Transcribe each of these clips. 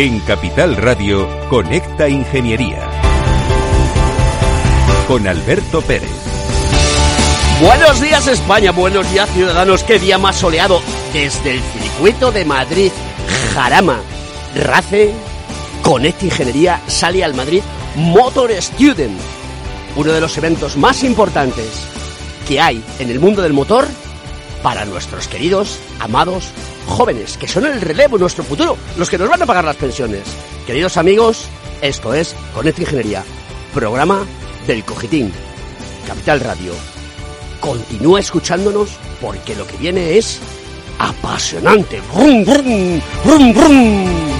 En Capital Radio, Conecta Ingeniería. Con Alberto Pérez. Buenos días España, buenos días ciudadanos, qué día más soleado desde el circuito de Madrid, Jarama, RACE, Conecta Ingeniería, sale al Madrid Motor Student, uno de los eventos más importantes que hay en el mundo del motor para nuestros queridos, amados jóvenes, que son el relevo, nuestro futuro, los que nos van a pagar las pensiones. Queridos amigos, esto es Conecta Ingeniería, programa del Cogitín, Capital Radio. Continúa escuchándonos porque lo que viene es apasionante. ¡Brum, brum! ¡Brum, brum!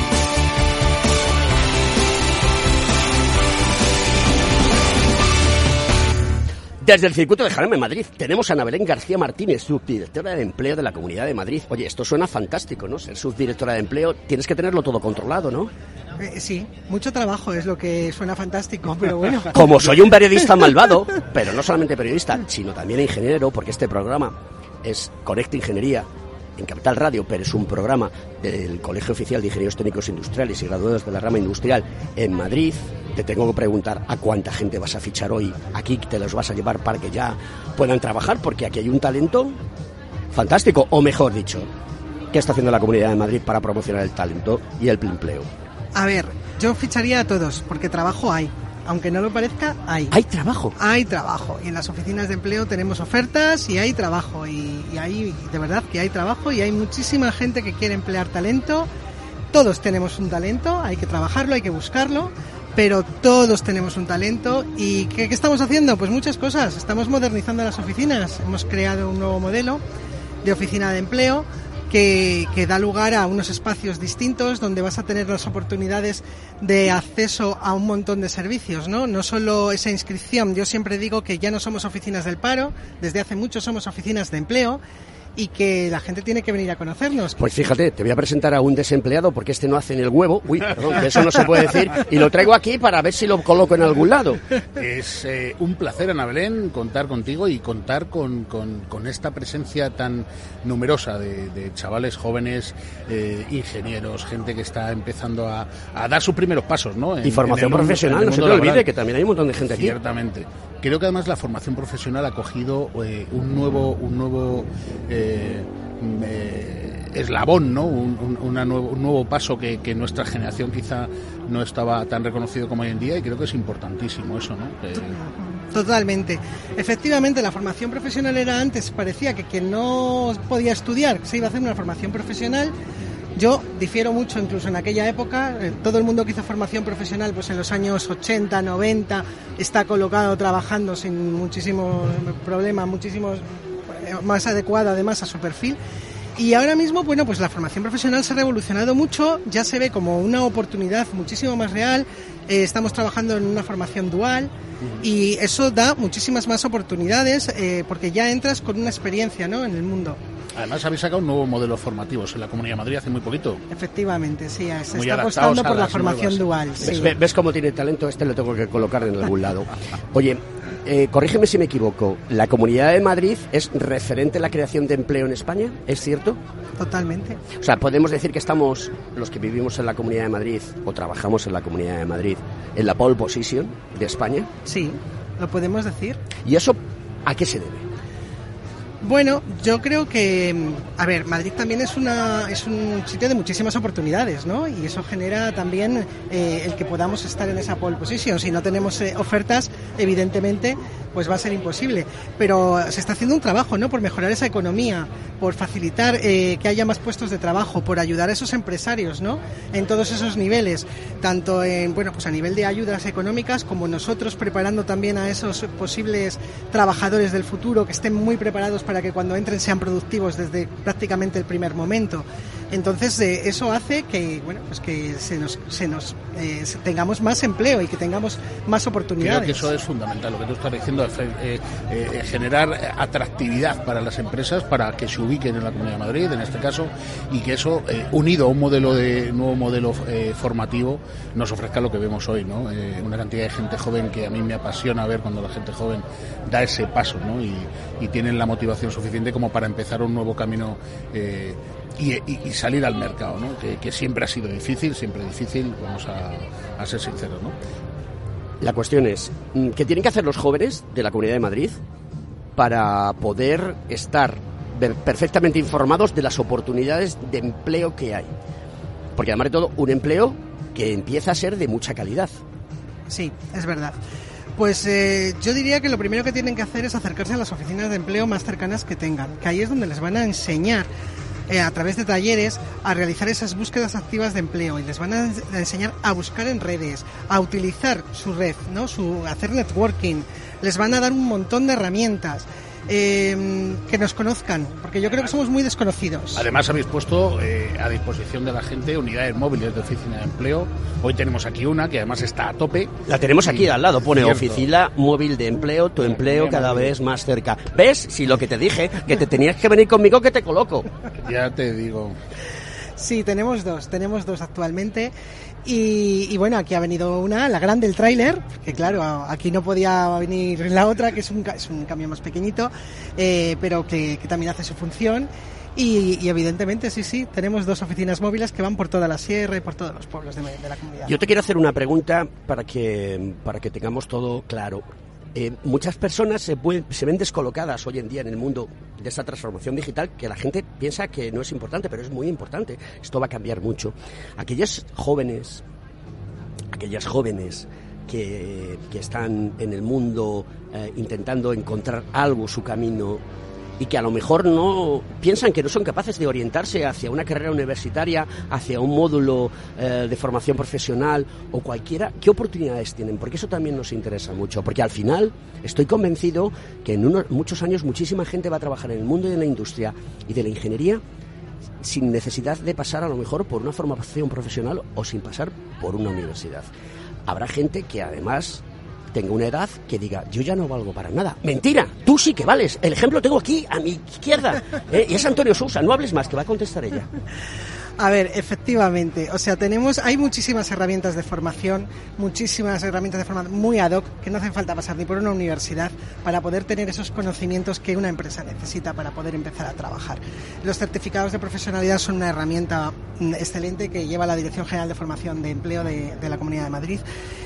Desde el circuito de Jarama en Madrid tenemos a Ana Belén García Martínez, subdirectora de empleo de la Comunidad de Madrid. Oye, esto suena fantástico, ¿no? Ser subdirectora de empleo, tienes que tenerlo todo controlado, ¿no? Eh, sí, mucho trabajo es lo que suena fantástico, pero bueno. Como soy un periodista malvado, pero no solamente periodista, sino también ingeniero, porque este programa es Conecta Ingeniería en Capital Radio, pero es un programa del Colegio Oficial de Ingenieros Técnicos Industriales y Graduados de la Rama Industrial en Madrid. Te tengo que preguntar a cuánta gente vas a fichar hoy. Aquí te los vas a llevar para que ya puedan trabajar, porque aquí hay un talento fantástico, o mejor dicho, ¿qué está haciendo la Comunidad de Madrid para promocionar el talento y el empleo? A ver, yo ficharía a todos, porque trabajo hay. Aunque no lo parezca, hay. Hay trabajo. Hay trabajo. Y en las oficinas de empleo tenemos ofertas y hay trabajo. Y, y hay, de verdad que hay trabajo y hay muchísima gente que quiere emplear talento. Todos tenemos un talento, hay que trabajarlo, hay que buscarlo. Pero todos tenemos un talento. ¿Y qué, qué estamos haciendo? Pues muchas cosas. Estamos modernizando las oficinas. Hemos creado un nuevo modelo de oficina de empleo que, que, da lugar a unos espacios distintos donde vas a tener las oportunidades de acceso a un montón de servicios, ¿no? No solo esa inscripción. Yo siempre digo que ya no somos oficinas del paro, desde hace mucho somos oficinas de empleo y que la gente tiene que venir a conocernos. Pues fíjate, te voy a presentar a un desempleado porque este no hace en el huevo. Uy, perdón, que eso no se puede decir. Y lo traigo aquí para ver si lo coloco en algún lado. Es eh, un placer, Ana Belén, contar contigo y contar con, con, con esta presencia tan numerosa de, de chavales jóvenes, eh, ingenieros, gente que está empezando a, a, dar sus primeros pasos, ¿no? En, y formación profesional, no se te olvide que también hay un montón de gente aquí. Ciertamente. Creo que además la formación profesional ha cogido eh, un nuevo, un nuevo eh, eh, eslabón, ¿no? Un, nuevo, un, nuevo, paso que, que, nuestra generación quizá no estaba tan reconocido como hoy en día y creo que es importantísimo eso, ¿no? Totalmente. Efectivamente, la formación profesional era antes, parecía que quien no podía estudiar se iba a hacer una formación profesional. Yo difiero mucho, incluso en aquella época, todo el mundo que hizo formación profesional, pues en los años 80, 90, está colocado trabajando sin muchísimos problemas, muchísimos más adecuada además a su perfil. Y ahora mismo, bueno, pues la formación profesional se ha revolucionado mucho, ya se ve como una oportunidad muchísimo más real, eh, estamos trabajando en una formación dual y eso da muchísimas más oportunidades eh, porque ya entras con una experiencia ¿no? en el mundo. Además habéis sacado un nuevo modelo formativo en la Comunidad de Madrid hace muy poquito. Efectivamente, sí, se muy está apostando por la formación nuevas. dual. Sí. ¿Ves, ¿Ves, cómo tiene talento? Este lo tengo que colocar en algún lado. Oye, eh, corrígeme si me equivoco, ¿la Comunidad de Madrid es referente en la creación de empleo en España? ¿Es cierto? Totalmente. O sea, podemos decir que estamos, los que vivimos en la Comunidad de Madrid o trabajamos en la Comunidad de Madrid, en la pole position de España. Sí, lo podemos decir. ¿Y eso a qué se debe? Bueno, yo creo que, a ver, Madrid también es, una, es un sitio de muchísimas oportunidades, ¿no? Y eso genera también eh, el que podamos estar en esa pole position. Si no tenemos eh, ofertas, evidentemente, pues va a ser imposible. Pero se está haciendo un trabajo, ¿no? Por mejorar esa economía, por facilitar eh, que haya más puestos de trabajo, por ayudar a esos empresarios, ¿no? En todos esos niveles, tanto en, bueno, pues a nivel de ayudas económicas, como nosotros preparando también a esos posibles trabajadores del futuro que estén muy preparados para que cuando entren sean productivos desde prácticamente el primer momento. Entonces eh, eso hace que bueno pues que se nos, se nos eh, tengamos más empleo y que tengamos más oportunidades. Creo que eso es fundamental. Lo que tú estás diciendo eh, eh, generar atractividad para las empresas para que se ubiquen en la Comunidad de Madrid, en este caso, y que eso unido a un modelo de nuevo modelo formativo nos ofrezca lo que vemos hoy, ¿no? una cantidad de gente joven que a mí me apasiona ver cuando la gente joven da ese paso, ¿no? Y, y tienen la motivación suficiente como para empezar un nuevo camino y, salir al mercado, ¿no? que, siempre ha sido difícil, siempre difícil, vamos a, ser sinceros. ¿no? La cuestión es, mm, ¿qué tienen que hacer los jóvenes de la Comunidad de Madrid para poder estar perfectamente informados de las oportunidades de empleo que hay? Porque además de todo, un empleo que empieza a ser de mucha calidad. Sí, es verdad. Pues eh, yo diría que lo primero que tienen que hacer es acercarse a las oficinas de empleo más cercanas que tengan, que ahí es donde les van a enseñar eh, a través de talleres a realizar esas búsquedas activas de empleo y les van a, enseñar a buscar en redes, a utilizar su red, ¿no? Su hacer networking, les van a dar un montón de herramientas. Em, que nos conozcan, porque yo creo que somos muy desconocidos. Además habéis puesto eh, a disposición de la gente unidades móviles de oficina de empleo. Hoy tenemos aquí una que además está a tope. La tenemos aquí al lado, pone oficina móvil de empleo, tu empleo cada vez más cerca. ¿Ves? Si lo que te dije, que te tenías que venir conmigo que te coloco. Ya te digo. Sí, tenemos dos, tenemos dos actualmente. Y, bueno, aquí ha venido una, la grande, el tráiler, que claro, aquí no podía venir la otra, que es un, es un cambio más pequeñito, eh, pero que, también hace su función. Y, evidentemente, sí, sí, tenemos dos oficinas móviles que van por toda la sierra y por todos los pueblos de, de la comunidad. Yo te quiero hacer una pregunta para que, para que tengamos todo claro. Eh, muchas personas se, ven descolocadas hoy en día en el mundo de esta transformación digital que la gente piensa que no es importante, pero es muy importante. Esto va a cambiar mucho. Aquellos jóvenes, aquellas jóvenes que, que están en el mundo eh, intentando encontrar algo, su camino, y que a lo mejor no piensan que no son capaces de orientarse hacia una carrera universitaria, hacia un módulo eh, de formación profesional o cualquiera, ¿qué oportunidades tienen? Porque eso también nos interesa mucho, porque al final estoy convencido que en unos, muchos años muchísima gente va a trabajar en el mundo de la industria y de la ingeniería sin necesidad de pasar a lo mejor por una formación profesional o sin pasar por una universidad. Habrá gente que además tenga una edad que diga, yo ya no valgo para nada. Mentira, tú sí que vales. El ejemplo tengo aquí, a mi izquierda. ¿eh? Y es Antonio Sousa, no hables más, que va a contestar ella. A ver, efectivamente, o sea, tenemos, hay muchísimas herramientas de formación, muchísimas herramientas de formación muy ad hoc, que no hacen falta pasar ni por una universidad para poder tener esos conocimientos que una empresa necesita para poder empezar a trabajar. Los certificados de profesionalidad son una herramienta mm, excelente que lleva la Dirección General de Formación de Empleo de, la Comunidad de Madrid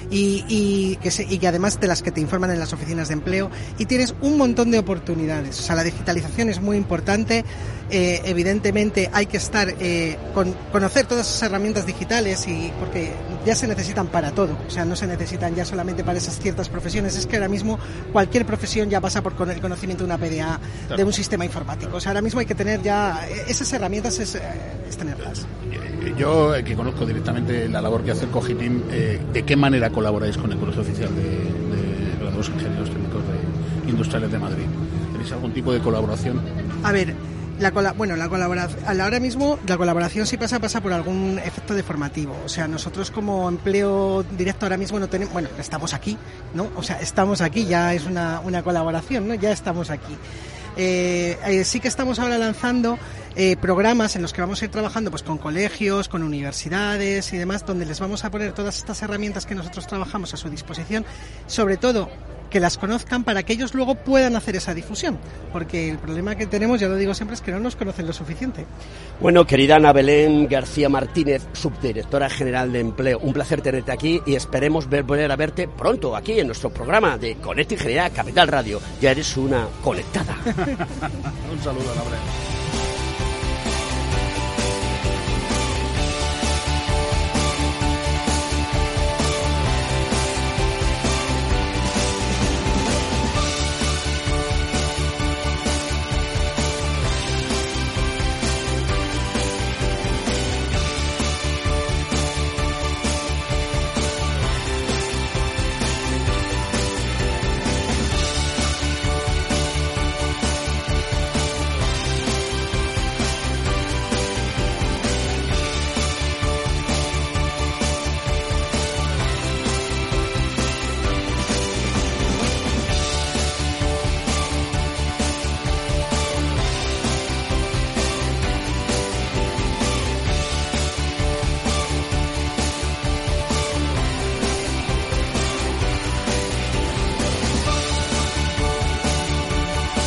y, que además de las que te informan en las oficinas de empleo y tienes un montón de oportunidades. O sea, la digitalización es muy importante, eh, evidentemente hay que estar eh, conocer todas esas herramientas digitales y porque ya se necesitan para todo, o sea, no se necesitan ya solamente para esas ciertas profesiones, es que ahora mismo cualquier profesión ya pasa por el conocimiento de una PDA, de un sistema informático, o sea, ahora mismo hay que tener ya esas herramientas es, eh, tenerlas. Yo, eh, que conozco directamente la labor que hace el Cogitim, eh, ¿de qué manera colaboráis con el Colegio Oficial de, de los Ingenieros Técnicos de Industriales de Madrid? ¿Tenéis algún tipo de colaboración? A ver, la bueno, la colaboración, ahora mismo la colaboración si pasa, pasa por algún efecto deformativo. O sea, nosotros como empleo directo ahora mismo no tenemos, bueno, estamos aquí, ¿no? O sea, estamos aquí, ya es una, una colaboración, ¿no? Ya estamos aquí. Eh, eh, sí que estamos ahora lanzando eh, programas en los que vamos a ir trabajando pues con colegios, con universidades y demás, donde les vamos a poner todas estas herramientas que nosotros trabajamos a su disposición, sobre todo que las conozcan para que ellos luego puedan hacer esa difusión. Porque el problema que tenemos, ya lo digo siempre, es que no nos conocen lo suficiente. Bueno, querida Ana Belén García Martínez, subdirectora general de empleo, un placer tenerte aquí y esperemos ver, volver a verte pronto aquí en nuestro programa de Conecta Ingeniería Capital Radio. Ya eres una conectada. un saludo, Ana Belén.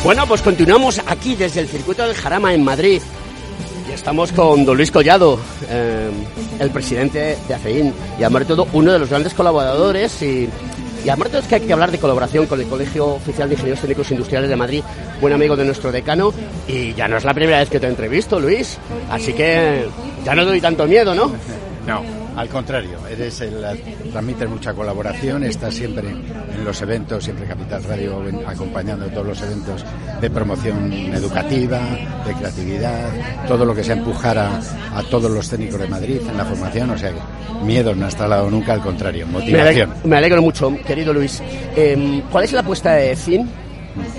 Bueno, pues continuamos aquí desde el circuito del Jarama en Madrid. estamos con don Luis Collado, eh, el presidente de ACEIN, y además de todo uno de los grandes colaboradores. Y, y además de todo es que hay que hablar de colaboración con el Colegio Oficial de Ingenieros Técnicos Industriales de Madrid, buen amigo de nuestro decano, y ya no es la primera vez que te entrevisto, Luis, así que ya no doy tanto miedo, ¿no? No, al contrario, eres el, transmites mucha colaboración, estás siempre en los eventos, siempre Capital Radio acompañando todos los eventos de promoción educativa, de creatividad, todo lo que sea empujar a, a todos los técnicos de Madrid en la formación, o sea que miedo no ha instalado nunca, al contrario, motivación. Me alegro, me alegro mucho, querido Luis. Eh, ¿Cuál es la apuesta de CIN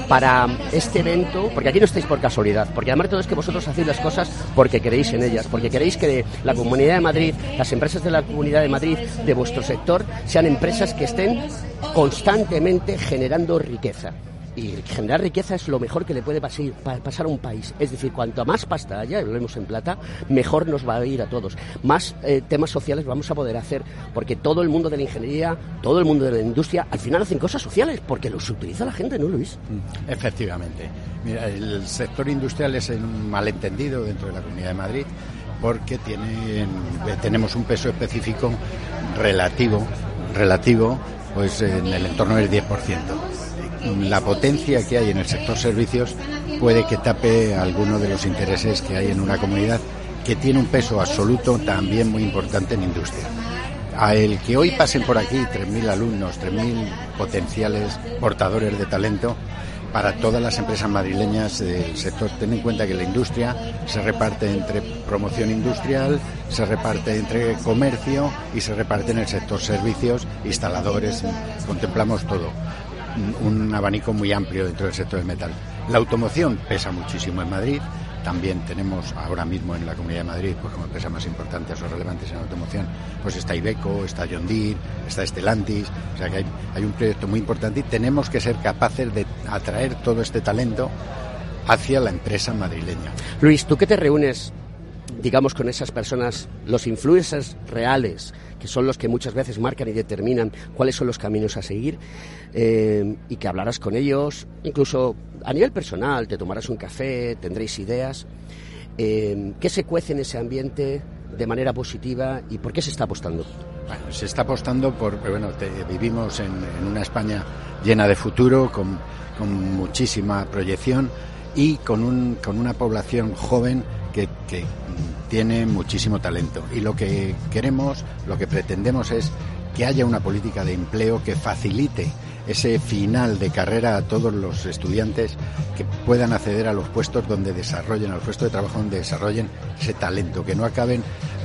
para este evento, porque aquí no estáis por casualidad, porque además de todo es que vosotros hacéis las cosas porque queréis en ellas, porque queréis que la Comunidad de Madrid, las empresas de la Comunidad de Madrid, de vuestro sector, sean empresas que estén constantemente generando riqueza y generar riqueza es lo mejor que le puede pasar a un país. Es decir, cuanto más pasta haya, lo vemos en plata, mejor nos va a ir a todos. Más eh, temas sociales vamos a poder hacer, porque todo el mundo de la ingeniería, todo el mundo de la industria, al final hacen cosas sociales, porque los utiliza la gente, ¿no, Luis? Mm, efectivamente. Mira, el sector industrial es un malentendido dentro de la Comunidad de Madrid porque tiene, tenemos un peso específico relativo, relativo pues en el entorno del 10% la potencia que hay en el sector servicios puede que tape algunos de los intereses que hay en una comunidad que tiene un peso absoluto también muy importante en industria. A el que hoy pasen por aquí 3.000 alumnos, 3.000 potenciales portadores de talento, para todas las empresas madrileñas del sector. Ten en cuenta que la industria se reparte entre promoción industrial, se reparte entre comercio y se reparte en el sector servicios, instaladores, contemplamos todo un abanico muy amplio dentro del sector del metal. La automoción pesa muchísimo en Madrid. También tenemos ahora mismo en la Comunidad de Madrid, pues como empresas más importantes o relevantes en automoción, pues está Ibeco, está John Deere, está Estelantis, o sea que hay, hay un proyecto muy importante y tenemos que ser capaces de atraer todo este talento hacia la empresa madrileña. Luis, tú que te reúnes, digamos, con esas personas, los influencers reales, que son los que muchas veces marcan y determinan cuáles son los caminos a seguir, eh, y que hablarás con ellos, incluso a nivel personal, te tomarás un café, tendréis ideas. Eh, ¿Qué se cuece en ese ambiente de manera positiva y por qué se está apostando? Bueno, se está apostando por, bueno, vivimos en, una España llena de futuro, con, con muchísima proyección y con, un, con una población joven que, tiene muchísimo talento. Y lo que queremos, lo que pretendemos es que haya una política de empleo que facilite ese final de carrera a todos los estudiantes que puedan acceder a los puestos donde desarrollen, al puesto de trabajo donde desarrollen ese talento, que no acaben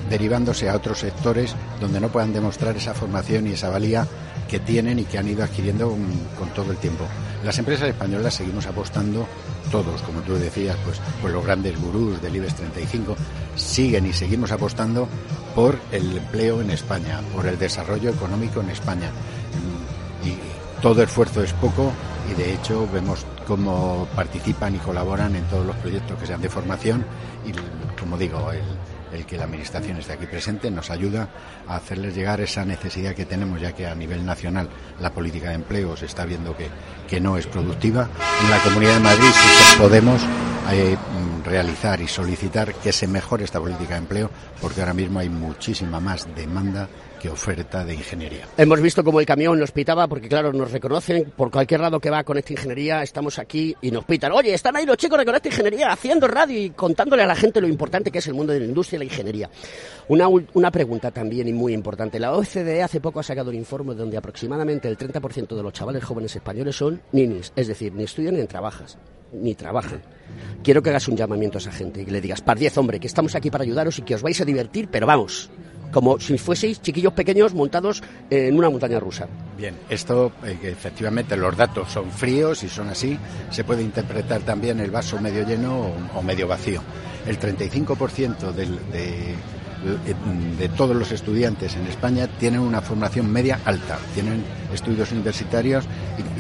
derivándose a otros sectores donde no puedan demostrar esa formación y esa valía que tienen y que han ido adquiriendo con, todo el tiempo. Las empresas españolas seguimos apostando, todos, como tú decías, pues, pues los grandes gurús del IBEX 35, siguen y seguimos apostando por el empleo en España, por el desarrollo económico en España. Y todo esfuerzo es poco y de hecho vemos cómo participan y colaboran en todos los proyectos que sean de formación y como digo, el, el que la Administración esté aquí presente nos ayuda a hacerles llegar esa necesidad que tenemos, ya que a nivel nacional la política de empleo se está viendo que, que no es productiva. En la Comunidad de Madrid sí que podemos eh, realizar y solicitar que se mejore esta política de empleo, porque ahora mismo hay muchísima más demanda oferta de ingeniería. Hemos visto como el camión nos pitaba, porque claro, nos reconocen por cualquier lado que va con esta Ingeniería, estamos aquí y nos pitan. Oye, están ahí los chicos de esta Ingeniería haciendo radio y contándole a la gente lo importante que es el mundo de la industria y la ingeniería. Una, una pregunta también y muy importante. La OCDE hace poco ha sacado un informe donde aproximadamente el 30% de los chavales jóvenes españoles son ninis, es decir, ni estudian ni trabajas ni trabajan. Quiero que hagas un llamamiento a esa gente y le digas, par 10, hombre, que estamos aquí para ayudaros y que os vais a divertir, pero vamos, como si fueseis chiquillos pequeños montados en una montaña rusa. Bien, esto eh, efectivamente los datos son fríos y son así. Se puede interpretar también el vaso medio lleno o, medio vacío. El 35% del, de, de todos los estudiantes en España tienen una formación media alta, tienen estudios universitarios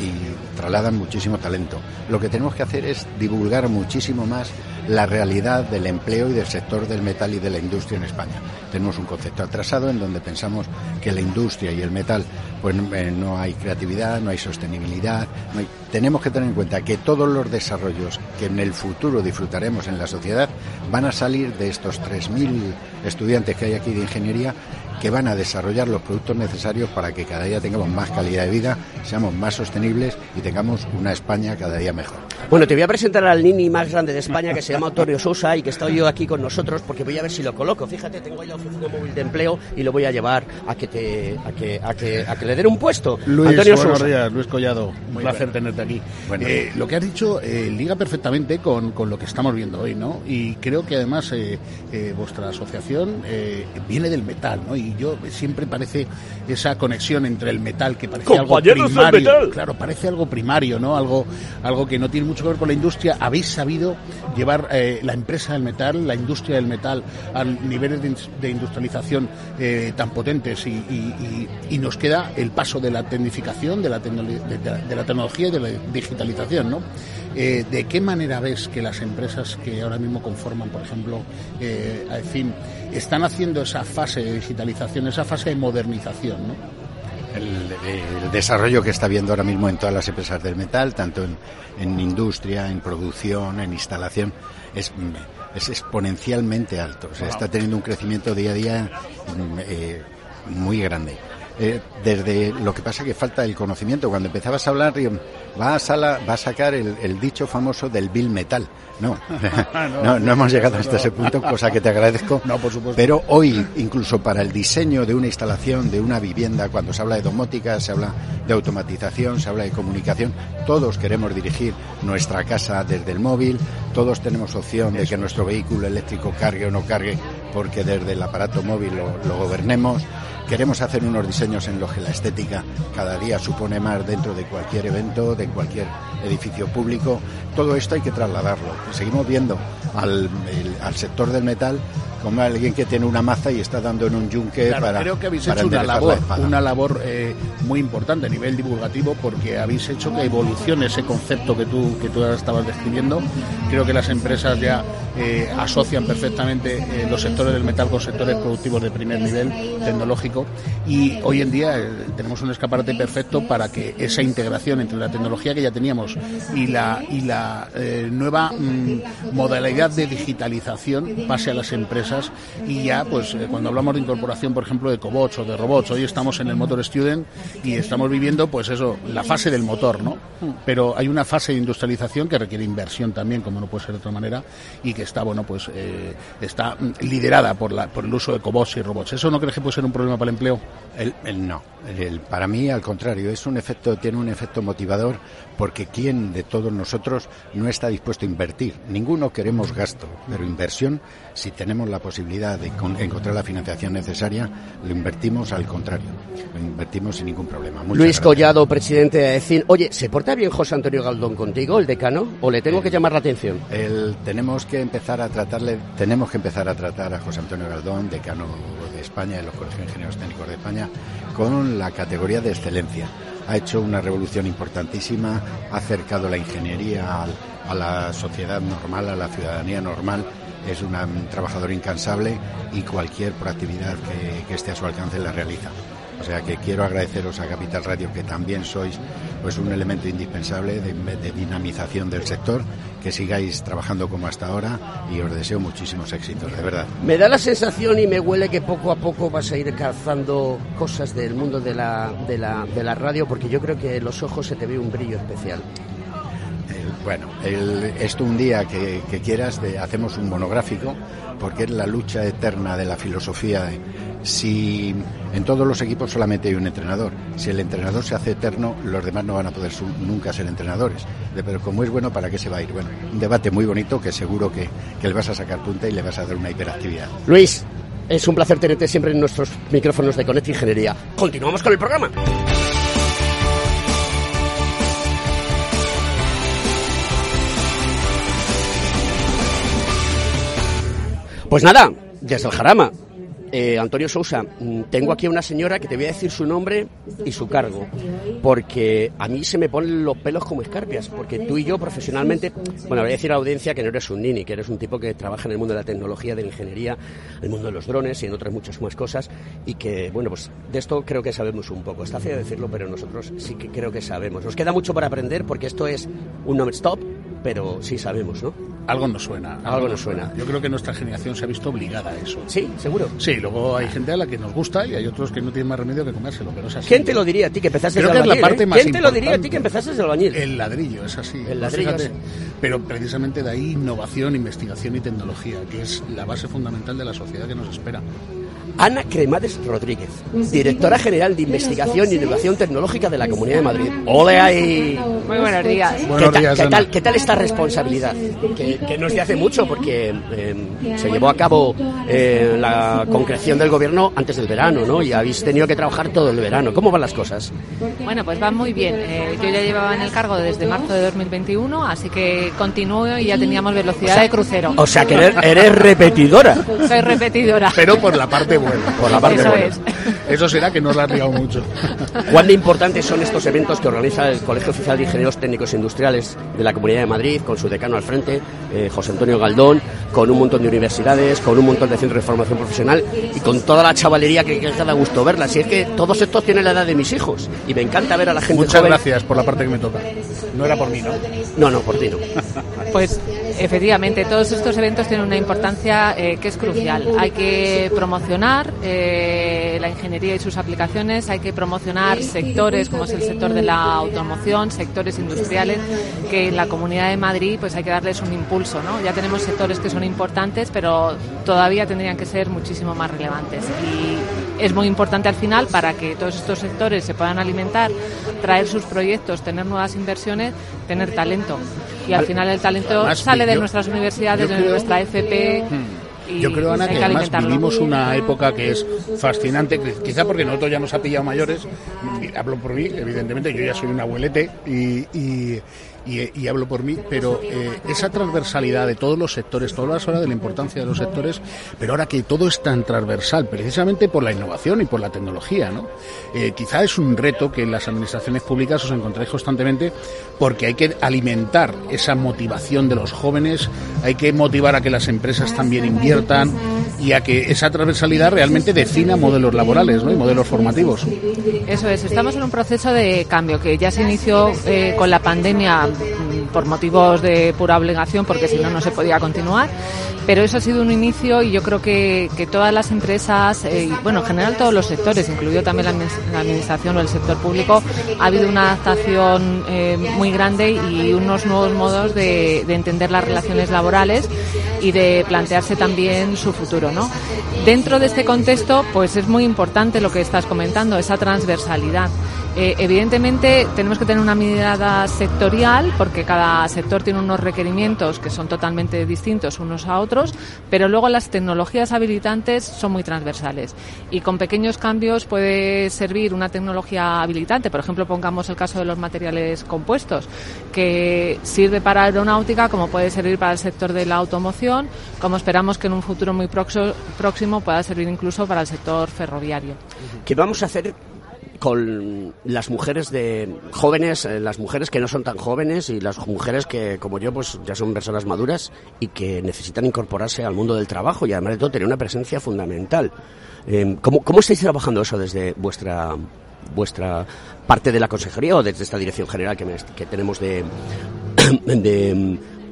y, trasladan muchísimo talento. Lo que tenemos que hacer es divulgar muchísimo más la realidad del empleo y del sector del metal y de la industria en España. Tenemos un concepto atrasado en donde pensamos que la industria y el metal pues eh, no hay creatividad, no hay sostenibilidad. Tenemos que tener en cuenta que todos los desarrollos que en el futuro disfrutaremos en la sociedad van a salir de estos 3.000 estudiantes que hay aquí de ingeniería que van a desarrollar los productos necesarios para que cada día tengamos más calidad de vida, seamos más sostenibles y tengamos una España cada día mejor. Bueno, te voy a presentar al nini más grande de España que se llama Antonio Sousa y que está hoy aquí con nosotros porque voy a ver si lo coloco. Fíjate, tengo ahí la oficina móvil de empleo y lo voy a llevar a que te a que, a que, a que le den un puesto. Luis, Antonio buenos días, Luis Collado. Un placer tenerte aquí. Eh, lo que has dicho eh, liga perfectamente con, con, lo que estamos viendo hoy, ¿no? Y creo que además eh, vuestra asociación viene del metal, ¿no? Y yo siempre parece esa conexión entre el metal que parece algo primario. Claro, parece algo primario, ¿no? Algo, algo que no tiene mucho que ver con la industria. Habéis sabido llevar eh, la empresa del metal, la industria del metal, a niveles de, industrialización eh, tan potentes y, nos queda el paso de la tecnificación, de la, de, la tecnología y de la digitalización, ¿no? Eh, ¿De qué manera ves que las empresas que ahora mismo conforman, por ejemplo, eh, están haciendo esa fase de digitalización, esa fase de modernización? ¿no? El, desarrollo que está viendo ahora mismo en todas las empresas del metal, tanto en, industria, en producción, en instalación, es, es exponencialmente alto. O sea, está teniendo un crecimiento día a día mm, eh, muy grande. Eh, desde lo que pasa que falta el conocimiento. Cuando empezabas a hablar, va a, sala, va a sacar el, dicho famoso del Bill Metal. No, no, no, hemos llegado hasta ese punto, cosa que te agradezco. No, por supuesto. Pero hoy, incluso para el diseño de una instalación, de una vivienda, cuando se habla de domótica, se habla de automatización, se habla de comunicación, todos queremos dirigir nuestra casa desde el móvil, todos tenemos opción de que nuestro vehículo eléctrico cargue o no cargue, porque desde el aparato móvil lo gobernemos. Queremos hacer unos diseños en los que la estética cada día supone más dentro de cualquier evento, de cualquier edificio público. Todo esto hay que trasladarlo. Seguimos viendo al, al sector del metal como alguien que tiene una maza y está dando en un yunque para. Creo que habéis hecho una labor, una labor eh, muy importante a nivel divulgativo porque habéis hecho que evolucione ese concepto que tú que tú estabas describiendo. Creo que las empresas ya eh, asocian perfectamente eh, los sectores del metal con sectores productivos de primer nivel tecnológico y hoy en día tenemos un escaparate perfecto para que esa integración entre la tecnología que ya teníamos y la y la nueva mm, modalidad de digitalización pase a las empresas y ya pues eh, cuando hablamos de incorporación por ejemplo de cobots o de robots hoy estamos en el Motor Student y estamos viviendo pues eso la fase del motor no pero hay una fase de industrialización que requiere inversión también como no puede ser de otra manera y que está bueno pues eh, está liderada por la por el uso de cobots y robots. Eso no crees que puede ser un problema para el empleo el, no. El, para mí al contrario es un efecto tiene un efecto motivador porque quién de todos nosotros no está dispuesto a invertir ninguno queremos gasto pero inversión si tenemos la posibilidad de encontrar la financiación necesaria, lo invertimos al contrario, lo invertimos sin ningún problema. Luis Collado, presidente de AECIN. Oye, ¿se porta bien José Antonio Galdón contigo, el decano, o le tengo que llamar la atención? El, tenemos que empezar a tratarle, tenemos que empezar a tratar a José Antonio Galdón, decano de España, de los Colegios de Ingenieros Técnicos de España, con la categoría de excelencia. Ha hecho una revolución importantísima, ha acercado la ingeniería a la sociedad normal, a la ciudadanía normal es un trabajador incansable y cualquier proactividad que, esté a su alcance la realiza. O sea que quiero agradeceros a Capital Radio que también sois pues un elemento indispensable de, dinamización del sector, que sigáis trabajando como hasta ahora y os deseo muchísimos éxitos, de verdad. Me da la sensación y me huele que poco a poco vas a ir calzando cosas del mundo de la, de la, de la radio, porque yo creo que en los ojos se te ve un brillo especial. Bueno, esto un día que, quieras hacemos un monográfico porque es la lucha eterna de la filosofía. Si en todos los equipos solamente hay un entrenador, si el entrenador se hace eterno, los demás no van a poder nunca ser entrenadores. Pero como es bueno, ¿para qué se va a ir? Bueno, un debate muy bonito que seguro que, que le vas a sacar punta y le vas a dar una hiperactividad. Luis, es un placer tenerte siempre en nuestros micrófonos de Conect Ingeniería. Continuamos con el programa. Pues nada, desde el Jarama. eh, Antonio Sousa, mm, tengo aquí a una señora que te voy a decir su nombre y su cargo, porque a mí se me ponen los pelos como escarpias, porque tú y yo profesionalmente, bueno, voy a decir a la audiencia que no eres un nini, que eres un tipo que trabaja en el mundo de la tecnología, de la ingeniería, en el mundo de los drones y en otras muchas más cosas, y que, bueno, pues de esto creo que sabemos un poco. Está feo decirlo, pero nosotros sí que creo que sabemos. Nos queda mucho para aprender porque esto es un non-stop, pero sí sabemos, ¿no? Algo nos suena. Algo nos suena. Yo creo que nuestra generación se ha visto obligada a eso. Sí, seguro. Sí, luego hay gente a la que nos gusta y hay otros que no tienen más remedio que comérselo, pero es así. ¿Quién te lo diría a ti que empezaste Creo desde que es la albañil, parte eh? más ¿Quién te lo diría a ti que empezaste desde albañil? El ladrillo, es así. El Pues ladrillo, fíjate. sí. Pero precisamente de ahí innovación, investigación y tecnología, que es la base fundamental de la sociedad que nos espera. Ana Cremades Rodríguez, directora general de Investigación e Innovación Tecnológica de la Comunidad de Madrid. ¡Ole ahí! Muy buenos días. ¿Qué, Buenos ta- días, qué tal, ¿Qué tal esta responsabilidad? Que, que no es de hace mucho, porque eh, se llevó a cabo eh, la concreción del gobierno antes del verano, ¿no? Y habéis tenido que trabajar todo el verano. ¿Cómo van las cosas? Bueno, pues va muy bien. Eh, yo ya llevaba en el cargo desde marzo de 2021, así que continúo y ya teníamos velocidad de crucero. O sea, que eres, eres repetidora. Soy repetidora. Pero por la parte buena. Por la parte Eso buena. es. Eso será que no la has liado mucho. ¿Cuán de importantes son estos eventos que organiza el Colegio Oficial de Ingenieros Técnicos e Industriales de la Comunidad de Madrid, con su decano al frente, eh, José Antonio Galdón, con un montón de universidades, con un montón de centros de formación profesional y con toda la chavalería que, que da gusto verla? Si es que todos estos tienen la edad de mis hijos y me encanta ver a la gente Muchas joven. gracias por la parte que me toca. No era por mí, ¿no? No, no, por ti no. Pues efectivamente, todos estos eventos tienen una importancia eh, que es crucial. Hay que promocionar eh, la ingeniería y sus aplicaciones, hay que promocionar sectores como es el sector de la automoción, sectores industriales, que en la Comunidad de Madrid pues hay que darles un impulso. ¿no? Ya tenemos sectores que son importantes, pero todavía tendrían que ser muchísimo más relevantes. Y es muy importante al final para que todos estos sectores se puedan alimentar, traer sus proyectos, tener nuevas inversiones, tener talento. Y al final el talento Además, sale de yo- nuestras universidades, de nuestra FP. Y Yo creo, Ana, que que además vivimos una época que es fascinante, quizá porque nosotros ya nos ha pillado mayores, hablo por mí, evidentemente, yo ya soy un abuelete y, y, y- y hablo por mí, pero eh, esa transversalidad de todos los sectores, todas las horas de la importancia de los sectores, pero ahora que todo es tan transversal, precisamente por la innovación y por la tecnología, ¿no? Eh, quizá es un reto que en las administraciones públicas os encontráis constantemente porque hay que alimentar esa motivación de los jóvenes, hay que motivar a que las empresas también inviertan y a que esa transversalidad realmente defina modelos laborales ¿no? y modelos formativos. Eso es, estamos en un proceso de cambio que ya se inició eh, con la pandemia por motivos de pura obligación, porque si no, no se podía continuar. Pero eso ha sido un inicio y yo creo que, que todas las empresas, eh, bueno, en general todos los sectores, incluido también la administración o el sector público, ha habido una adaptación eh, muy grande y unos nuevos modos de, de entender las relaciones laborales y de plantearse también su futuro, ¿no? Dentro de este contexto, pues es muy importante lo que estás comentando, esa transversalidad. Eh, evidentemente tenemos que tener una mirada sectorial porque cada sector tiene unos requerimientos que son totalmente distintos unos a otros, pero luego las tecnologías habilitantes son muy transversales y con pequeños cambios puede servir una tecnología habilitante. Por ejemplo, pongamos el caso de los materiales compuestos, que sirve para aeronáutica como puede servir para el sector de la automoción, como esperamos que en un futuro muy próximo pueda servir incluso para el sector ferroviario. ¿Qué vamos a hacer con las mujeres de jóvenes, eh, las mujeres que no son tan jóvenes y las mujeres que, como yo, pues ya son personas maduras y que necesitan incorporarse al mundo del trabajo y además de todo tener una presencia fundamental? Eh, ¿cómo, ¿Cómo estáis trabajando eso desde vuestra vuestra parte de la consejería o desde esta dirección general que, me- tenemos de,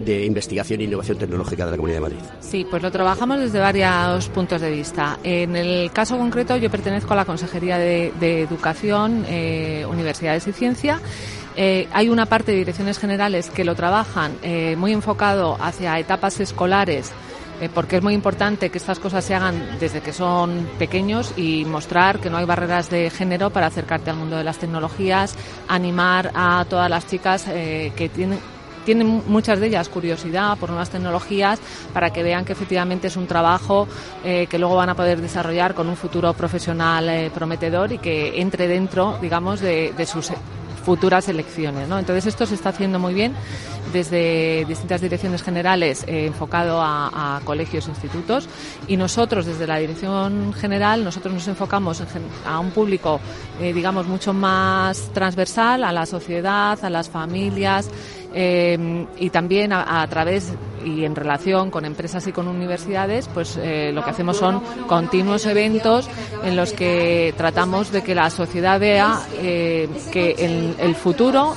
de investigación e innovación tecnológica de la Comunidad de Madrid? Sí, pues lo trabajamos desde varios puntos de vista. En el caso concreto, yo pertenezco a la Consejería de, Educación, eh, Universidades y Ciencia. Eh, hay una parte de direcciones generales que lo trabajan eh, muy enfocado hacia etapas escolares porque es muy importante que estas cosas se hagan desde que son pequeños y mostrar que no hay barreras de género para acercarte al mundo de las tecnologías, animar a todas las chicas que tienen tienen muchas de ellas curiosidad por nuevas tecnologías para que vean que efectivamente es un trabajo eh, que luego van a poder desarrollar con un futuro profesional eh, prometedor y que entre dentro, digamos, de, sus futuras elecciones. ¿no? Entonces esto se está haciendo muy bien desde distintas direcciones generales eh, enfocado a, colegios e institutos y nosotros desde la dirección general nosotros nos enfocamos a un público eh, digamos mucho más transversal a la sociedad a las familias eh, y también a, través y en relación con empresas y con universidades, pues lo que hacemos son continuos eventos en los que tratamos de que la sociedad vea que en el futuro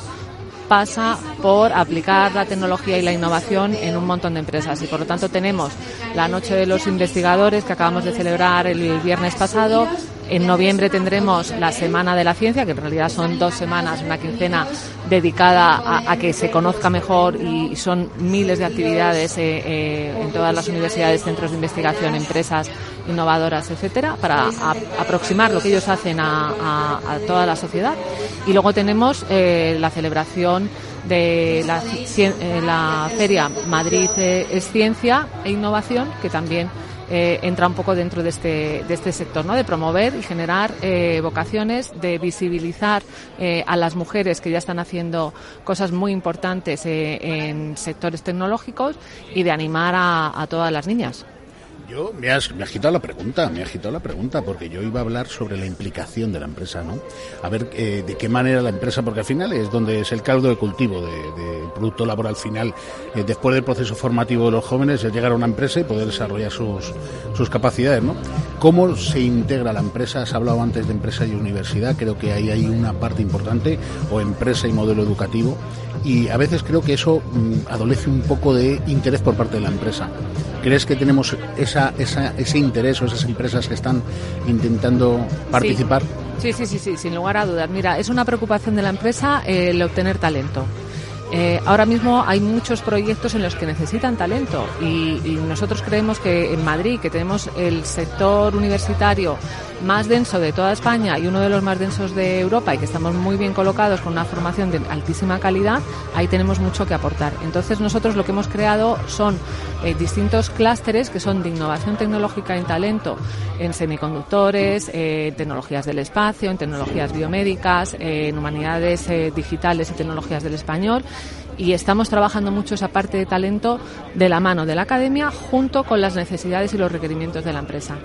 pasa por aplicar la tecnología y la innovación en un montón de empresas. Y por lo tanto tenemos la Noche de los Investigadores que acabamos de celebrar el viernes pasado. En noviembre tendremos la Semana de la Ciencia, que en realidad son dos semanas, una quincena dedicada a, que se conozca mejor y son miles de actividades eh, eh, en todas las universidades, centros de investigación, empresas innovadoras, etcétera, para aproximar lo que ellos hacen a, toda la sociedad. Y luego tenemos eh, la celebración de la, eh, la Feria Madrid es Ciencia e Innovación, que también eh, entra un poco dentro de este, de este sector, ¿no? de promover y generar vocaciones, de visibilizar a las mujeres que ya están haciendo cosas muy importantes en sectores tecnológicos y de animar a todas las niñas. Yo me has, me quitado la pregunta, me has quitado la pregunta, porque yo iba a hablar sobre la implicación de la empresa, ¿no? A ver eh, de qué manera la empresa, porque al final es donde es el caldo de cultivo del producto laboral final, eh, después del proceso formativo de los jóvenes, es llegar a una empresa y poder desarrollar sus, sus capacidades, ¿no? ¿Cómo se integra la empresa? Has hablado antes de empresa y universidad, creo que ahí hay una parte importante, o empresa y modelo educativo, y a veces creo que eso mm, adolece un poco de interés por parte de la empresa. ¿Crees que tenemos esa, esa, ese interés o esas empresas que están intentando participar? Sí. sí, sí, sí, sin lugar a dudas. Mira, es una preocupación de la empresa el obtener talento. Eh, ahora mismo hay muchos proyectos en los que necesitan talento y, y, nosotros creemos que en Madrid, que tenemos el sector universitario más denso de toda España y uno de los más densos de Europa y que estamos muy bien colocados con una formación de altísima calidad, ahí tenemos mucho que aportar. Entonces nosotros lo que hemos creado son eh, distintos clústeres que son de innovación tecnológica en talento en semiconductores, eh, tecnologías del espacio, en tecnologías biomédicas, en humanidades eh, digitales y tecnologías del español y estamos trabajando mucho esa parte de talento de la mano de la academia junto con las necesidades y los requerimientos de la empresa.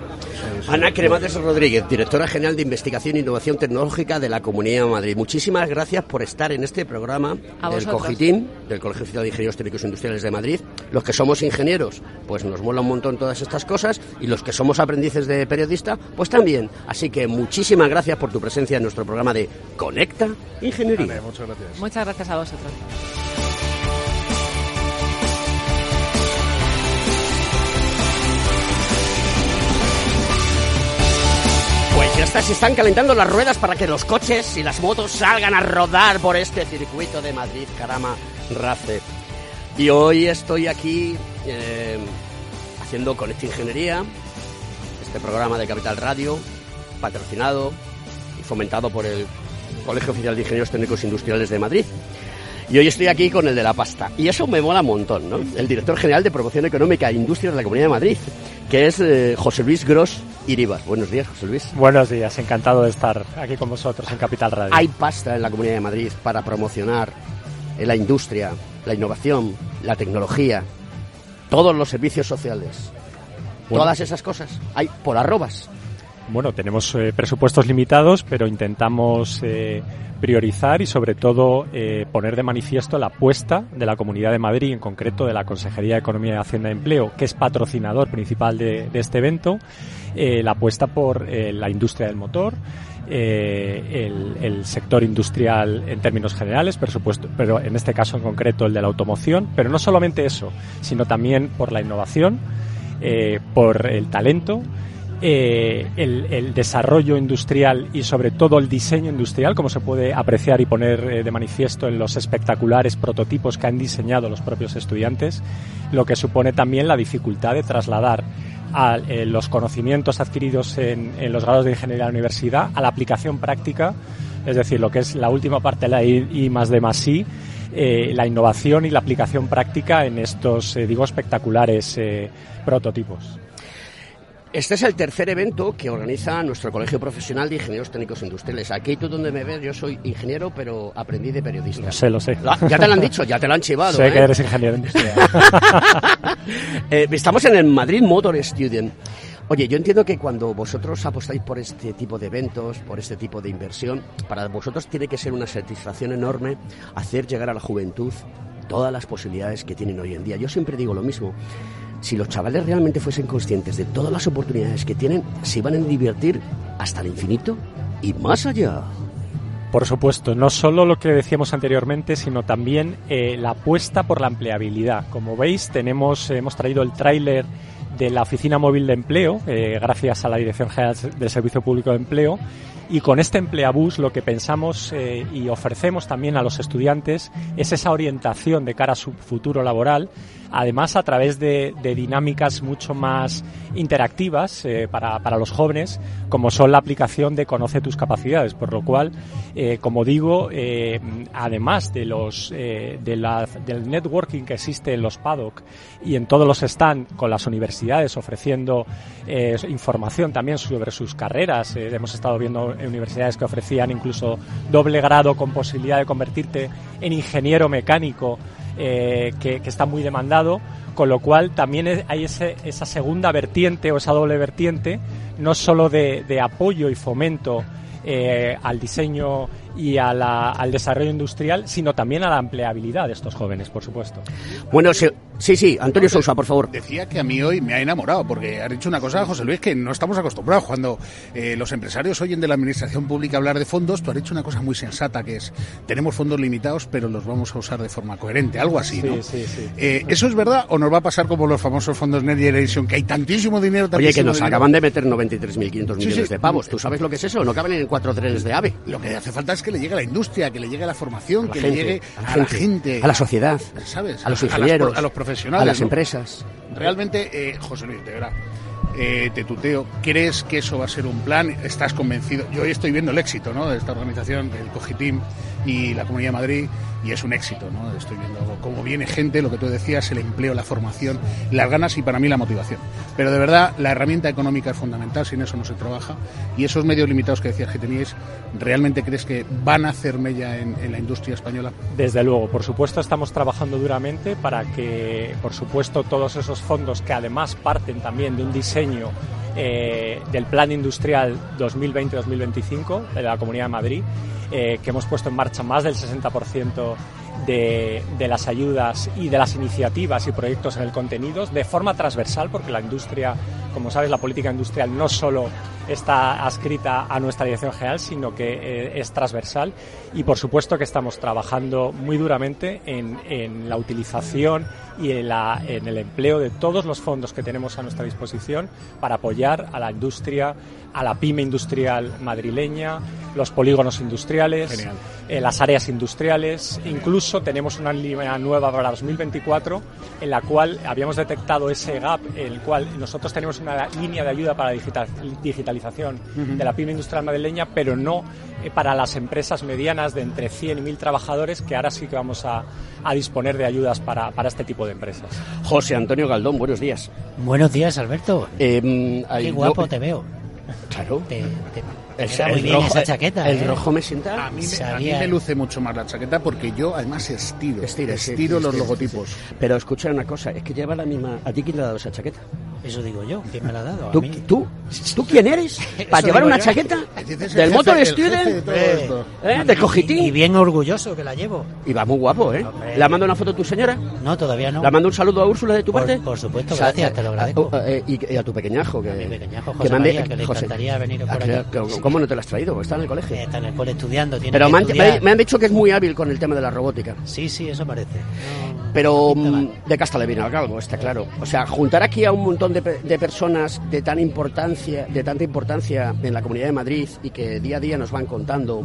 Ana Cremades Rodríguez, directora general de Investigación e Innovación Tecnológica de la Comunidad de Madrid. Muchísimas gracias por estar en este programa del COGITIN, del Colegio Oficial de Ingenieros Técnicos Industriales de Madrid. Los que somos ingenieros, pues nos mola un montón todas estas cosas y los que somos aprendices de periodista, pues también. Así que muchísimas gracias por tu presencia en nuestro programa de Conecta Ingeniería. muchas gracias. Muchas gracias a vosotros. Pues ya está, se están calentando las ruedas para que los coches y las motos salgan a rodar por este circuito de Madrid, Carama, Race. Y hoy estoy aquí eh, haciendo Conecta Ingeniería, este programa de Capital Radio, patrocinado y fomentado por el Colegio Oficial de Ingenieros Técnicos Industriales de Madrid. Y hoy estoy aquí con el de la pasta. Y eso me mola un montón, ¿no? El director general de Promoción Económica e Industria de la Comunidad de Madrid, que es eh, José Luis Gross Iribas. Buenos días, José Luis. Buenos días, encantado de estar aquí con vosotros en Capital Radio. Hay pasta en la Comunidad de Madrid para promocionar la industria, la innovación, la tecnología, todos los servicios sociales. Todas esas cosas hay por arrobas. Bueno, tenemos eh, presupuestos limitados, pero intentamos eh, priorizar y sobre todo eh, poner de manifiesto la apuesta de la Comunidad de Madrid, en concreto de la Consejería de Economía y Hacienda y Empleo, que es patrocinador principal de, este evento, la apuesta por la industria del motor, el, sector industrial en términos generales, supuesto, pero en este caso en concreto el de la automoción, pero no solamente eso, sino también por la innovación, por el talento, eh, el, desarrollo industrial y sobre todo el diseño industrial, como se puede apreciar y poner eh, de manifiesto en los espectaculares prototipos que han diseñado los propios estudiantes, lo que supone también la dificultad de trasladar a, eh, los conocimientos adquiridos en, los grados de ingeniería de la universidad a la aplicación práctica, es decir, lo que es la última parte de la I, más de más I, la innovación y la aplicación práctica en estos, digo, espectaculares prototipos. Este es el tercer evento que organiza nuestro Colegio Profesional de Ingenieros Técnicos Industriales. Aquí tú donde me ves, yo soy ingeniero, pero aprendí de periodista. Lo sé, lo sé. La- ya te lo han dicho, ya te lo han chivado. sé ¿eh? que eres ingeniero industrial. Eh, estamos en el Madrid Motor Student. Oye, yo entiendo que cuando vosotros apostáis por este tipo de eventos, por este tipo de inversión, para vosotros tiene que ser una satisfacción enorme hacer llegar a la juventud todas las posibilidades que tienen hoy en día. Yo siempre digo lo mismo. Si los chavales realmente fuesen conscientes de todas las oportunidades que tienen, se iban a divertir hasta el infinito y más allá. Por supuesto, no solo lo que decíamos anteriormente, sino también eh, la apuesta por la empleabilidad. Como veis, tenemos, hemos traído el tráiler de la Oficina Móvil de Empleo, eh, gracias a la Dirección General del Servicio Público de Empleo. Y con este Empleabús lo que pensamos eh, y ofrecemos también a los estudiantes es esa orientación de cara a su futuro laboral, además a través de, dinámicas mucho más interactivas eh, para, para, los jóvenes, como son la aplicación de Conoce tus capacidades, por lo cual, eh, como digo, eh, además de los, del networking que existe en los paddock y en todos los stands con las universidades ofreciendo información también sobre sus carreras, hemos estado viendo universidades que ofrecían incluso doble grado con posibilidad de convertirte en ingeniero mecánico eh, que, está muy demandado, con lo cual también hay ese, esa segunda vertiente o esa doble vertiente, no solo de, de apoyo y fomento eh, al diseño y a la, al desarrollo industrial, sino también a la empleabilidad de estos jóvenes, por supuesto. Bueno, sí, sí, sí, Antonio Sousa, por favor. Decía que a mí hoy me ha enamorado, porque ha dicho una cosa, José Luis, que no estamos acostumbrados. Cuando eh, los empresarios oyen de la administración pública hablar de fondos, tú has dicho una cosa muy sensata, que es, tenemos fondos limitados, pero los vamos a usar de forma coherente, algo así, sí, ¿no? Sí, sí. Eh, ¿Eso es verdad o nos va a pasar como los famosos fondos Next Generation, que hay tantísimo dinero, tantísimo Oye, que nos dinero? acaban de meter 93.500 millones Sí, sí. de pavos. ¿Tú sabes lo que es eso? No caben en cuatro trenes de AVE. Lo que hace falta es que le llegue a la industria, que le llegue a la formación, la que gente, le llegue a la, a gente, la gente, a la sociedad, ¿sabes? a los A las- ingenieros, a los profesionales, a las ¿no? empresas. Realmente, eh, José Luis, de verdad, eh, te tuteo, ¿crees que eso va a ser un plan? ¿Estás convencido? Yo hoy estoy viendo el éxito ¿no? de esta organización, el Cogitim y la Comunidad de Madrid, y es un éxito. ¿no? Estoy viendo cómo viene gente, lo que tú decías, el empleo, la formación, las ganas y para mí la motivación. Pero de verdad, la herramienta económica es fundamental, sin eso no se trabaja. Y esos medios limitados que decías que teníais, ¿realmente crees que van a hacer mella en, la industria española? Desde luego, por supuesto, estamos trabajando duramente para que, por supuesto, todos esos fondos que además parten también de un diseño eh, del Plan Industrial 2020-2025 de la Comunidad de Madrid, eh, que hemos puesto en marcha más del 60% de, las ayudas y de las iniciativas y proyectos en el contenido de forma transversal, porque la industria, como sabes, la política industrial no solo está adscrita a nuestra dirección general, sino que eh, es transversal y por supuesto que estamos trabajando muy duramente en, en la utilización y en, la, en, el empleo de todos los fondos que tenemos a nuestra disposición para apoyar a la industria, a la pyme industrial madrileña, los polígonos industriales, eh, las áreas industriales. Genial. Incluso tenemos una línea nueva para 2024 en la cual habíamos detectado ese gap, en el cual nosotros tenemos una línea de ayuda para la digital, digitalización uh -huh. de la pyme industrial madrileña, pero no eh, para las empresas medianas de entre 100 y 1000 trabajadores, que ahora sí que vamos a, a disponer de ayudas para, para, este tipo de empresas. José Antonio Galdón, buenos días. Buenos días, Alberto. Eh, Qué guapo no, te veo. Claro. Te, te, el, muy el bien rojo, esa chaqueta. El ¿eh? rojo me sienta. A mí me, a mí me, luce mucho más la chaqueta porque yo además estiro. Estira, estiro sí, los logotipos. Pero escucha una cosa, es que lleva la misma. ¿A ti quién le ha dado esa chaqueta? Eso digo yo. ¿Quién me la ha dado? ¿Tú, ¿tú, ¿Tú quién eres? ¿Para llevar una yo. chaqueta? ¿Del Motor el Student? De eh, ¿Eh? ¿De cogitín? Y, y, bien orgulloso que la llevo. Y va muy guapo, ¿eh? Hombre. ¿Le ha mandado una foto a tu señora? No, todavía no. ¿Le ha mandado un saludo a Úrsula de tu por, parte? Por supuesto, gracias, te lo agradezco. Eh, y, y, a tu pequeñajo. Que, a mi pequeñajo, José que mande, María, que le José, encantaría venir por aquí. ¿Cómo no te lo has traído? Está en el colegio. Está en el cole estudiando. Tiene Pero que me han, estudiar. me, me han dicho que es muy hábil con el tema de la robótica. Sí, sí, eso parece. No, Pero no mm, de casta le viene al galgo, está claro. O sea, juntar aquí a un montón de, de, personas de tan importancia, de tanta importancia en la Comunidad de Madrid y que día a día nos van contando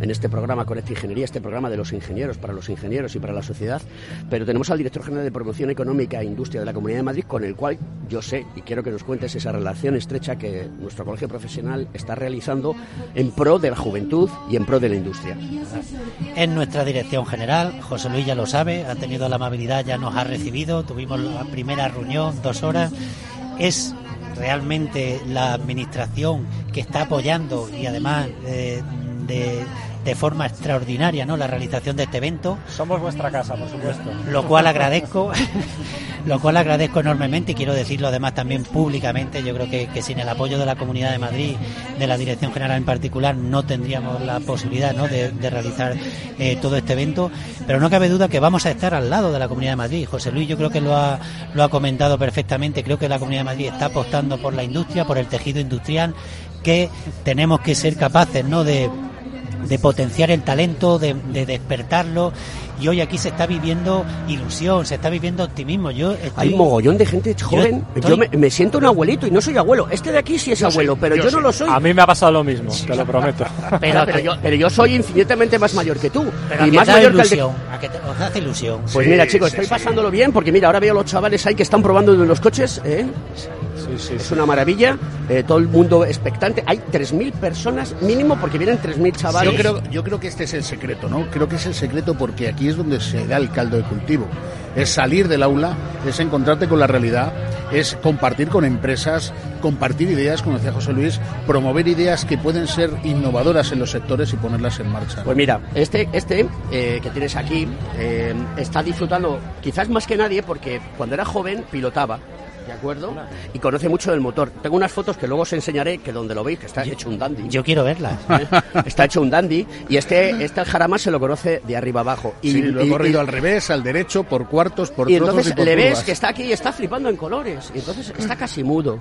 en este programa Conecta Ingeniería, este programa de los ingenieros, para los ingenieros y para la sociedad. Pero tenemos al director general de Promoción Económica e Industria de la Comunidad de Madrid, con el cual yo sé y quiero que nos cuentes esa relación estrecha que nuestro colegio profesional está realizando en pro de la juventud y en pro de la industria. En nuestra dirección general, José Luis ya lo sabe, ha tenido la amabilidad, ya nos ha recibido, tuvimos la primera reunión, dos horas. Es realmente la administración que está apoyando y además eh, de, de forma extraordinaria ¿no? la realización de este evento. Somos vuestra casa, por supuesto. Lo cual agradezco, lo cual agradezco enormemente y quiero decirlo además también públicamente. Yo creo que, que sin el apoyo de la Comunidad de Madrid, de la Dirección General en particular, no tendríamos la posibilidad ¿no? de, de realizar eh, todo este evento. Pero no cabe duda que vamos a estar al lado de la Comunidad de Madrid. José Luis yo creo que lo ha, lo ha comentado perfectamente. Creo que la Comunidad de Madrid está apostando por la industria, por el tejido industrial, que tenemos que ser capaces ¿no? de de potenciar el talento, de, de, despertarlo. Y hoy aquí se está viviendo ilusión, se está viviendo optimismo. Yo estoy, Hay mogollón de gente joven. Yo, estoy- yo me, me siento un abuelito y no soy abuelo. Este de aquí sí es abuelo, pero yo, no lo soy. A mí me ha pasado lo mismo, te lo prometo. Pero, pero yo, pero yo soy infinitamente más mayor que tú. pero y más mayor que el de... ilusión, a que te- os hace ilusión. Pues mira, chicos, estoy pasándolo bien porque mira, ahora veo los chavales ahí que están probando de los coches. ¿eh? Sí, sí, Es una maravilla. eh, todo el mundo expectante. Hay 3.000 personas mínimo porque vienen 3.000 chavales. Yo creo, yo creo que este es el secreto, ¿no? Creo que es el secreto porque aquí es donde se da el caldo de cultivo. Es salir del aula, es encontrarte con la realidad, es compartir con empresas, compartir ideas, como decía José Luis, promover ideas que pueden ser innovadoras en los sectores y ponerlas en marcha. Pues mira, este, este eh, que tienes aquí eh, está disfrutando quizás más que nadie porque cuando era joven pilotaba. ¿De acuerdo? Y conoce mucho del motor. Tengo unas fotos que luego os enseñaré, que donde lo veis, que está hecho un dandy. Yo quiero verla. ¿eh? Está hecho un dandy. Y este, este jarama se lo conoce de arriba abajo. Y, sí, lo he y- corrido y- al revés, al derecho, por cuartos, por y trozos entonces y por le ves curvas. que está aquí y está flipando en colores. Y entonces está casi mudo.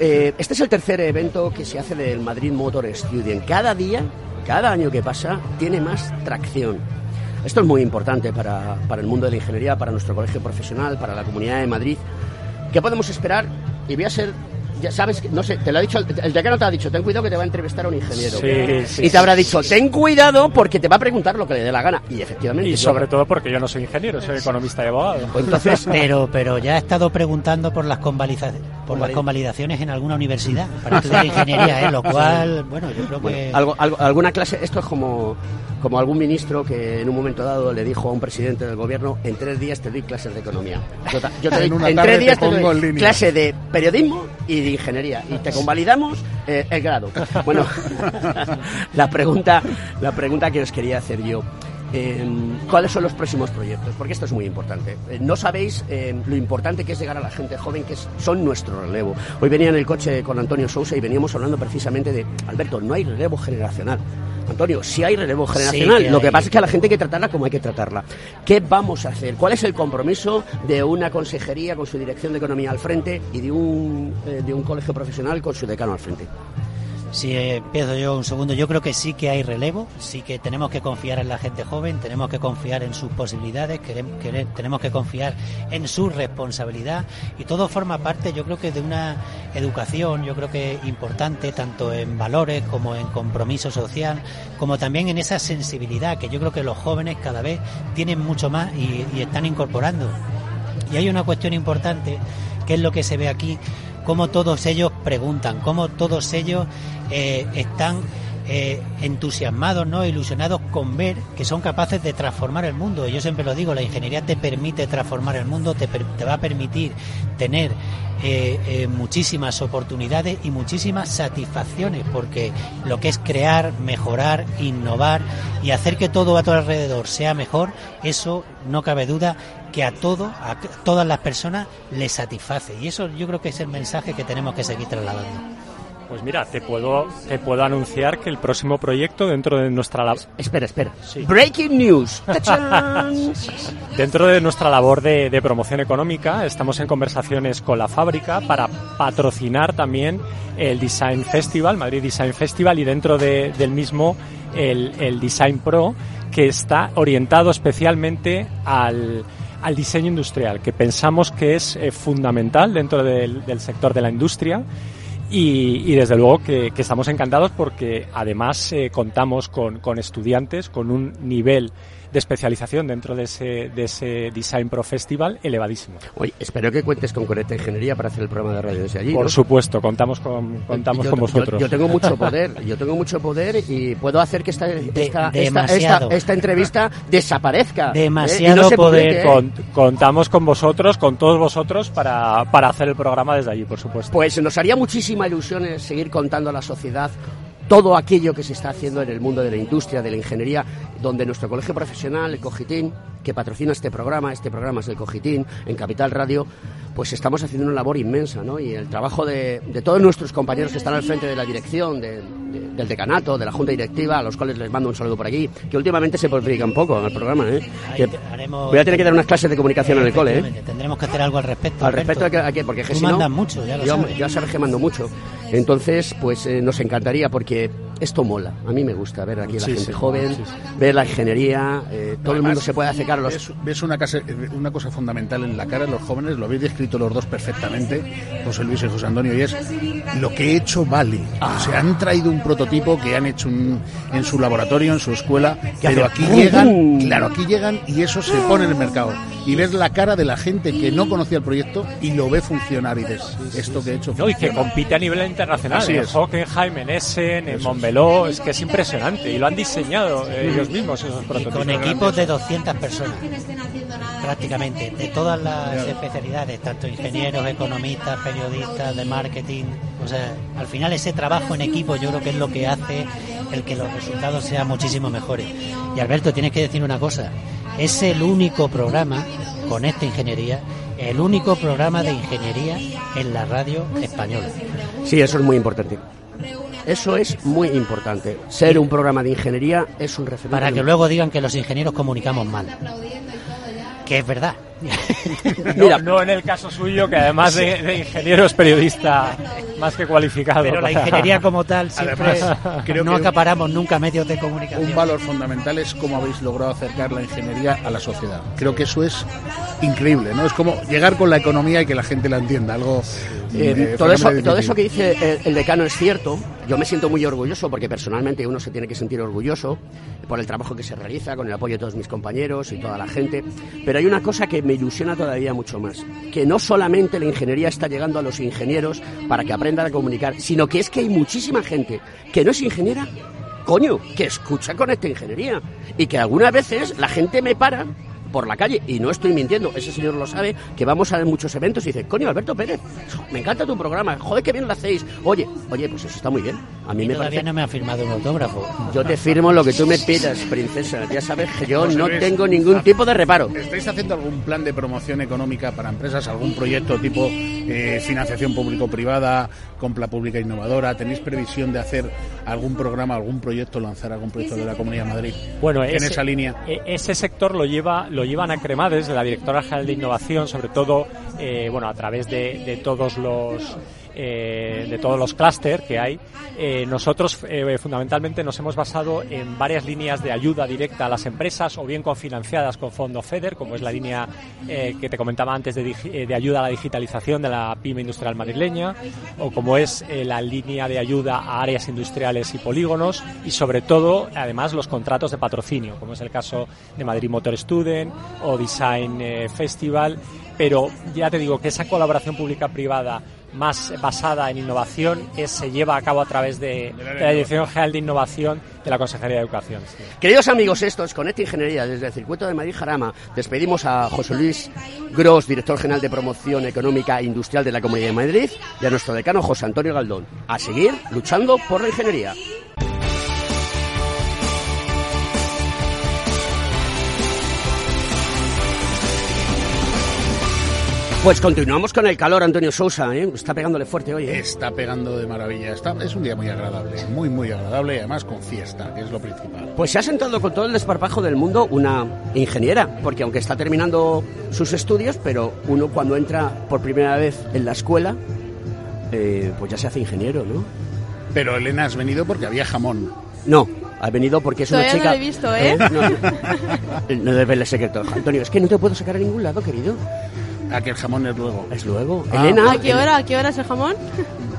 Eh, este es el tercer evento que se hace del Madrid Motor Student. Cada día, cada año que pasa, tiene más tracción. Esto es muy importante para, para el mundo de la ingeniería, para nuestro colegio profesional, para la comunidad de Madrid. ¿Qué podemos esperar? Y voy a ser, ya sabes, que- no sé, te lo ha dicho, el, decano te ha dicho, ten cuidado que te va a entrevistar a un ingeniero. Sí, sí, y te habrá dicho, ten cuidado porque te va a preguntar lo que le dé la gana. Y efectivamente. Y yo- sobre todo porque yo no soy ingeniero, soy economista y abogado. Pues entonces, Pero, pero ya he estado preguntando por las convaliza- por las Convalid- convalidaciones en alguna universidad para estudiar ingeniería, ¿eh? lo cual, bueno, yo creo Bueno, que algo, algo- alguna clase, esto es como, como algún ministro que en un momento dado le dijo a un presidente del gobierno, en tres días te doy clases de economía. Yo, te doy- En una en tres días te, doy clase de periodismo y de ingeniería. Y te convalidamos eh, el grado. Bueno, la pregunta, la pregunta que os quería hacer yo. Eh, ¿Cuáles son los próximos proyectos? Porque esto es muy importante. Eh, no sabéis eh, lo importante que es llegar a la gente joven, que es- son nuestro relevo. Hoy venía en el coche con Antonio Sousa y veníamos hablando precisamente de, Alberto, no hay relevo generacional. Antonio, sí hay relevo generacional, que lo que hay. pasa es que a la gente hay que tratarla como hay que tratarla. ¿Qué vamos a hacer? ¿Cuál es el compromiso de una consejería con su dirección de economía al frente y de un, eh, de un colegio profesional con su decano al frente? Si eh, empiezo yo un segundo, yo creo que sí que hay relevo, sí que tenemos que confiar en la gente joven, tenemos que confiar en sus posibilidades, querem- quere- tenemos que confiar en su responsabilidad y todo forma parte, yo creo que de una educación, yo creo que importante tanto en valores como en compromiso social, como también en esa sensibilidad que yo creo que los jóvenes cada vez tienen mucho más y, y están incorporando. Y hay una cuestión importante, que es lo que se ve aquí, cómo todos ellos preguntan, cómo todos ellos eh, están eh, entusiasmados, no ilusionados con ver que son capaces de transformar el mundo. Yo siempre lo digo, la ingeniería te permite transformar el mundo, te, te va a permitir tener eh, muchísimas oportunidades y muchísimas satisfacciones, porque lo que es crear, mejorar, innovar y hacer que todo a tu alrededor sea mejor, eso no cabe duda que a todo, a todas las personas les satisface. Y eso yo creo que es el mensaje que tenemos que seguir trasladando. Pues mira, te puedo, te puedo anunciar que el próximo proyecto dentro de nuestra lab- Espera, espera. Sí. Breaking news. Dentro de nuestra labor de, de promoción económica, estamos en conversaciones con la fábrica para patrocinar también el Design Festival, Madrid Design Festival, y dentro de- del mismo el, el Design Pro, que está orientado especialmente al, al diseño industrial, que pensamos que es eh, fundamental dentro del, del sector de la industria Y, y desde luego que, que estamos encantados porque además eh, contamos con, con estudiantes con un nivel de especialización dentro de ese, de ese Design Pro Festival elevadísimo. Oye, espero que cuentes con Conecta Ingeniería para hacer el programa de radio desde allí. Por ¿no? supuesto, contamos con, contamos Yo- con vosotros. Yo, tengo mucho poder, yo tengo mucho poder y puedo hacer que esta, esta, esta, demasiado. esta- esta entrevista desaparezca. ¿eh? Demasiado no poder. Con- contamos con vosotros, con todos vosotros, para, para hacer el programa desde allí, por supuesto. Pues nos haría muchísima ilusión eh, seguir contando a la sociedad todo aquello que se está haciendo en el mundo de la industria, de la ingeniería, donde nuestro colegio profesional, el Cogitín, que patrocina este programa, este programa es el Cogitín, en Capital Radio, pues estamos haciendo una labor inmensa, ¿no? Y el trabajo de, de todos nuestros compañeros que están al frente de la dirección, de- de- del decanato, de la junta directiva, a los cuales les mando un saludo por aquí, que últimamente se predica un poco en el programa, ¿eh? Ahí Que te- haremos- voy a tener que dar unas clases de comunicación en el cole, ¿eh? Tendremos que hacer algo al respecto. Al respecto, ¿a qué? Porque que Tú si no- mucho, ya lo yo, sabes. ya sabes que mando mucho. Entonces, pues eh, nos encantaría porque esto mola. A mí me gusta ver aquí a la Sí, gente sí, joven, sí, sí. ver la ingeniería, eh, todo el mundo se puede acercar a los... Ves, ves una, casa- una cosa fundamental en la cara de los jóvenes, lo habéis descrito los dos perfectamente, José Luis y José Antonio, y es lo que he hecho vale. Ah. O sea, han traído un prototipo que han hecho un- en su laboratorio, en su escuela, pero aquí llegan, claro, aquí llegan y eso se pone en el mercado. Y ves la cara de la gente que no conocía el proyecto y lo ve funcionar y dices, esto que he hecho No, y que compite a nivel internacional. Así en es. Hockenheim, en Essen, en Montbeló, es que es impresionante. Y lo han diseñado eh, ellos mismos esos Y prototipos. con equipos de 200 personas, prácticamente, de todas las especialidades, tanto ingenieros, economistas, periodistas, de marketing. O sea, al final ese trabajo en equipo yo creo que es lo que hace el que los resultados sean muchísimo mejores. Y Alberto, tienes que decir una cosa, es el único programa con esta ingeniería, el único programa de ingeniería en la radio española. Sí, eso es muy importante. Eso es muy importante. Ser un programa de ingeniería es un referente. Para que luego digan que los ingenieros comunicamos mal. Que es verdad. No, no en el caso suyo, que además de, de ingeniero es periodista más que cualificado. Pero la ingeniería como tal siempre Además, creo no que- acaparamos nunca medios de comunicación. Un valor fundamental es cómo habéis logrado acercar la ingeniería a la sociedad. Creo que eso es increíble, ¿no? Es como llegar con la economía y que la gente la entienda, algo... Eh, eh, todo, eso, todo eso que dice el, el decano es cierto. Yo me siento muy orgulloso porque personalmente uno se tiene que sentir orgulloso por el trabajo que se realiza, con el apoyo de todos mis compañeros y toda la gente. Pero hay una cosa que me ilusiona todavía mucho más, que no solamente la ingeniería está llegando a los ingenieros para que aprendan a comunicar, sino que es que hay muchísima gente que no es ingeniera, coño, que escucha con esta ingeniería y que algunas veces la gente me para por la calle, y no estoy mintiendo, ese señor lo sabe, que vamos a muchos eventos y dice, coño, Alberto Pérez, me encanta tu programa, joder, qué bien lo hacéis. Oye, oye, pues eso está muy bien. A mí Y me todavía parece... no me ha firmado un autógrafo. Yo te firmo lo que tú me pidas, princesa. Ya sabes que yo José no tengo ningún tipo de reparo. ¿Estáis haciendo algún plan de promoción económica para empresas, algún proyecto tipo eh, financiación público-privada, compra pública innovadora? ¿Tenéis previsión de hacer algún programa, algún proyecto, lanzar algún proyecto de la Comunidad de Madrid Bueno, en ese- esa línea? e- Ese sector lo lleva lo llevan a Cremades, de la directora general de innovación, sobre todo, eh, bueno, a través de todos los eh, de todos los clúster que hay. Eh, nosotros eh, fundamentalmente nos hemos basado en varias líneas de ayuda directa a las empresas o bien cofinanciadas con fondo FEDER, como es la línea que te comentaba antes de, de ayuda a la digitalización de la pyme industrial madrileña, o como es la línea de ayuda a áreas industriales y polígonos, y sobre todo, además, los contratos de patrocinio, como es el caso de Madrid Motor Student o Design Festival. Pero ya te digo que esa colaboración pública-privada más basada en innovación es- se lleva a cabo a través de, de la Dirección General de Innovación de la Consejería de Educación. sí. Queridos amigos, esto es Conecta Ingeniería desde el circuito de Madrid Jarama. Despedimos a José Luis Gross, director general de promoción económica e industrial de la Comunidad de Madrid, y a nuestro decano José Antonio Galdón. A seguir luchando por la ingeniería. Pues continuamos con el calor, Antonio Sousa, ¿eh? está pegándole fuerte hoy. ¿eh? Está pegando de maravilla. Está, es un día muy agradable, muy, muy agradable y además con fiesta, que es lo principal. Pues se ha sentado con todo el desparpajo del mundo una ingeniera, porque aunque está terminando sus estudios, pero uno cuando entra por primera vez en la escuela, eh, pues ya se hace ingeniero, ¿no? Pero Elena, has venido porque había jamón. No, ha venido porque es una Todavía no chica... lo he visto, ¿eh? No, no debe verle secreto. Antonio, es que no te puedo sacar a ningún lado, querido. Aquel jamón es luego. Es luego. Ah. Elena... ¿A qué hora? ¿A qué hora es el jamón?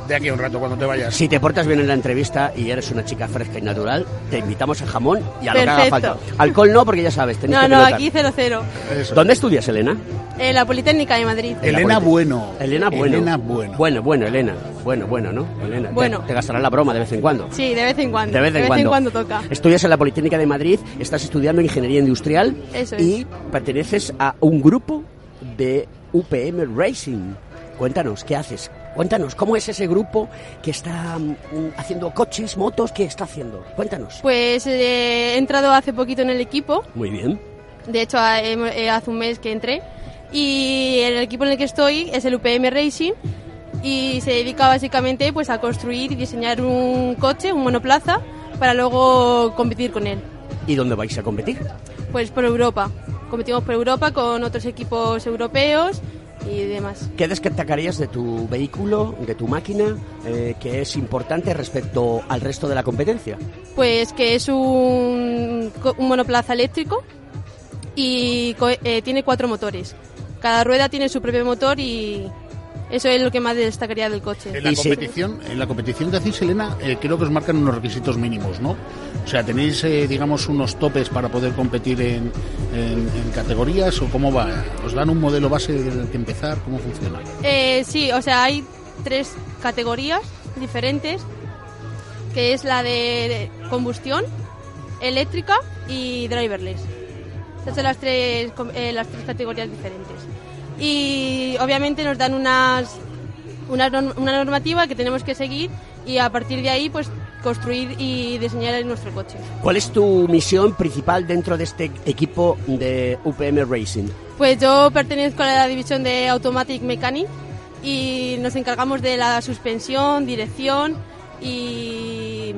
de aquí a un rato cuando te vayas. Si te portas bien en la entrevista y eres una chica fresca y natural, te invitamos a jamón y a lo que haga Perfecto. falta. Alcohol no, porque ya sabes, tenéis No, que no, pilotar. aquí cero cero. Eso. ¿Dónde estudias, Elena? En la Politécnica de Madrid. Elena Bueno. Elena Bueno. Elena Bueno. Bueno, bueno, Elena. Bueno, bueno, ¿no? Elena. te- Bueno. Te, gastarás la broma de vez en cuando. Sí, de vez en cuando. De vez en cuando. toca. Estudias en la Politécnica de Madrid, estás estudiando Ingeniería Industrial Eso es. y perteneces a un grupo de UPM Racing. Cuéntanos, ¿qué haces? Cuéntanos, ¿cómo es ese grupo que está mm, haciendo coches, motos? ¿Qué está haciendo? Cuéntanos. Pues eh, he entrado hace poquito en el equipo. Muy bien. De hecho, hem- eh, hace un mes que entré. Y el equipo en el que estoy es el UPM Racing y se dedica básicamente pues a construir y diseñar un coche, un monoplaza, para luego competir con él. ¿Y dónde vais a competir? Pues por Europa. Competimos por Europa con otros equipos europeos y demás. ¿Qué destacarías de tu vehículo, de tu máquina, eh, que es importante respecto al resto de la competencia? Pues que es un, monoplaza eléctrico y eh, tiene cuatro motores. Cada rueda tiene su propio motor y eso es lo que más destacaría del coche. En la Y sí. competición, en la competición que hacéis, Elena, eh, creo que os marcan unos requisitos mínimos, ¿no? O sea, tenéis, eh, digamos, unos topes para poder competir en, en- en categorías o cómo va. ¿Os dan un modelo base del que empezar? ¿Cómo funciona? Eh, sí, o sea, hay tres categorías diferentes, que es la de combustión, eléctrica y driverless. Estas son las tres, com- eh, las tres categorías diferentes. Y obviamente nos dan unas, una, norm- una normativa que tenemos que seguir y a partir de ahí pues construir y diseñar nuestro coche. ¿Cuál es tu misión principal dentro de este equipo de UPM Racing? Pues yo pertenezco a la división de Automatic Mechanic y nos encargamos de la suspensión, dirección y,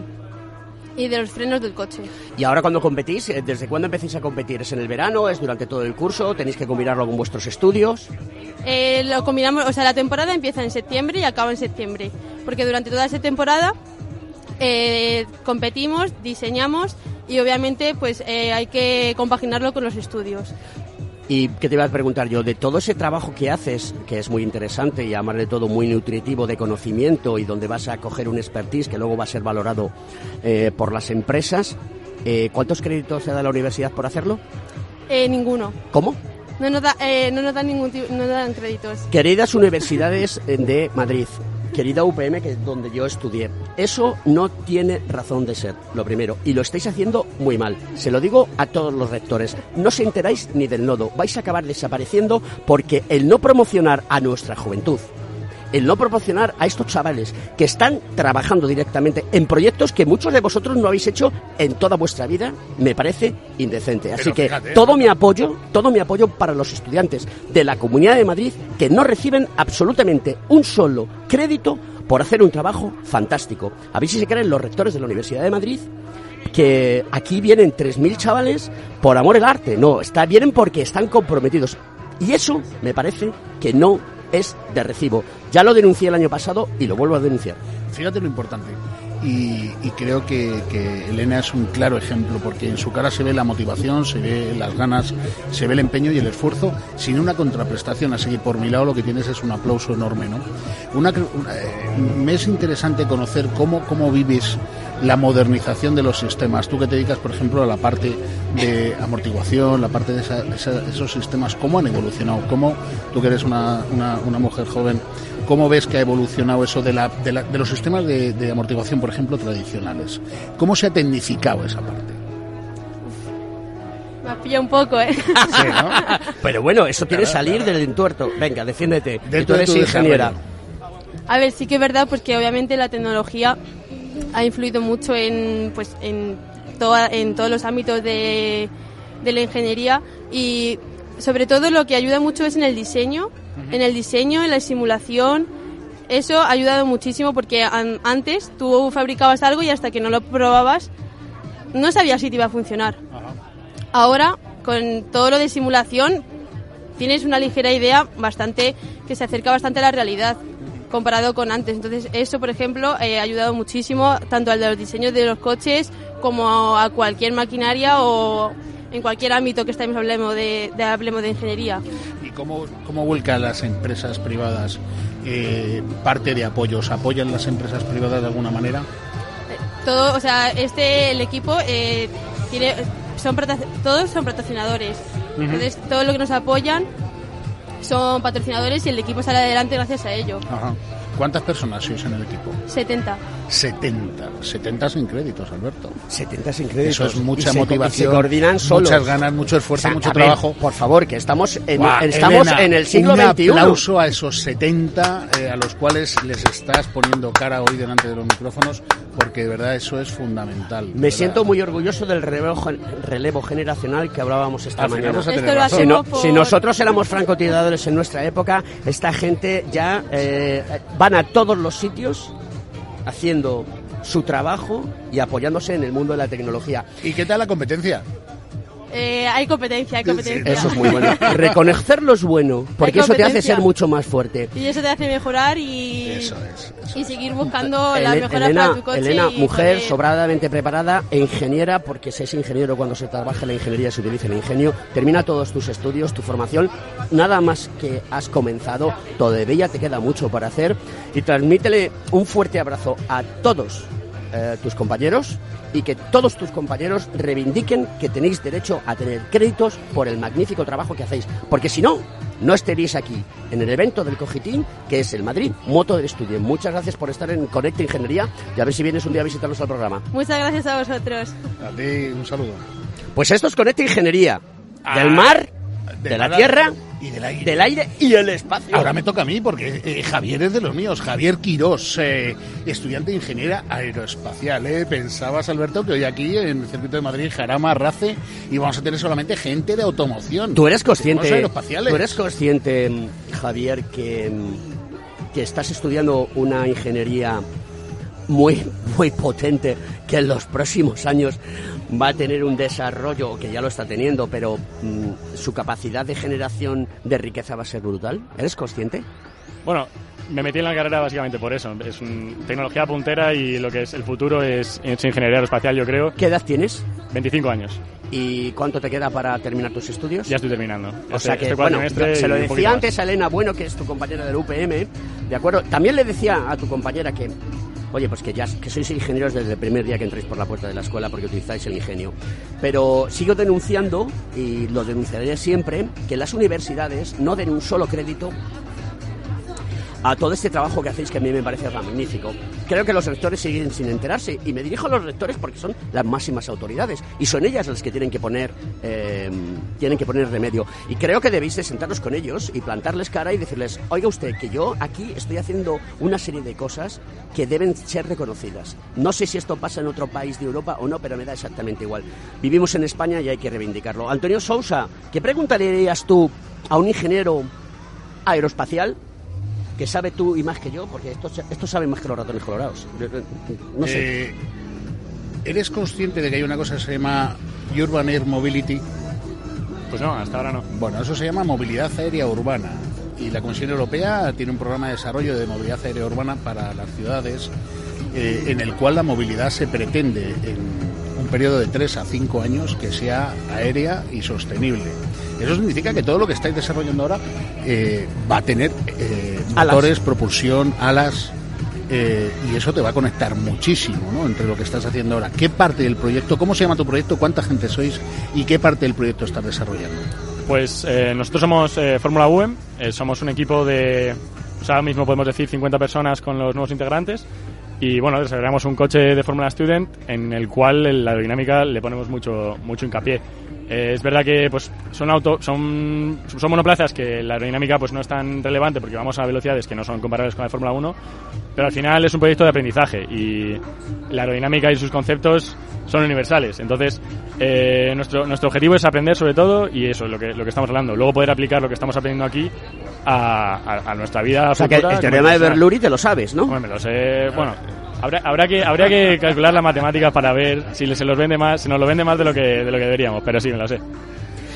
y de los frenos del coche. Y ahora cuando competís, eh, ¿desde cuándo empecéis a competir? ¿Es en el verano? ¿Es durante todo el curso? ¿Tenéis que combinarlo con vuestros estudios? Eh, lo combinamos, o sea, la temporada empieza en septiembre y acaba en septiembre, porque durante toda esa temporada eh, competimos, diseñamos y obviamente pues eh, hay que compaginarlo con los estudios. ¿Y qué te iba a preguntar yo? De todo ese trabajo que haces, que es muy interesante y además de todo muy nutritivo de conocimiento y donde vas a coger un expertise que luego va a ser valorado eh, por las empresas, eh, ¿cuántos créditos te da la universidad por hacerlo? Eh, ninguno. ¿Cómo? No nos, da, eh, no nos dan ningún no nos dan créditos. Queridas universidades de Madrid, querida UPM, que es donde yo estudié, eso no tiene razón de ser, lo primero, y lo estáis haciendo muy mal. Se lo digo a todos los rectores, no se enteráis ni del nodo, vais a acabar desapareciendo porque el no promocionar a nuestra juventud, el no proporcionar a estos chavales que están trabajando directamente en proyectos que muchos de vosotros no habéis hecho en toda vuestra vida, me parece indecente. Así que fíjate, todo mi apoyo, todo mi apoyo para los estudiantes de la Comunidad de Madrid que no reciben absolutamente un solo crédito por hacer un trabajo fantástico. A ver si se creen los rectores de la Universidad de Madrid que aquí vienen 3.000 chavales por amor al arte. No, está, vienen porque están comprometidos. Y eso me parece que no es de recibo. Ya lo denuncié el año pasado y lo vuelvo a denunciar. Fíjate lo importante. Y, creo que, Elena es un claro ejemplo, porque en su cara se ve la motivación, se ve las ganas, se ve el empeño y el esfuerzo, sin una contraprestación. Así que por mi lado lo que tienes es un aplauso enorme. ¿no? Una, una- eh, me es interesante conocer cómo, cómo vives la modernización de los sistemas. Tú que te dedicas, por ejemplo, a la parte de amortiguación, la parte de esa- esa- esos sistemas, ¿cómo han evolucionado? ¿Cómo, tú que eres una, una mujer joven, ¿Cómo ves que ha evolucionado eso de, la, de, la- de los sistemas de, de amortiguación, por ejemplo, tradicionales? ¿Cómo se ha tecnificado esa parte? Me has pillado un poco, ¿eh? Sí, ¿no? Pero bueno, eso tiene que salir del entuerto. Venga, defiéndete. que tú de eres tu ingeniera. A ver, sí que es verdad, pues que obviamente la tecnología ha influido mucho en, pues, en, toda- en todos los ámbitos de, de la ingeniería y sobre todo lo que ayuda mucho es en el diseño, en el diseño, en la simulación. Eso ha ayudado muchísimo porque an- antes tú fabricabas algo y hasta que no lo probabas no sabías si te iba a funcionar. Ahora, con todo lo de simulación, tienes una ligera idea bastante que se acerca bastante a la realidad comparado con antes. Entonces, eso, por ejemplo, eh, ha ayudado muchísimo tanto al de los diseños de los coches como a cualquier maquinaria o en cualquier ámbito que estemos hablemos de, de hablemos de ingeniería. ¿Y ¿Cómo, cómo vuelcan las empresas privadas eh, parte de apoyos? ¿Apoyan las empresas privadas de alguna manera? Todo, o sea, este, el equipo eh, tiene, son todos son patrocinadores. Entonces, todo lo que nos apoyan son patrocinadores y el equipo sale adelante gracias a ello. Ajá. ¿Cuántas personas sois en el equipo? 70. 70. 70 sin créditos, Alberto. 70 sin créditos. Eso es mucha Y se y motivación. se coordinan solos. Muchas ganas, mucho esfuerzo, O sea, mucho ver, trabajo. por favor, que estamos en, Guau, estamos Elena, en el siglo un XXI. aplauso a esos 70 eh, a los cuales les estás poniendo cara hoy delante de los micrófonos, porque de verdad eso es fundamental. Me verdad. siento muy orgulloso del relevo, gen- relevo generacional que hablábamos esta Al mañana. Si, no- nosotros éramos francotiradores en nuestra época, esta gente ya eh, van a todos los sitios haciendo su trabajo y apoyándose en el mundo de la tecnología. ¿Y qué tal la competencia? Eh, hay competencia, hay competencia. Eso es muy bueno. Reconocerlo es bueno, porque eso te hace ser mucho más fuerte. Y eso te hace mejorar y, Eso es. eso y es. seguir buscando las mejoras Elena, para tu coche. Elena, mujer poder- sobradamente preparada, e ingeniera, porque se es ingeniero cuando se trabaja en la ingeniería, se utiliza el ingenio, termina todos tus estudios, tu formación, nada más que has comenzado, todavía te queda mucho por hacer, y transmítele un fuerte abrazo a todos eh, tus compañeros y que todos tus compañeros reivindiquen que tenéis derecho a tener créditos por el magnífico trabajo que hacéis, porque si no, no estaréis aquí en el evento del Cogitín, que es el Madrid Moto del Estudio. Muchas gracias por estar en Conecta Ingeniería y a ver si vienes un día a visitarnos al programa. Muchas gracias a vosotros. A ti un saludo. Pues esto es Conecta Ingeniería. Ah, Del mar, de de, la tierra, y del aire. del aire y el espacio. Ahora me toca a mí porque eh, Javier es de los míos. Javier Quirós, eh, estudiante de ingeniería aeroespacial. ¿eh? Pensabas, Alberto, que hoy aquí en el circuito de Madrid, Jarama, Race, íbamos a tener solamente gente de automoción. Tú eres consciente, aeroespaciales. tú eres consciente, Javier, que, que estás estudiando una ingeniería muy, muy potente que en los próximos años va a tener un desarrollo, que ya lo está teniendo, pero mm, su capacidad de generación de riqueza va a ser brutal. ¿Eres consciente? Bueno, me metí en la carrera básicamente por eso. Es un- tecnología puntera y lo que es el futuro es, es ingeniería aeroespacial, yo creo. ¿Qué edad tienes? 25 años. ¿Y cuánto te queda para terminar tus estudios? Ya estoy terminando. O Este- sea que, este bueno, se lo decía antes a Elena Bueno, que es tu compañera del UPM, ¿de acuerdo? También le decía a tu compañera que, oye, pues que ya sois ingenieros desde el primer día que entréis por la puerta de la escuela porque utilizáis el ingenio. Pero sigo denunciando, y lo denunciaré siempre, que las universidades no den un solo crédito a todo este trabajo que hacéis que a mí me parece magnífico. Creo que los rectores siguen sin enterarse y me dirijo a los rectores porque son las máximas autoridades y son ellas las que tienen que poner eh, tienen que poner remedio y creo que debéis de sentaros con ellos y plantarles cara y decirles oiga usted que yo aquí estoy haciendo una serie de cosas que deben ser reconocidas. No sé si esto pasa en otro país de Europa o no, pero me da exactamente igual. Vivimos en España y hay que reivindicarlo. Antonio Sousa, ¿qué pregunta le dirías tú a un ingeniero aeroespacial que sabe tú y más que yo, porque esto, esto sabe más que los ratones colorados. No sé. Eh, ¿Eres consciente de que hay una cosa que se llama Urban Air Mobility? Pues no, hasta ahora no. Bueno, eso se llama movilidad aérea urbana. Y la Comisión Europea tiene un programa de desarrollo de movilidad aérea urbana para las ciudades, eh, en el cual la movilidad se pretende en un periodo de 3 a 5 años que sea aérea y sostenible. Eso significa que todo lo que estáis desarrollando ahora eh, va a tener eh, motores, propulsión, alas, eh, y eso te va a conectar muchísimo ¿no? entre lo que estás haciendo ahora. ¿Qué parte del proyecto, cómo se llama tu proyecto, cuánta gente sois y qué parte del proyecto estás desarrollando? Pues eh, nosotros somos eh, Fórmula UEM, eh, somos un equipo de, o sea, ahora mismo podemos decir 50 personas con los nuevos integrantes y bueno, desarrollamos un coche de Fórmula Student en el cual en la aerodinámica le ponemos mucho, mucho hincapié. Eh, es verdad que pues son auto, son, son monoplazas que la aerodinámica pues no es tan relevante porque vamos a velocidades que no son comparables con la Fórmula 1, pero al final es un proyecto de aprendizaje y la aerodinámica y sus conceptos son universales. Entonces, eh, nuestro, nuestro objetivo es aprender sobre todo y eso es lo que, lo que estamos hablando. Luego poder aplicar lo que estamos aprendiendo aquí a, a- a nuestra vida o sea que el, teorema de. Bernoulli te lo sabes, ¿no? Hombre, me lo sé. Bueno, habrá, habrá que habría que calcular las matemáticas para ver si se los vende más, si nos lo vende más de lo que de lo que deberíamos, pero sí me lo sé.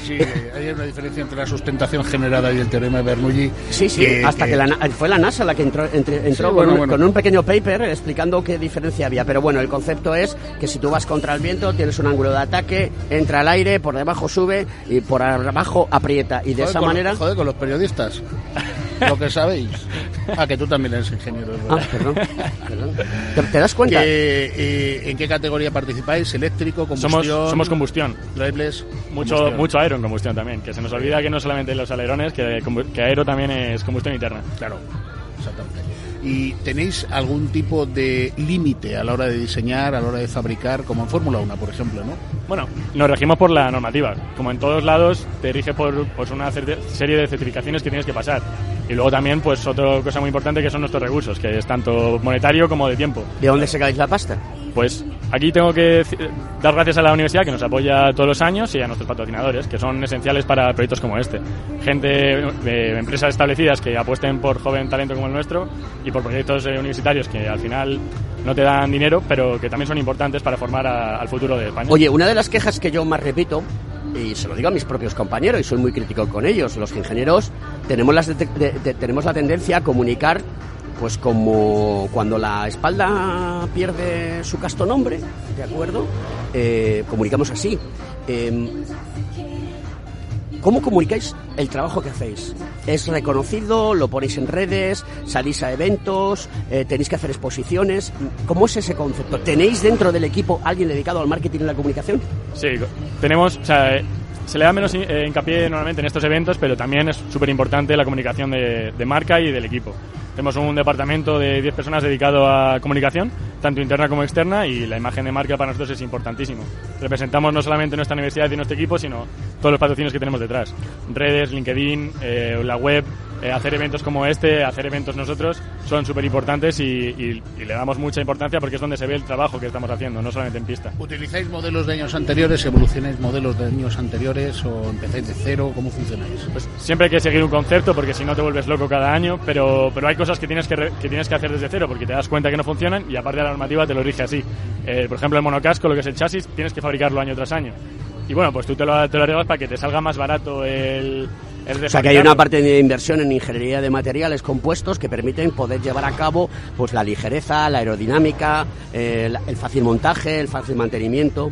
Sí, hay una diferencia entre la sustentación generada y el teorema de Bernoulli. Sí, sí, hasta que, la, fue la NASA la que entró, entró con, un pequeño paper explicando qué diferencia había. Pero bueno, el concepto es que si tú vas contra el viento, tienes un ángulo de ataque, entra al aire, por debajo sube y por abajo aprieta. Y de esa manera... Joder, con los periodistas. Lo que sabéis. Ah, que tú también eres ingeniero. Ah, perdón. ¿Te, das cuenta? Eh, ¿En qué categoría participáis? ¿Eléctrico, combustión? Somos, somos combustión. Mucho, mucho aero en combustión también. Que se nos olvida que no solamente los alerones, que, que aero también es combustión interna. Claro, exactamente y tenéis algún tipo de límite a la hora de diseñar, a la hora de fabricar, como en Fórmula 1, por ejemplo, ¿no? Bueno, nos regimos por la normativa. Como en todos lados, te rige por pues, una serie de certificaciones que tienes que pasar. Y luego también, pues otra cosa muy importante que son nuestros recursos, que es tanto monetario como de tiempo. ¿De dónde sacáis la pasta? Pues aquí tengo que dar gracias a la universidad que nos apoya todos los años y a nuestros patrocinadores, que son esenciales para proyectos como este. Gente de empresas establecidas que apuesten por joven talento como el nuestro y por proyectos eh, universitarios que al final no te dan dinero, pero que también son importantes para formar al futuro de España. Oye, una de las quejas que yo más repito y se lo digo a mis propios compañeros y soy muy crítico con ellos. Los ingenieros tenemos, la tendencia a comunicar pues como cuando la espalda pierde su casto nombre, ¿de acuerdo? Eh, comunicamos así. Em, ¿Cómo comunicáis el trabajo que hacéis? ¿Es reconocido? ¿Lo ponéis en redes? ¿Salís a eventos? Eh, ¿Tenéis que hacer exposiciones? ¿Cómo es ese concepto? ¿Tenéis dentro del equipo alguien dedicado al marketing y la comunicación? Sí, tenemos, se le da menos eh, hincapié normalmente en estos eventos, pero también es súper importante la comunicación de, marca y del equipo. Tenemos un departamento de 10 personas dedicado a comunicación, tanto interna como externa, y la imagen de marca para nosotros es importantísimo. Representamos no solamente nuestra universidad y nuestro equipo, sino todos los patrocinios que tenemos detrás. Redes, LinkedIn, eh, la web, eh, hacer eventos como este, hacer eventos nosotros, son súper importantes y, le damos mucha importancia porque es donde se ve el trabajo que estamos haciendo, no solamente en pista. ¿Utilizáis modelos de años anteriores, evolucionáis modelos de años anteriores o empezáis de cero? ¿Cómo funcionáis? Pues siempre hay que seguir un concepto porque si no te vuelves loco cada año, pero, pero hay cosas que tienes que, que tienes que hacer desde cero porque te das cuenta que no funcionan y aparte la normativa te lo rige así. Eh, por ejemplo, el monocasco, lo que es el chasis, tienes que fabricarlo año tras año. Y bueno, pues tú te lo, te lo arreglas para que te salga más barato el, o sea que hay una parte de inversión en ingeniería de materiales compuestos que permiten poder llevar a cabo pues la ligereza, la aerodinámica, el, fácil montaje, el fácil mantenimiento.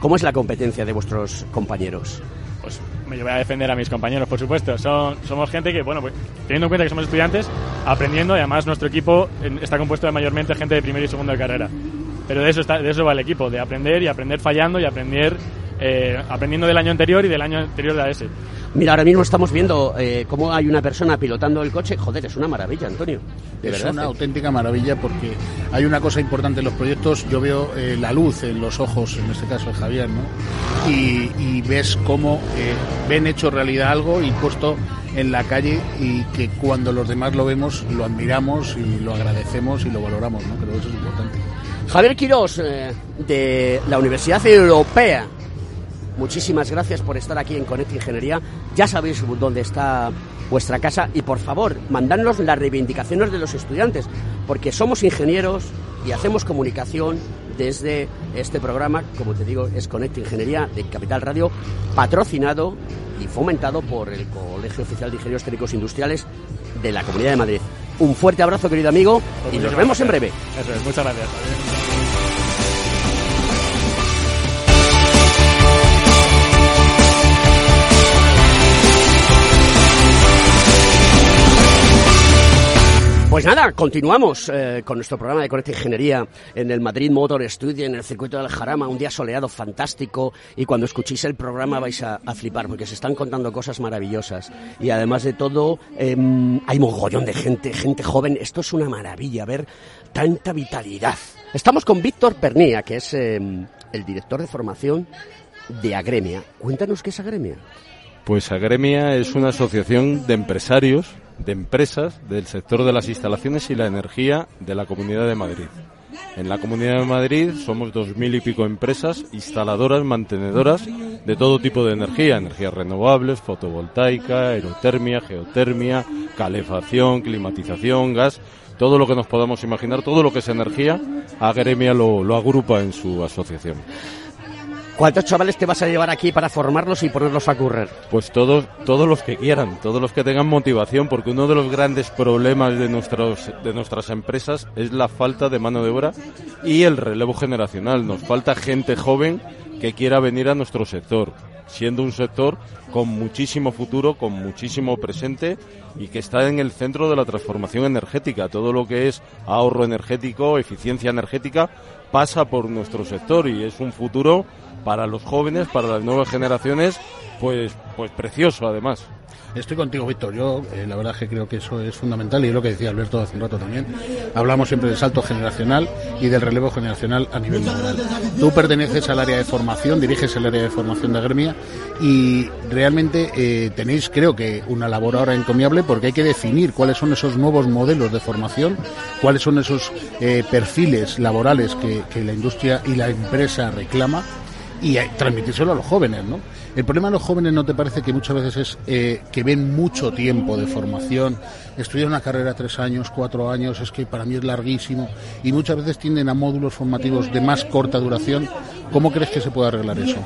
¿Cómo es la competencia de vuestros compañeros? Pues me voy a defender a mis compañeros, por supuesto. Son, somos gente que, bueno, pues teniendo en cuenta que somos estudiantes, aprendiendo, y además nuestro equipo está compuesto de mayormente gente de primero y segundo de carrera. Pero de eso, está, de eso va el equipo, de aprender y aprender fallando y aprender eh, aprendiendo del año anterior y del año anterior de ese. Mira, ahora mismo estamos viendo eh, cómo hay una persona pilotando el coche. Joder, es una maravilla, Antonio. es una auténtica maravilla porque hay una cosa importante en los proyectos. Yo veo eh, la luz en los ojos, en este caso de Javier, ¿no? Y, ves cómo ven hecho realidad algo y puesto en la calle y que cuando los demás lo vemos lo admiramos y lo agradecemos y lo valoramos, ¿no? Creo que eso es importante. Javier Quirós, de la Universidad Europea Muchísimas gracias por estar aquí en Conect Ingeniería. Ya sabéis dónde está vuestra casa y por favor, mandadnos las reivindicaciones de los estudiantes, porque somos ingenieros y hacemos comunicación desde este programa, como te digo, es Conect Ingeniería de Capital Radio, patrocinado y fomentado por el Colegio Oficial de Ingenieros Técnicos Industriales de la Comunidad de Madrid. Un fuerte abrazo, querido amigo, y nos vemos en breve. muchas gracias. Pues nada, continuamos eh, con nuestro programa de Conecta Ingeniería en el Madrid Motor Studio, en el circuito del Jarama, un día soleado fantástico y cuando escuchéis el programa vais a, flipar porque se están contando cosas maravillosas y además de todo em, hay mogollón de gente, gente joven, esto es una maravilla ver tanta vitalidad. Estamos con Víctor Pernía, que es em, el director de formación de Agremia. Cuéntanos qué es Agremia. Pues Agremia es una asociación de empresarios de empresas del sector de las instalaciones y la energía de la Comunidad de Madrid. En la Comunidad de Madrid somos dos mil y pico empresas instaladoras, mantenedoras de todo tipo de energía, energías renovables, fotovoltaica, aerotermia, geotermia, calefacción, climatización, gas, todo lo que nos podamos imaginar, todo lo que es energía, Agremia lo, lo agrupa en su asociación. ¿Cuántos chavales te vas a llevar aquí para formarlos y ponerlos a currer? Pues todos, todos los que quieran, todos los que tengan motivación, porque uno de los grandes problemas de, nuestros, de nuestras empresas es la falta de mano de obra y el relevo generacional. Nos falta gente joven que quiera venir a nuestro sector, siendo un sector con muchísimo futuro, con muchísimo presente y que está en el centro de la transformación energética. Todo lo que es ahorro energético, eficiencia energética, pasa por nuestro sector y es un futuro para los jóvenes, para las nuevas generaciones, pues, pues precioso además. Estoy contigo, Víctor. Yo, eh, la verdad, que creo que eso es fundamental y es lo que decía Alberto hace un rato también. Hablamos siempre del salto generacional y del relevo generacional a nivel laboral. Tú perteneces al área de formación, diriges el área de formación de Gremia y realmente eh, tenéis, creo que, una labor ahora encomiable porque hay que definir cuáles son esos nuevos modelos de formación, cuáles son esos eh, perfiles laborales que la industria y la empresa reclama y transmitírselo a los jóvenes, ¿no? El problema de los jóvenes no te parece que muchas veces es eh, que ven mucho tiempo de formación, estudiar una carrera tres años, cuatro años, es que para mí es larguísimo y muchas veces tienden a módulos formativos de más corta duración. ¿Cómo crees que se puede arreglar eso?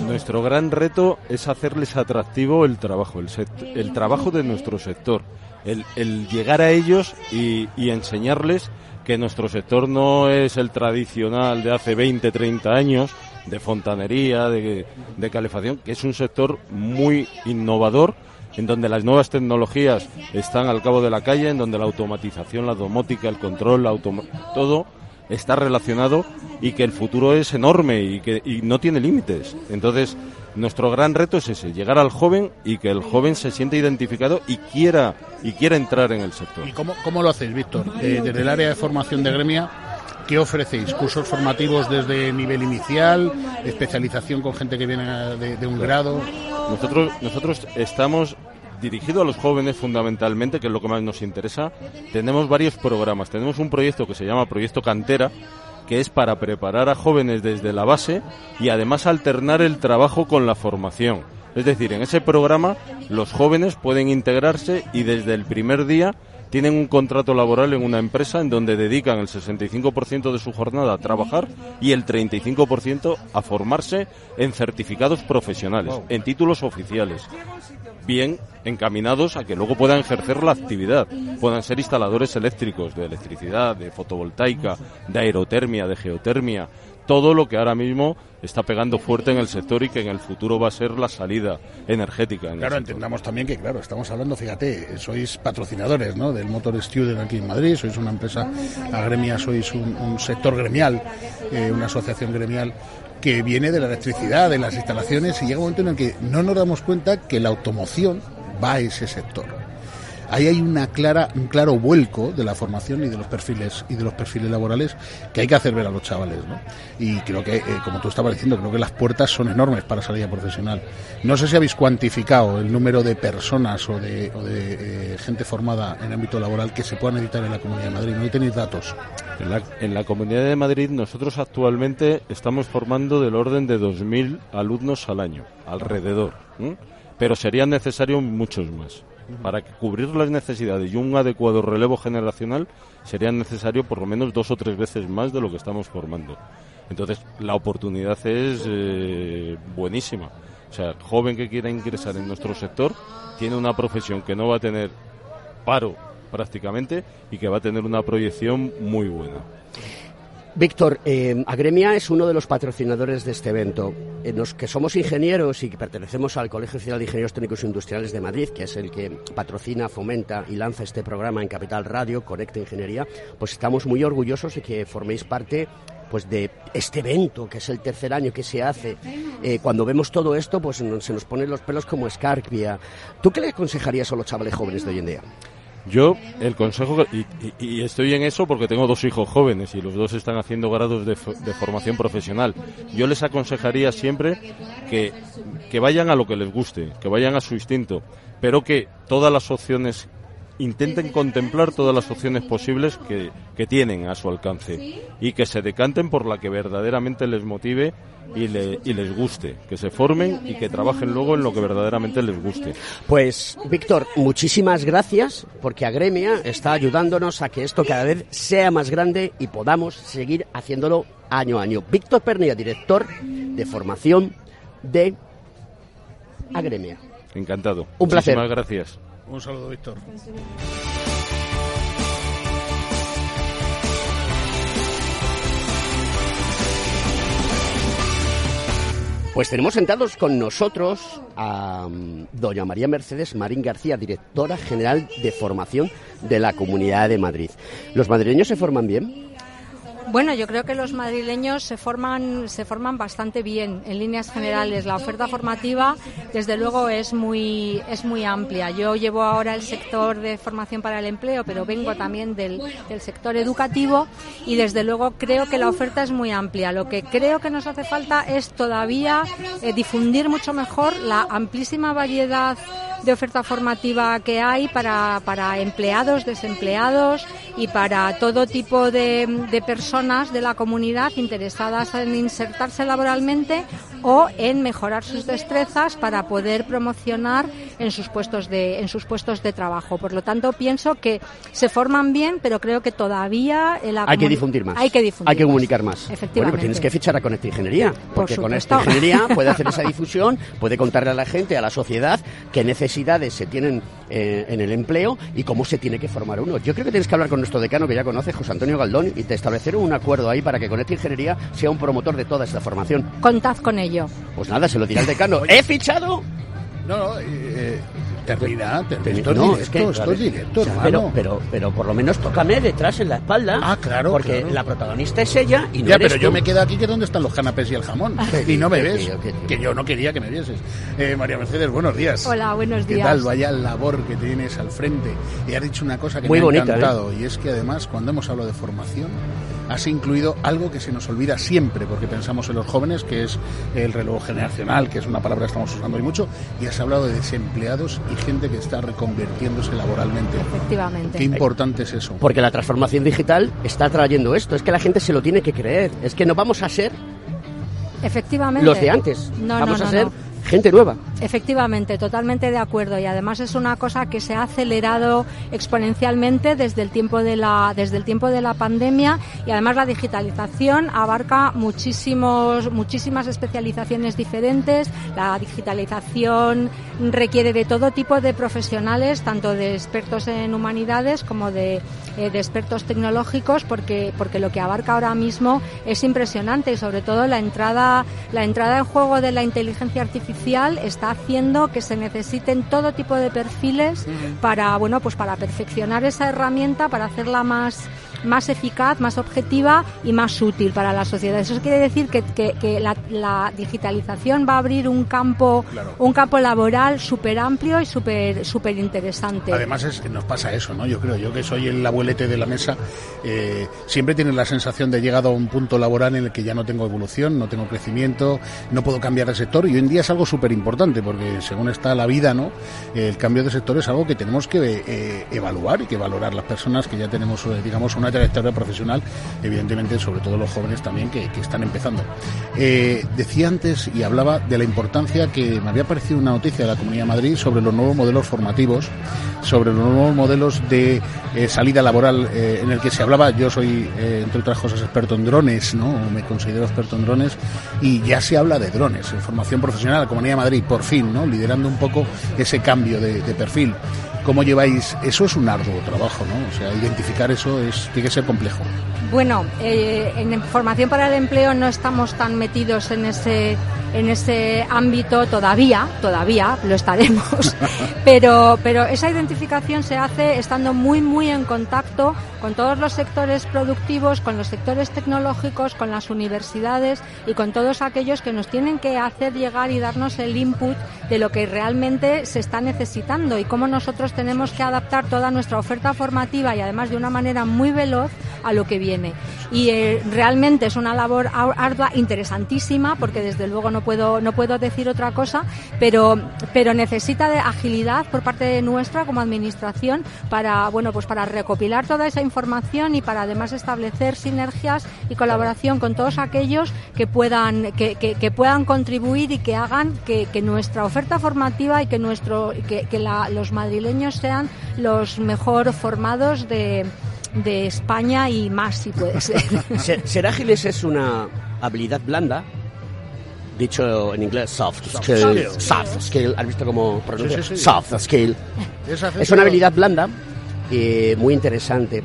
Nuestro gran reto es hacerles atractivo el trabajo, el, el trabajo de nuestro sector, el, el llegar a ellos y, y enseñarles que nuestro sector no es el tradicional de hace 20, 30 años, de fontanería, de, de calefacción, que es un sector muy innovador en donde las nuevas tecnologías están al cabo de la calle, en donde la automatización, la domótica, el control, la todo está relacionado y que el futuro es enorme y que y no tiene límites. Entonces, nuestro gran reto es ese, llegar al joven y que el joven se sienta identificado y quiera y quiera entrar en el sector. ¿Y cómo, cómo lo hacéis, Víctor? Desde el área de formación de Gremia, ¿Qué ofrecéis? ¿Cursos formativos desde nivel inicial? ¿Especialización con gente que viene de, de un grado? Nosotros, nosotros estamos dirigidos a los jóvenes fundamentalmente, que es lo que más nos interesa. Tenemos varios programas. Tenemos un proyecto que se llama Proyecto Cantera, que es para preparar a jóvenes desde la base y además alternar el trabajo con la formación. Es decir, en ese programa los jóvenes pueden integrarse y desde el primer día tienen un contrato laboral en una empresa en donde dedican el 65% de su jornada a trabajar y el 35% a formarse en certificados profesionales, en títulos oficiales, bien encaminados a que luego puedan ejercer la actividad, puedan ser instaladores eléctricos de electricidad, de fotovoltaica, de aerotermia, de geotermia, todo lo que ahora mismo está pegando fuerte en el sector y que en el futuro va a ser la salida energética. claro, entendamos también que, claro, estamos hablando, fíjate, sois patrocinadores ¿no? del Motor Student aquí en Madrid, sois una empresa agremia, sois un, sector gremial, eh, una asociación gremial que viene de la electricidad, de las instalaciones, y llega un momento en el que no nos damos cuenta que la automoción va a ese sector ahí hay una clara, un claro vuelco de la formación y de los perfiles y de los perfiles laborales que hay que hacer ver a los chavales, ¿no? Y creo que, eh, como tú estabas diciendo, creo que las puertas son enormes para salida profesional. No sé si habéis cuantificado el número de personas o de, de eh, gente formada en ámbito laboral que se puedan editar en la Comunidad de Madrid. ¿No tenéis datos? En la, en la Comunidad de Madrid nosotros actualmente estamos formando del orden de 2.000 alumnos al año, alrededor. Pero serían necesarios muchos más. Para cubrir las necesidades y un adecuado relevo generacional sería necesario por lo menos dos o tres veces más de lo que estamos formando. Entonces, la oportunidad es eh, buenísima. O sea, joven que quiera ingresar en nuestro sector tiene una profesión que no va a tener paro prácticamente y que va a tener una proyección muy buena. Víctor, eh, Agremia es uno de los patrocinadores de este evento. En los que somos ingenieros y que pertenecemos al Colegio de Ingenieros Técnicos Industriales de Madrid, que es el que patrocina, fomenta y lanza este programa en Capital Radio, Conecta Ingeniería, pues estamos muy orgullosos de que forméis parte pues de este evento, que es el tercer año que se hace. Eh, cuando vemos todo esto, pues se nos ponen los pelos como escarpia. ¿Tú qué le aconsejarías a los chavales jóvenes de hoy en día? Yo, el consejo, y, estoy en eso porque tengo dos hijos jóvenes y los dos están haciendo grados de, formación profesional. Yo les aconsejaría siempre que, que vayan a lo que les guste, que vayan a su instinto, pero que todas las opciones intenten contemplar todas las opciones posibles que, que, tienen a su alcance y que se decanten por la que verdaderamente les motive y, le, y les guste, que se formen y que trabajen luego en lo que verdaderamente les guste. Pues, Víctor, muchísimas gracias porque Agremia está ayudándonos a que esto cada vez sea más grande y podamos seguir haciéndolo año a año. Víctor Pernilla, director de formación de Agremia. Encantado. Un placer. Muchísimas gracias. Un saludo, Víctor. Pues tenemos sentados con nosotros a mm, doña María Mercedes Marín García, directora general de formación de la Comunidad de Madrid. ¿Los madrileños se forman bien? Bueno, yo creo que los madrileños se forman, se forman bastante bien en líneas generales. La oferta formativa, desde luego, es muy, es muy amplia. Yo llevo ahora el sector de formación para el empleo, pero vengo también del, del sector educativo y, desde luego, creo que la oferta es muy amplia. Lo que creo que nos hace falta es todavía eh, difundir mucho mejor la amplísima variedad de oferta formativa que hay para, para empleados, desempleados y para todo tipo de, de personas de la comunidad interesadas en insertarse laboralmente o en mejorar sus destrezas para poder promocionar en sus puestos de en sus puestos de trabajo. Por lo tanto, pienso que se forman bien, pero creo que todavía en la Hay que difundir más. Hay que difundir Hay que comunicar más. Efectivamente. Bueno, pues tienes que fichar a Conecta Ingeniería, porque con supuesto. esta ingeniería puede hacer esa difusión, puede contarle a la gente, a la sociedad, qué necesidades se tienen eh, en el empleo y cómo se tiene que formar uno. Yo creo que tienes que hablar con nuestro decano, que ya conoces, José Antonio Galdón, y te establecer un acuerdo ahí para que Conecta Ingeniería sea un promotor de toda esta formación. Contad con ello. Pues nada, se lo dirá el decano. ¡He fichado! No, no, eh, termina, termina. Esto es No, directo, es que, esto es directo, o sea, pero, pero, pero por lo menos tócame detrás en la espalda. Ah, claro, Porque claro. la protagonista es ella y no ya, eres pero yo tú. me quedo aquí que dónde están los canapés y el jamón. y no me qué ves. tío, qué tío. Que yo no quería que me vieses. Eh, María Mercedes, buenos días. Hola, buenos ¿Qué días. tal? Vaya labor que tienes al frente. Y has dicho una cosa que Muy me bonita, ha ¿eh? encantado. Y es que además, cuando hemos hablado de formación, has incluido algo que se nos olvida siempre, porque pensamos en los jóvenes, que es el relevo generacional, que es una palabra que estamos usando hoy mucho, y has hablado de desempleados y gente que está reconvirtiéndose laboralmente. Efectivamente. Qué importante es eso. Porque la transformación digital está trayendo esto. Es que la gente se lo tiene que creer. Es que no vamos a ser Efectivamente. los de antes. No, vamos no, a no, ser no. Gente nueva. Efectivamente, totalmente de acuerdo y además es una cosa que se ha acelerado exponencialmente desde el tiempo de la desde el tiempo de la pandemia y además la digitalización abarca muchísimos muchísimas especializaciones diferentes. La digitalización requiere de todo tipo de profesionales, tanto de expertos en humanidades como de, eh, de expertos tecnológicos porque porque lo que abarca ahora mismo es impresionante y sobre todo la entrada la entrada en juego de la inteligencia artificial está haciendo que se necesiten todo tipo de perfiles para bueno pues para perfeccionar esa herramienta para hacerla más más eficaz, más objetiva y más útil para la sociedad. Eso quiere decir que, que- que la, la digitalización va a abrir un campo Claro. un campo laboral súper amplio y súper súper interesante. Además es nos pasa eso, ¿no? Yo creo, yo que soy el abuelete de la mesa, eh, siempre tienes la sensación de llegado a un punto laboral en el que ya no tengo evolución, no tengo crecimiento, no puedo cambiar de sector y hoy en día es algo súper importante porque según está la vida, ¿no? El cambio de sector es algo que tenemos que eh, evaluar y que valorar las personas que ya tenemos, eh, digamos, una trayectoria profesional, evidentemente, sobre todo los jóvenes también que, están empezando. Eh, decía antes y hablaba de la importancia que me había parecido una noticia de la Comunidad de Madrid sobre los nuevos modelos formativos, sobre los nuevos modelos de eh, salida laboral eh, en el que se hablaba. Yo soy, entre otras cosas, experto en drones, ¿no? Me considero experto en drones y ya se habla de drones, en formación profesional, la Comunidad de Madrid, por fin, ¿no? Liderando un poco ese cambio de perfil. ¿Cómo lleváis? Eso es un arduo trabajo, ¿no? O sea, identificar eso es, tiene que ser complejo. Bueno, eh, en formación para el empleo no estamos tan metidos en ese en ese ámbito todavía, todavía lo estaremos, pero pero esa identificación se hace estando muy muy en contacto con todos los sectores productivos, con los sectores tecnológicos, con las universidades y con todos aquellos que nos tienen que hacer llegar y darnos el input de lo que realmente se está necesitando y cómo nosotros tenemos que adaptar toda nuestra oferta formativa y además de una manera muy veloz a lo que viene. Y eh, realmente es una labor ar- ardua, interesantísima, porque desde luego no puedo, no puedo decir otra cosa, pero, pero necesita de agilidad por parte nuestra como administración para, bueno, pues para recopilar toda esa información y para además establecer sinergias y colaboración con todos aquellos que puedan, que, que- puedan contribuir y que hagan que, que nuestra oferta formativa y que nuestro, que, que la- los madrileños sean los mejor formados de de España y más si puede ser. Ser, ser ágiles es una habilidad blanda. Dicho en inglés, soft skill. skill. Soft skill. ¿Has visto cómo pronuncia? Sí, sí, sí. Soft skill. Es una habilidad blanda y muy interesante.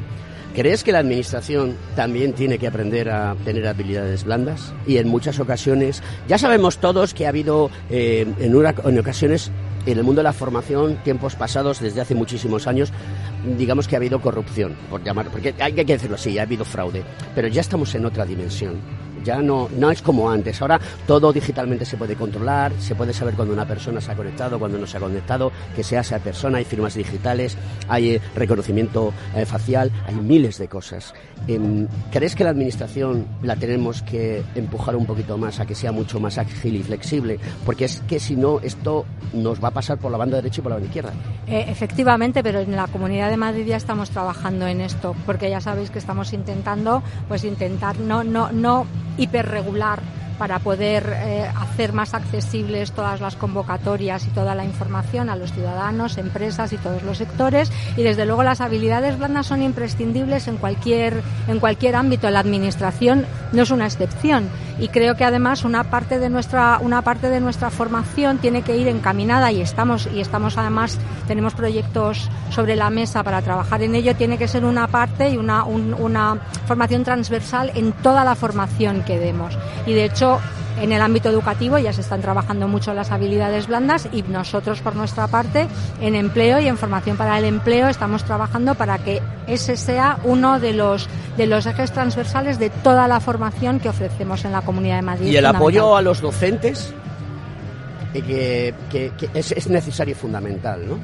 ¿Crees que la administración también tiene que aprender a tener habilidades blandas? Y en muchas ocasiones, ya sabemos todos que ha habido eh, en, una- en ocasiones en el mundo de la formación, tiempos pasados, desde hace muchísimos años, digamos que ha habido corrupción, por llamar, porque hay que decirlo así, ha habido fraude, pero ya estamos en otra dimensión. Ya no, no es como antes. Ahora todo digitalmente se puede controlar, se puede saber cuando una persona se ha conectado, cuando no se ha conectado, que sea esa persona, hay firmas digitales, hay eh, reconocimiento eh, facial, hay miles de cosas. Em, ¿Crees que la administración la tenemos que empujar un poquito más a que sea mucho más ágil y flexible? Porque es que si no, esto nos va a pasar por la banda derecha y por la banda izquierda. Eh, efectivamente, pero en la Comunidad de Madrid ya estamos trabajando en esto, porque ya sabéis que estamos intentando, pues intentar no, no, no hiperregular para poder eh, hacer más accesibles todas las convocatorias y toda la información a los ciudadanos, empresas y todos los sectores. Y desde luego las habilidades blandas son imprescindibles en cualquier, en cualquier ámbito. La administración no es una excepción. Y creo que además una parte de nuestra, una parte de nuestra formación tiene que ir encaminada y estamos, y estamos además, tenemos proyectos sobre la mesa para trabajar en ello, tiene que ser una parte y una, un- una formación transversal en toda la formación que demos. Y de hecho, en el ámbito educativo ya se están trabajando mucho las habilidades blandas y nosotros por nuestra parte en empleo y en formación para el empleo estamos trabajando para que ese sea uno de los de los ejes transversales de toda la formación que ofrecemos en la Comunidad de Madrid. Y el apoyo a los docentes, eh, que, que- que es, es necesario y fundamental, ¿no?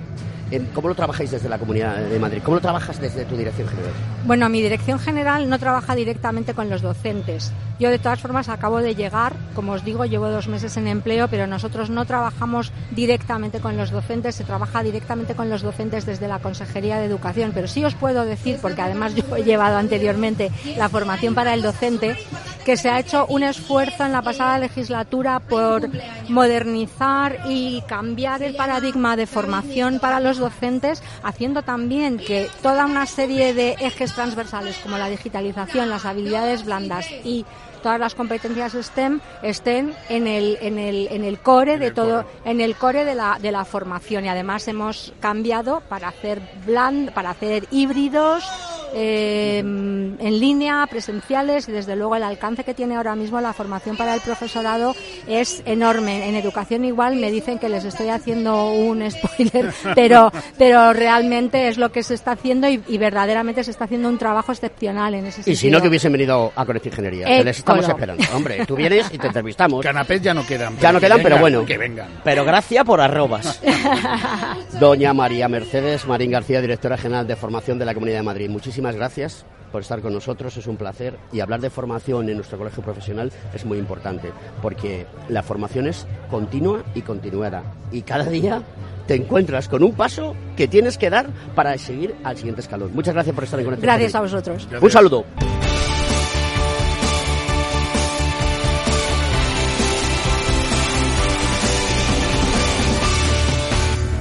¿Cómo lo trabajáis desde la Comunidad de Madrid? ¿Cómo lo trabajas desde tu dirección general? Bueno, mi dirección general no trabaja directamente con los docentes. Yo, de todas formas, acabo de llegar, como os digo, llevo dos meses en empleo, pero nosotros no trabajamos directamente con los docentes, se trabaja directamente con los docentes desde la Consejería de Educación. Pero sí os puedo decir, porque además yo he llevado anteriormente la formación para el docente, que se ha hecho un esfuerzo en la pasada legislatura por modernizar y cambiar el paradigma de formación para los docentes, haciendo también que toda una serie de ejes transversales como la digitalización, las habilidades blandas y todas las competencias STEM estén en el, en el, en el core de todo, en el core de la, de la formación. Y además hemos cambiado para hacer bland, para hacer híbridos, eh, en línea, presenciales y desde luego el alcance que tiene ahora mismo la formación para el profesorado es enorme. En educación igual me dicen que les estoy haciendo un spoiler, pero, pero realmente es lo que se está haciendo y, y verdaderamente se está haciendo un trabajo excepcional en ese sentido. Y si no, que hubiesen venido a Conecta Ingeniería. Eh, que les estamos colo. esperando. Hombre, tú vienes y te entrevistamos. Canapés ya no quedan. Ya no que quedan, pero vengan, bueno. Que vengan. Pero gracias por arrobas. Doña María Mercedes Marín García, directora general de formación de la Comunidad de Madrid. Muchísimas gracias por estar con nosotros, es un placer. Y hablar de formación en nuestro colegio profesional es muy importante, porque la formación es continua y continuada. Y cada día te encuentras con un paso que tienes que dar para seguir al siguiente escalón. Muchas gracias por estar en Conecta Gracias a vosotros. Un saludo.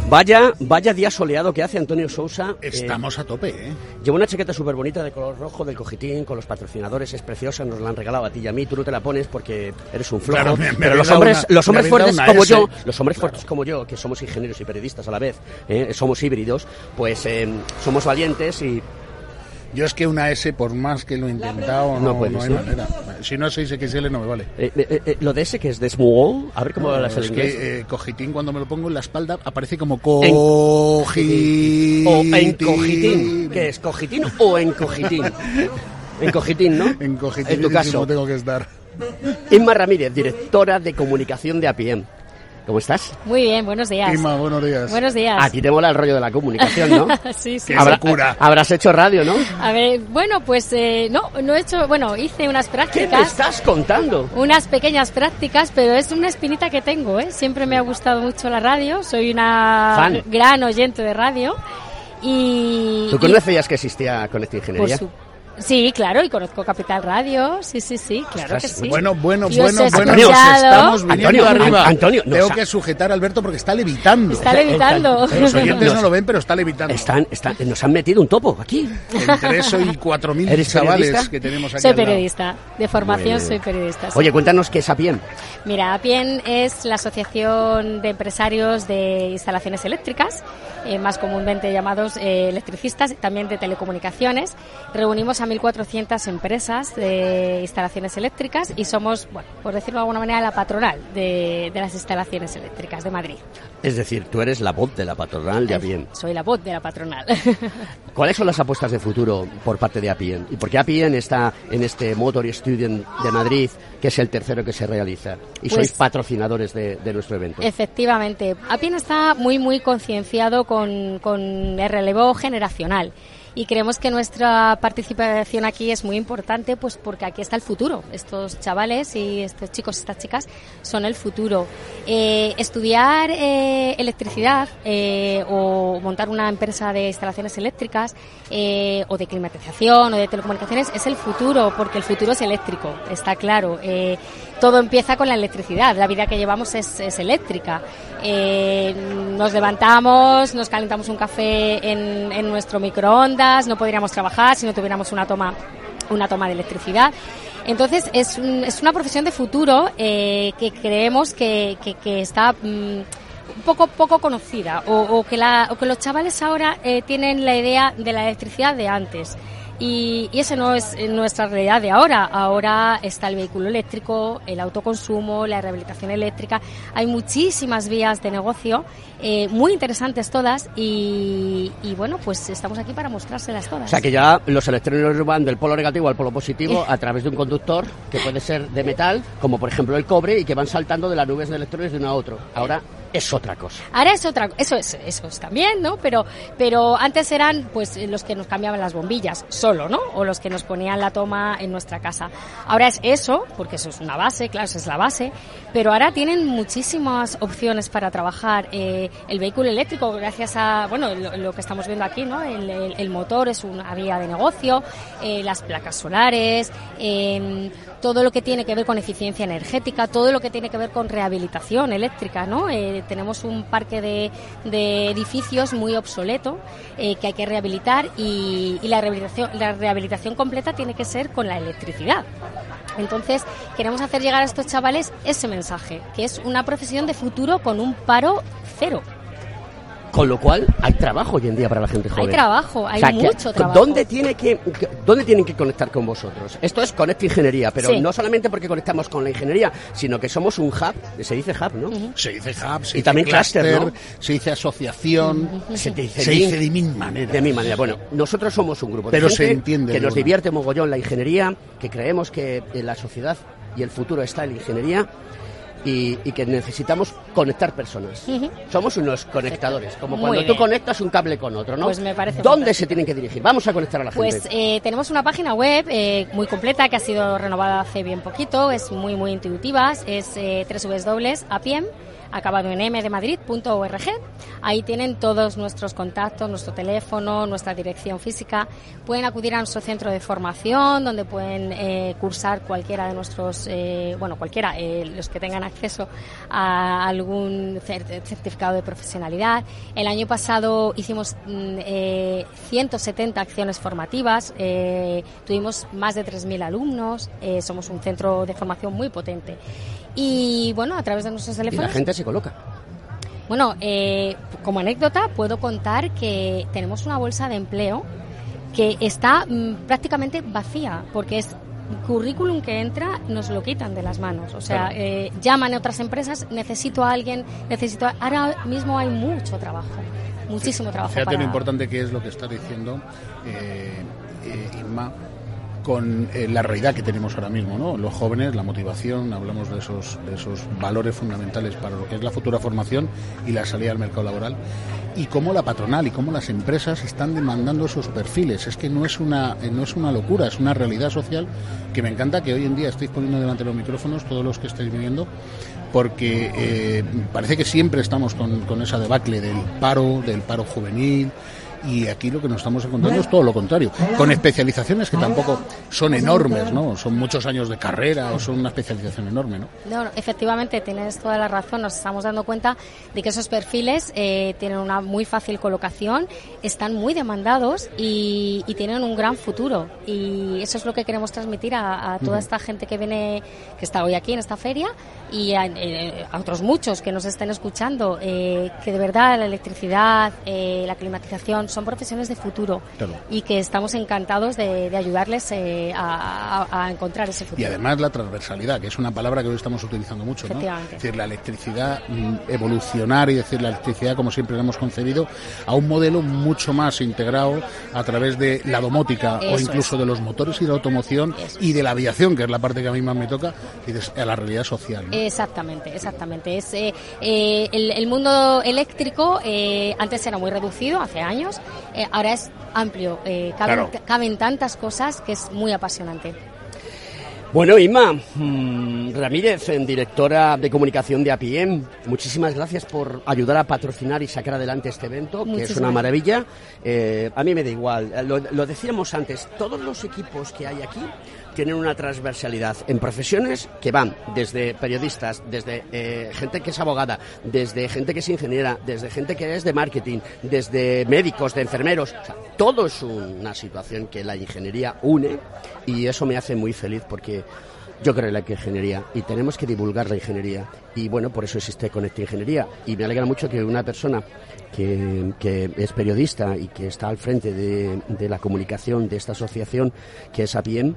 Vaya, vaya día soleado que hace Antonio Sousa. Eh, Estamos a tope, ¿eh? Lleva una chaqueta súper bonita de color rojo del cojitín con los patrocinadores, es preciosa, nos la han regalado a ti y a mí. Tú no te la pones porque eres un flojo. Claro, me- me pero los hombres, una- los hombres fuertes como S. yo, los hombres fuertes como yo, que somos ingenieros y periodistas a la vez, ¿eh? somos híbridos, pues eh, somos valientes y Yo es que una S, por más que lo he intentado, No no, puedes, no hay ¿no? manera. Si no es 6XL no me vale. Eh, eh, eh, lo de ese que es de small, a ver cómo hablas el es inglés. que eh, cojitín cuando me lo pongo en la espalda aparece como cojitín. O en cojitín. ¿Qué es? ¿Cojitín o en cojitín? En cojitín, ¿no? En cojitín. En tu caso. tengo que estar. Inma Ramírez, directora de comunicación de APM. ¿Cómo estás? Muy bien, buenos días. Inma, buenos días. Buenos días. A ti te mola el rollo de la comunicación, ¿no? sí, sí. Habrá- locura. Habrás hecho radio, ¿no? A ver, bueno, pues eh, no, no he hecho, bueno, hice unas ¿Qué me prácticas. estás contando? Unas pequeñas prácticas, pero es una espinita que tengo, ¿eh? Siempre me ha gustado mucho la radio, soy una Fan. gran oyente de radio y... ¿Tú y- conocías que existía Conecta por Ingeniería? su- Sí, claro, y conozco Capital Radio, sí, sí, sí, claro que sí. Bueno, bueno, bueno, bueno, nos estamos viniendo Antonio, arriba. An- Antonio, Tengo que sujetar a Alberto porque está levitando. Está levitando. Los oyentes no lo ven, pero está levitando. Están, están, nos han metido un topo aquí. Entre eso y cuatro mil ¿Eres chavales periodista? que tenemos aquí Soy al lado. periodista, de formación soy periodista. sí. Oye, cuéntanos qué es APIEN. Mira, APIEN es la Asociación de Empresarios de Instalaciones Eléctricas, eh, más comúnmente llamados eh, electricistas, también de telecomunicaciones. Reunimos a 1.400 empresas de instalaciones eléctricas y somos, bueno, por decirlo de alguna manera, la patronal de, de las instalaciones eléctricas de Madrid. Es decir, tú eres la voz de la patronal de APIEN. Soy la voz de la patronal. ¿Cuáles son las apuestas de futuro por parte de APIEN? ¿Y por qué APIEN está en este Motor Student de Madrid, que es el tercero que se realiza? Y Pues- sois patrocinadores de, de nuestro evento. Efectivamente. Apien está muy, muy concienciado con, con el relevo generacional. Y creemos que nuestra participación aquí es muy importante, pues porque aquí está el futuro. Estos chavales y estos chicos, estas chicas, son el futuro. Eh, estudiar eh, electricidad eh, o montar una empresa de instalaciones eléctricas eh, o de climatización o de telecomunicaciones es el futuro, porque el futuro es eléctrico, está claro. Todo empieza con la electricidad, la vida que llevamos es, es eléctrica. Eh, nos levantamos, nos calentamos un café en, en nuestro microondas, no podríamos trabajar si no tuviéramos una toma, una toma de electricidad. Entonces es, un- es una profesión de futuro eh, que creemos que, está mm, poco poco conocida o, o que la, o que los chavales ahora eh, tienen la idea de la electricidad de antes. Y, y eso no es eh, nuestra realidad de ahora. Ahora está el vehículo eléctrico, el autoconsumo, la rehabilitación eléctrica. Hay muchísimas vías de negocio, eh, muy interesantes todas, y, y bueno, pues estamos aquí para mostrárselas todas. O sea que ya los electrones van del polo negativo al polo positivo a través de un conductor que puede ser de metal, como por ejemplo el cobre, y que van saltando de las nubes de electrones de uno a otro. Ahora es otra cosa. Ahora es otra, eso es, eso es también, ¿no? Pero, pero antes eran, pues, los que nos cambiaban las bombillas solo, ¿no? O los que nos ponían la toma en nuestra casa. Ahora es eso, porque eso es una base, claro, esa es la base. Pero ahora tienen muchísimas opciones para trabajar. Eh, el vehículo eléctrico, gracias a, bueno, lo, que estamos viendo aquí, ¿no? El, motor es una vía de negocio, eh, las placas solares, eh, todo lo que tiene que ver con eficiencia energética, todo lo que tiene que ver con rehabilitación eléctrica, ¿no? Eh, tenemos un parque de, de edificios muy obsoleto eh, que hay que rehabilitar y, y la rehabilitación, la rehabilitación completa tiene que ser con la electricidad. Entonces, queremos hacer llegar a estos chavales ese mensaje, que es una profesión de futuro con un paro cero. Con lo cual, hay trabajo hoy en día para la gente joven. Hay trabajo, hay O sea, que- mucho trabajo. ¿dónde, tiene que, ¿Dónde tienen que conectar con vosotros? Esto es Conecta Ingeniería, pero Sí. no solamente porque conectamos con la ingeniería, sino que somos un hub, se dice hub, ¿no? Se dice hub, se Y dice también cluster, ¿no? se dice asociación, Se dice se dice de mil maneras. De mi manera. Bueno, nosotros somos un grupo de Pero gente se entiende que nos divierte mogollón la ingeniería, que creemos que la sociedad y el futuro está en la ingeniería y, y que necesitamos conectar personas. Somos unos conectadores, como Muy cuando tú bien. conectas un cable con otro, ¿no? Pues me parece ¿Dónde fantástico. se tienen que dirigir? Vamos a conectar a la Pues gente. eh, tenemos una página web eh, muy completa que ha sido renovada hace bien poquito, es muy muy intuitiva, es eh, www.apiem acabado en madrid.org. Ahí tienen todos nuestros contactos, nuestro teléfono, nuestra dirección física. Pueden acudir a nuestro centro de formación donde pueden eh, cursar cualquiera de nuestros, eh, bueno, cualquiera, eh, los que tengan acceso a algún cer- certificado de profesionalidad. El año pasado hicimos mm, eh, 170 acciones formativas, eh, tuvimos más de 3.000 alumnos, somos un centro de formación muy potente. Y bueno, a través de nuestros y la teléfonos. gente se coloca. Bueno, eh, como anécdota puedo contar que tenemos una bolsa de empleo que está mm, prácticamente vacía porque es currículum que entra nos lo quitan de las manos. O sea, Claro. eh, llaman a otras empresas, necesito a alguien, necesito. a- Ahora mismo hay mucho trabajo, muchísimo trabajo. Fíjate para- lo importante que es lo que está diciendo eh, eh, Inma con eh, la realidad que tenemos ahora mismo, ¿no? Los jóvenes, la motivación, hablamos de esos, de esos valores fundamentales para lo que es la futura formación y la salida al mercado laboral y cómo la patronal y cómo las empresas están demandando esos perfiles. Es que no es una eh, no es una locura, es una realidad social que me encanta que hoy en día estéis poniendo delante de los micrófonos todos los que estáis viniendo porque eh, parece que siempre estamos con, con esa debacle del paro, del paro juvenil y aquí lo que nos estamos encontrando es todo lo contrario, con especializaciones que tampoco son enormes, ¿no? Son muchos años de carrera o son una especialización enorme, ¿no? No, no, efectivamente, tienes toda la razón. Nos estamos dando cuenta de que esos perfiles eh, tienen una muy fácil colocación, están muy demandados y, y tienen un gran futuro. Y eso es lo que queremos transmitir a, a toda esta gente que viene, que está hoy aquí en esta feria y a, eh, a otros muchos que nos estén escuchando, eh, que de verdad la electricidad, eh, la climatización son profesiones de futuro Claro. y que estamos encantados de, de ayudarles eh, a, a- a encontrar ese futuro. Y además la transversalidad, que es una palabra que hoy estamos utilizando mucho, ¿no? Es decir, la electricidad, mm, evolucionar y decir la electricidad como siempre la hemos concebido, a un modelo mucho más integrado a través de la domótica o incluso de los motores y de la automoción y de la aviación, que es la parte que a mí más me toca, y dices, a la realidad social. ¿no? Exactamente, exactamente. Es eh, eh, el, el mundo eléctrico eh, antes era muy reducido, hace años, eh, ahora es amplio. eh, caben, Claro. caben tantas cosas que es muy apasionante. Bueno, Inma mm, Ramírez, en directora de comunicación de APM, muchísimas gracias por ayudar a patrocinar y sacar adelante este evento, que es una maravilla. Eh, a mí me da igual, Eh, lo, lo decíamos antes, todos los equipos que hay aquí tienen una transversalidad en profesiones que van desde periodistas, desde eh, gente que es abogada, desde gente que es ingeniera, desde gente que es de marketing, desde médicos, de enfermeros. Todo es una situación que la ingeniería une y eso me hace muy feliz porque yo creo en la ingeniería y tenemos que divulgar la ingeniería y bueno, por eso existe Conecta Ingeniería y me alegra mucho que una persona que, es periodista y que está al frente de, la comunicación de esta asociación que es APIEM,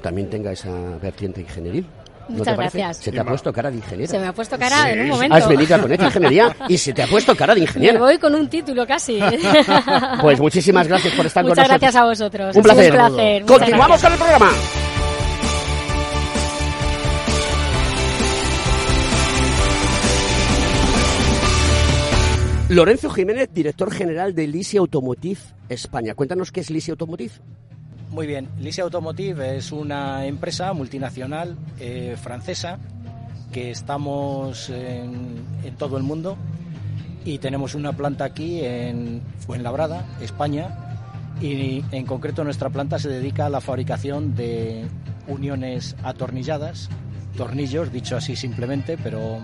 también tenga esa vertiente ingenieril. ¿No Muchas gracias. Se te ha puesto cara de ingeniera. Se me ha puesto cara en un momento. Has venido a Conecta Ingeniería y se te ha puesto cara de Me ingeniera. voy con un título casi. Pues muchísimas gracias por estar Muchas con nosotros. gracias a vosotros. Un placer. Un placer. Muchas Continuamos con gracias. el programa. Lorenzo Jiménez, director general de Lisi Automotive España. Cuéntanos qué es Lisi Automotive. Muy bien, Lisi Automotive es una empresa multinacional eh, francesa que estamos en, en todo el mundo. Y tenemos una planta aquí en Fuenlabrada, España, y en concreto nuestra planta se dedica a la fabricación de uniones atornilladas, tornillos, dicho así simplemente, pero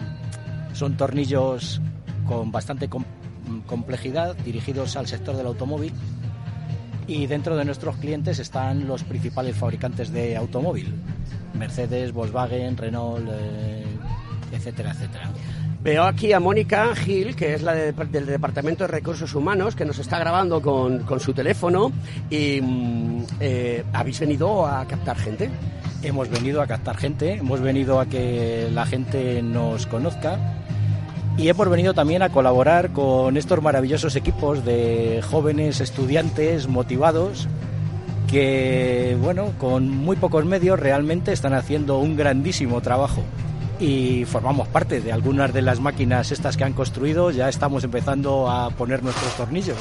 son tornillos con bastante com- complejidad dirigidos al sector del automóvil y dentro de nuestros clientes están los principales fabricantes de automóvil, Mercedes, Volkswagen, Renault, eh, etcétera, etcétera. Veo aquí a Mónica Gil, que es la de- del Departamento de Recursos Humanos, que nos está grabando con, con su teléfono. Y mm, eh, habéis venido a captar gente. Hemos venido a captar gente, hemos venido a que la gente nos conozca y hemos venido también a colaborar con estos maravillosos equipos de jóvenes estudiantes motivados que, bueno, con muy pocos medios realmente están haciendo un grandísimo trabajo. Y formamos parte de algunas de las máquinas estas que han construido, ya estamos empezando a poner nuestros tornillos.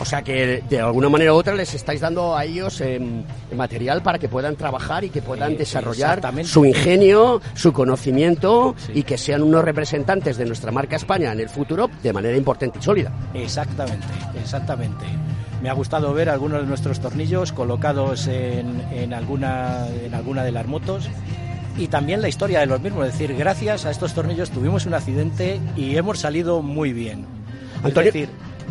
O sea que de alguna manera u otra les estáis dando a ellos em, material para que puedan trabajar y que puedan Eh, desarrollar su ingenio, su conocimiento y que sean unos representantes de nuestra marca España en el futuro de manera importante y sólida. Exactamente, exactamente. Me ha gustado ver algunos de nuestros tornillos colocados en, en alguna, en alguna de las motos y también la historia de los mismos. Es decir, gracias a estos tornillos tuvimos un accidente y hemos salido muy bien. Antonio- Es decir,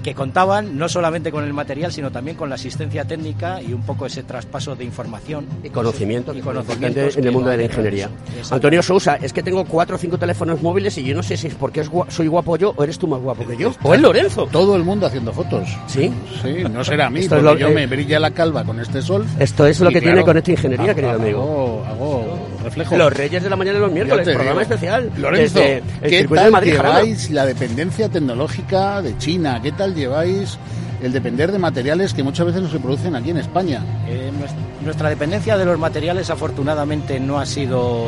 que contaban no solamente con el material, sino también con la asistencia técnica y un poco ese traspaso de información. Y conocimiento, Y conocimientos en el mundo de la ingeniería. Antonio Sousa, es que tengo cuatro o cinco teléfonos móviles y yo no sé si es porque es gua- soy guapo yo o eres tú más guapo que yo. O es Lorenzo. Todo el mundo haciendo fotos. Sí. Sí, no será a mí, Esto es porque lo- yo eh, me brilla la calva con este sol. Esto es lo que tiene con esta ingeniería, hago- querido amigo. Hago, hago reflejo. Los Reyes de la Mañana y los miércoles, programa digo. especial. Lorenzo, desde el ¿qué tal de Madrid, lleváis la dependencia tecnológica de China? ¿Qué tal lleváis el depender de materiales que muchas veces no se producen aquí en España? Eh, nues- nuestra dependencia de los materiales afortunadamente no ha sido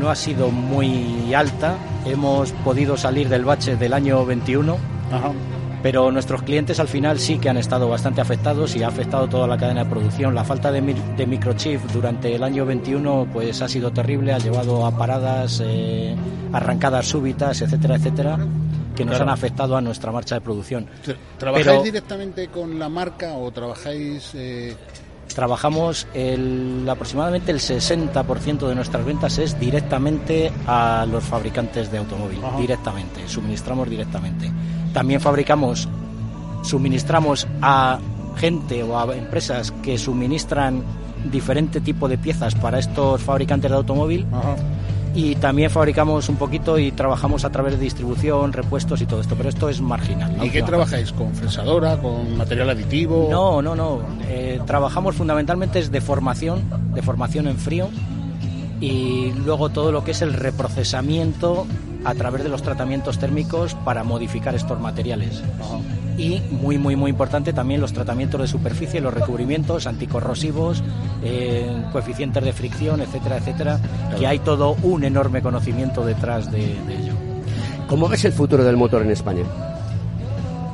no ha sido muy alta. Hemos podido salir del bache del año 21. Pero nuestros clientes al final sí que han estado bastante afectados y ha afectado toda la cadena de producción. La falta de, mi- de microchip durante el año 21 pues ha sido terrible, ha llevado a paradas, eh, arrancadas súbitas, etcétera, etcétera. que nos Claro. han afectado a nuestra marcha de producción. ¿Trabajáis Pero- directamente con la marca o trabajáis... eh, Trabajamos el, aproximadamente el 60% de nuestras ventas es directamente a los fabricantes de automóvil, Ajá. directamente, suministramos directamente. También fabricamos, suministramos a gente o a empresas que suministran diferente tipo de piezas para estos fabricantes de automóvil y también fabricamos un poquito y trabajamos a través de distribución, repuestos y todo esto, pero esto es marginal. ¿Y qué trabajáis? ¿Con fresadora? ¿Con material aditivo? no, no, no. Eh, trabajamos fundamentalmente es de formación, de formación en frío y luego todo lo que es el reprocesamiento a través de los tratamientos térmicos para modificar estos materiales. Y muy, muy, muy importante también los tratamientos de superficie, los recubrimientos anticorrosivos, eh, coeficientes de fricción, etcétera, etcétera, que hay todo un enorme conocimiento detrás de, de ello. ¿Cómo ves el futuro del motor en España?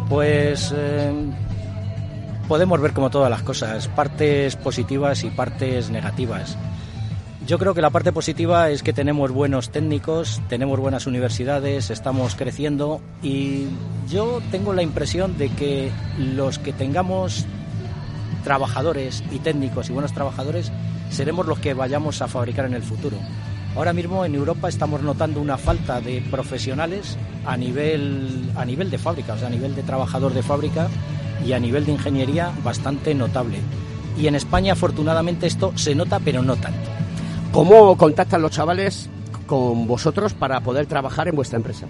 Pues eh, podemos ver como todas las cosas, partes positivas y partes negativas. Yo creo que la parte positiva es que tenemos buenos técnicos, tenemos buenas universidades, estamos creciendo y yo tengo la impresión de que los que tengamos trabajadores y técnicos y buenos trabajadores seremos los que vayamos a fabricar en el futuro. Ahora mismo en Europa estamos notando una falta de profesionales a nivel, a nivel de fábrica, o sea, a nivel de trabajador de fábrica y a nivel de ingeniería bastante notable. Y en España, afortunadamente, esto se nota, pero no tanto. ¿Cómo contactan los chavales con vosotros para poder trabajar en vuestra empresa?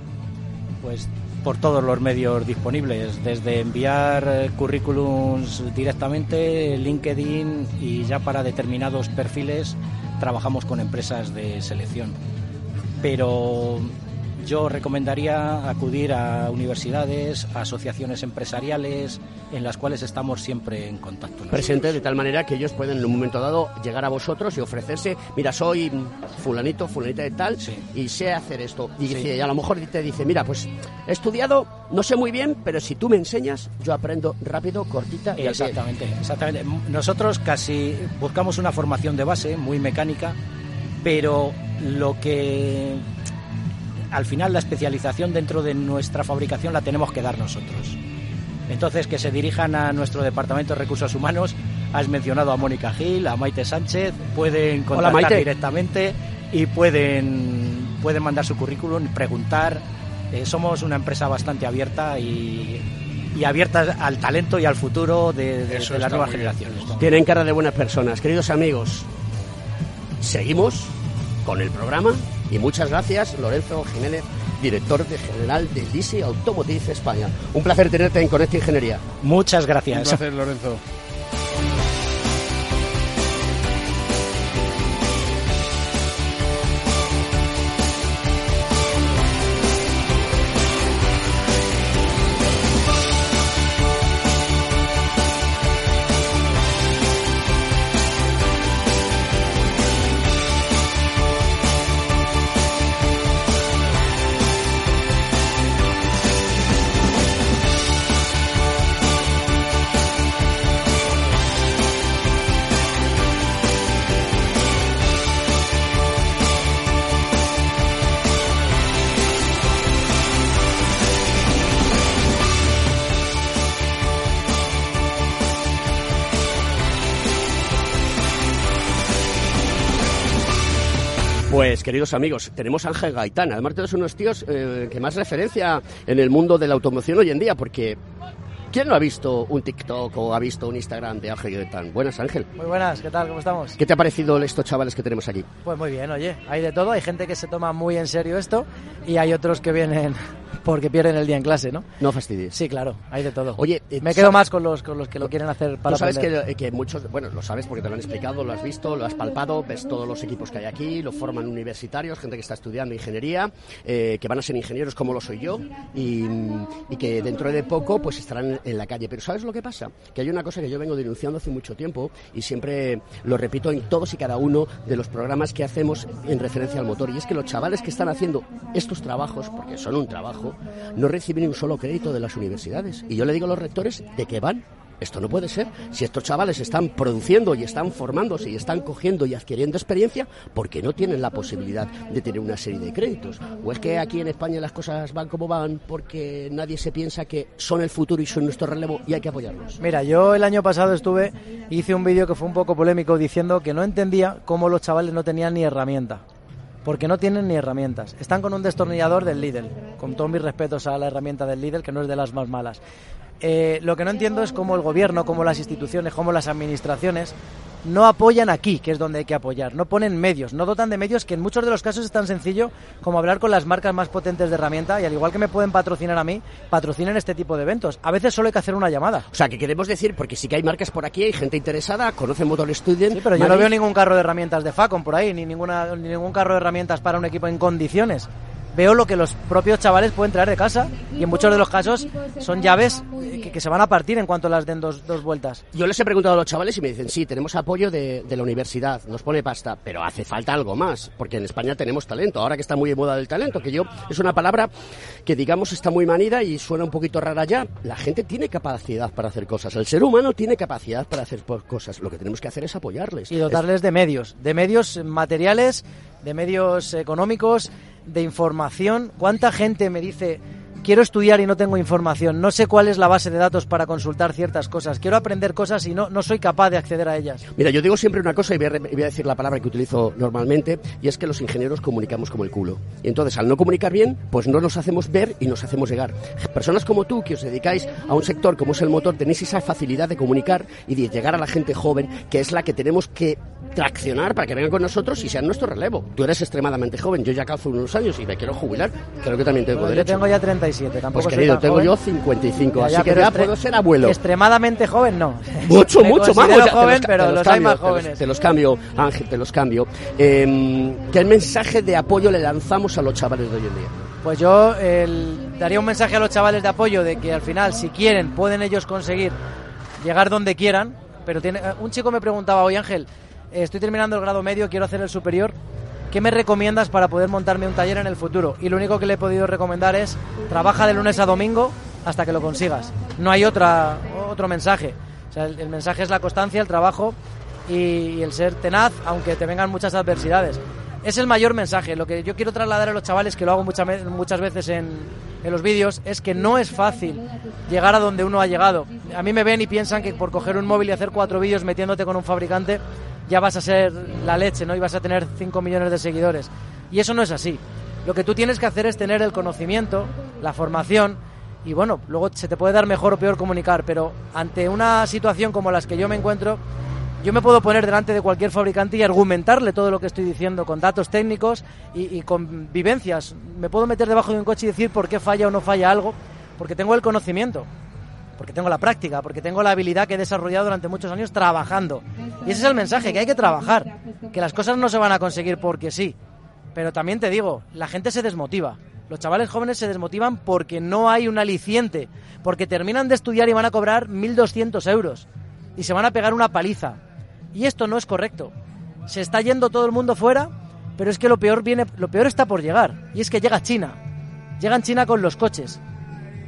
Pues por todos los medios disponibles, desde enviar eh, currículums directamente, LinkedIn y ya para determinados perfiles trabajamos con empresas de selección. Pero yo recomendaría acudir a universidades, a asociaciones empresariales en las cuales estamos siempre en contacto. nosotros. Presente de tal manera que ellos pueden en un momento dado llegar a vosotros y ofrecerse, mira, soy fulanito, fulanita de tal, y sé hacer esto. Y, Sí. dice- y a lo mejor te dice, mira, pues he estudiado, no sé muy bien, pero si tú me enseñas, yo aprendo rápido, cortita y al pie". Exactamente, exactamente. Nosotros casi buscamos una formación de base muy mecánica, pero lo que al final la especialización dentro de nuestra fabricación la tenemos que dar nosotros. Entonces, que se dirijan a nuestro departamento de recursos humanos. Has mencionado a Mónica Gil, a Maite Sánchez, pueden contactar Maite. directamente y pueden, pueden mandar su currículum, preguntar. Eh, somos una empresa bastante abierta y, y abierta al talento y al futuro de, de- Eso de las nuevas bien, generaciones. Tienen cara de buenas personas. Queridos amigos, seguimos con el programa y muchas gracias, Lorenzo Jiménez, director de general de Lisi Automotive España. Un placer tenerte en Conecta Ingeniería. Muchas Un gracias. placer, Lorenzo. Queridos amigos, tenemos a Ángel Gaitán. Además, todos unos tíos eh, que más referencia en el mundo de la automoción hoy en día, porque ¿quién no ha visto un TikTok o ha visto un Instagram de Ángel Gaitán? Buenas, Ángel. Muy buenas, ¿qué tal? ¿Cómo estamos? ¿Qué te ha parecido estos chavales que tenemos aquí? Pues muy bien, oye, hay de todo, hay gente que se toma muy en serio esto y hay otros que vienen porque pierden el día en clase, ¿no? No fastidies. Sí, claro, hay de todo. Oye, eh, me quedo ¿sabes- más con los con los que lo quieren hacer para Tú sabes que muchos, bueno, lo sabes porque te lo han explicado, lo has visto, lo has palpado, ves todos los equipos que hay aquí, lo forman universitarios, gente que está estudiando ingeniería, eh, que van a ser ingenieros como lo soy yo y, y que dentro de poco pues estarán en la calle. Pero ¿sabes lo que pasa? Que hay una cosa que yo vengo denunciando hace mucho tiempo y siempre lo repito en todos y cada uno de los programas que hacemos en referencia al motor y es que los chavales que están haciendo estos trabajos, porque son un trabajo, no reciben ni un solo crédito de las universidades. Y yo le digo a los rectores de que van esto no puede ser. Si estos chavales están produciendo y están formándose y están cogiendo y adquiriendo experiencia, ¿por qué no tienen la posibilidad de tener una serie de créditos? ¿O es que aquí en España las cosas van como van porque nadie se piensa que son el futuro y son nuestro relevo y hay que apoyarlos? Mira, yo el año pasado estuve, hice un vídeo que fue un poco polémico diciendo que no entendía cómo los chavales no tenían ni herramienta. Porque no tienen ni herramientas. Están con un destornillador del Lidl. Con todos mis respetos a la herramienta del Lidl, que no es de las más malas. Eh, lo que no entiendo es cómo el gobierno, cómo las instituciones, cómo las administraciones no apoyan aquí, que es donde hay que apoyar. No ponen medios, no dotan de medios que en muchos de los casos es tan sencillo como hablar con las marcas más potentes de herramienta y al igual que me pueden patrocinar a mí, patrocinen este tipo de eventos. A veces solo hay que hacer una llamada. O sea, que queremos decir, porque sí que hay marcas por aquí, hay gente interesada, conocen Motor Student. Sí, pero yo no veo ningún carro de herramientas de Facom por ahí, ni, ninguna, ni ningún carro de herramientas para un equipo en condiciones veo lo que los propios chavales pueden traer de casa y en muchos de los casos son llaves que, que se van a partir en cuanto las den dos, dos, vueltas. Yo les he preguntado a los chavales y me dicen, sí, tenemos apoyo de, de, la universidad, nos pone pasta, pero hace falta algo más, porque en España tenemos talento, ahora que está muy de moda el talento, que yo es una palabra que digamos está muy manida y suena un poquito rara ya, la gente tiene capacidad para hacer cosas, el ser humano tiene capacidad para hacer cosas, lo que tenemos que hacer es apoyarles. Y dotarles es... de medios, de medios materiales, de medios económicos, de información. ¿Cuánta gente me dice, quiero estudiar y no tengo información, no sé cuál es la base de datos para consultar ciertas cosas, quiero aprender cosas y no, no soy capaz de acceder a ellas? Mira, yo digo siempre una cosa y voy a, voy a decir la palabra que utilizo normalmente, y es que los ingenieros comunicamos como el culo. Y entonces, al no comunicar bien, pues no nos hacemos ver y nos hacemos llegar. Personas como tú, que os dedicáis a un sector como es el motor, tenéis esa facilidad de comunicar y de llegar a la gente joven, que es la que tenemos que traccionar para que vengan con nosotros y sean nuestro relevo. Tú eres extremadamente joven, yo ya calzo unos años y me quiero jubilar, creo que también tengo bueno, derecho. Yo tengo ya 37, tampoco pues querido, tengo joven. yo 55, Ya, así ya, que pero ya puedo ser abuelo. Extremadamente joven, no. Mucho, Me mucho más. te joven, los pero te los, los hay más cambio, te los- jóvenes. Te los cambio, Ángel, te los cambio. Eh, ¿Qué mensaje de apoyo le lanzamos a los chavales de hoy en día? Pues yo el- daría un mensaje a los chavales de apoyo de que al final, si quieren, pueden ellos conseguir llegar donde quieran. Pero tiene, eh, un chico me preguntaba hoy, Ángel, estoy terminando el grado medio, quiero hacer el superior. ¿Qué me recomiendas para poder montarme un taller en el futuro? Y lo único que le he podido recomendar es trabaja de lunes a domingo hasta que lo consigas. No hay otra, otro mensaje. El, mensaje es la constancia, el trabajo y el ser tenaz, aunque te vengan muchas adversidades. Es el mayor mensaje. Lo que yo quiero trasladar a los chavales, que lo hago muchas, muchas veces en, en los vídeos, es que no es fácil llegar a donde uno ha llegado. A mí me ven y piensan que por coger un móvil y hacer cuatro vídeos metiéndote con un fabricante ya vas a ser la leche, ¿no? Y vas a tener 5 millones de seguidores. Y eso no es así. Lo que tú tienes que hacer es tener el conocimiento, la formación y bueno, luego se te puede dar mejor o peor comunicar, pero ante una situación como las que yo me encuentro, yo me puedo poner delante de cualquier fabricante y argumentarle todo lo que estoy diciendo con datos técnicos y, con vivencias. Me puedo meter debajo de un coche y decir por qué falla o no falla algo, porque tengo el conocimiento, porque tengo la práctica, porque tengo la habilidad que he desarrollado durante muchos años trabajando. Y ese es el mensaje, que hay que trabajar, que las cosas no se van a conseguir porque sí. Pero también te digo, la gente se desmotiva. Los chavales jóvenes se desmotivan porque no hay un aliciente, porque terminan de estudiar y van a cobrar 1.200 euros y se van a pegar una paliza. Y esto no es correcto. Se está yendo todo el mundo fuera, pero es que lo peor viene, lo peor está por llegar. Y es que llega China. Llegan China con los coches.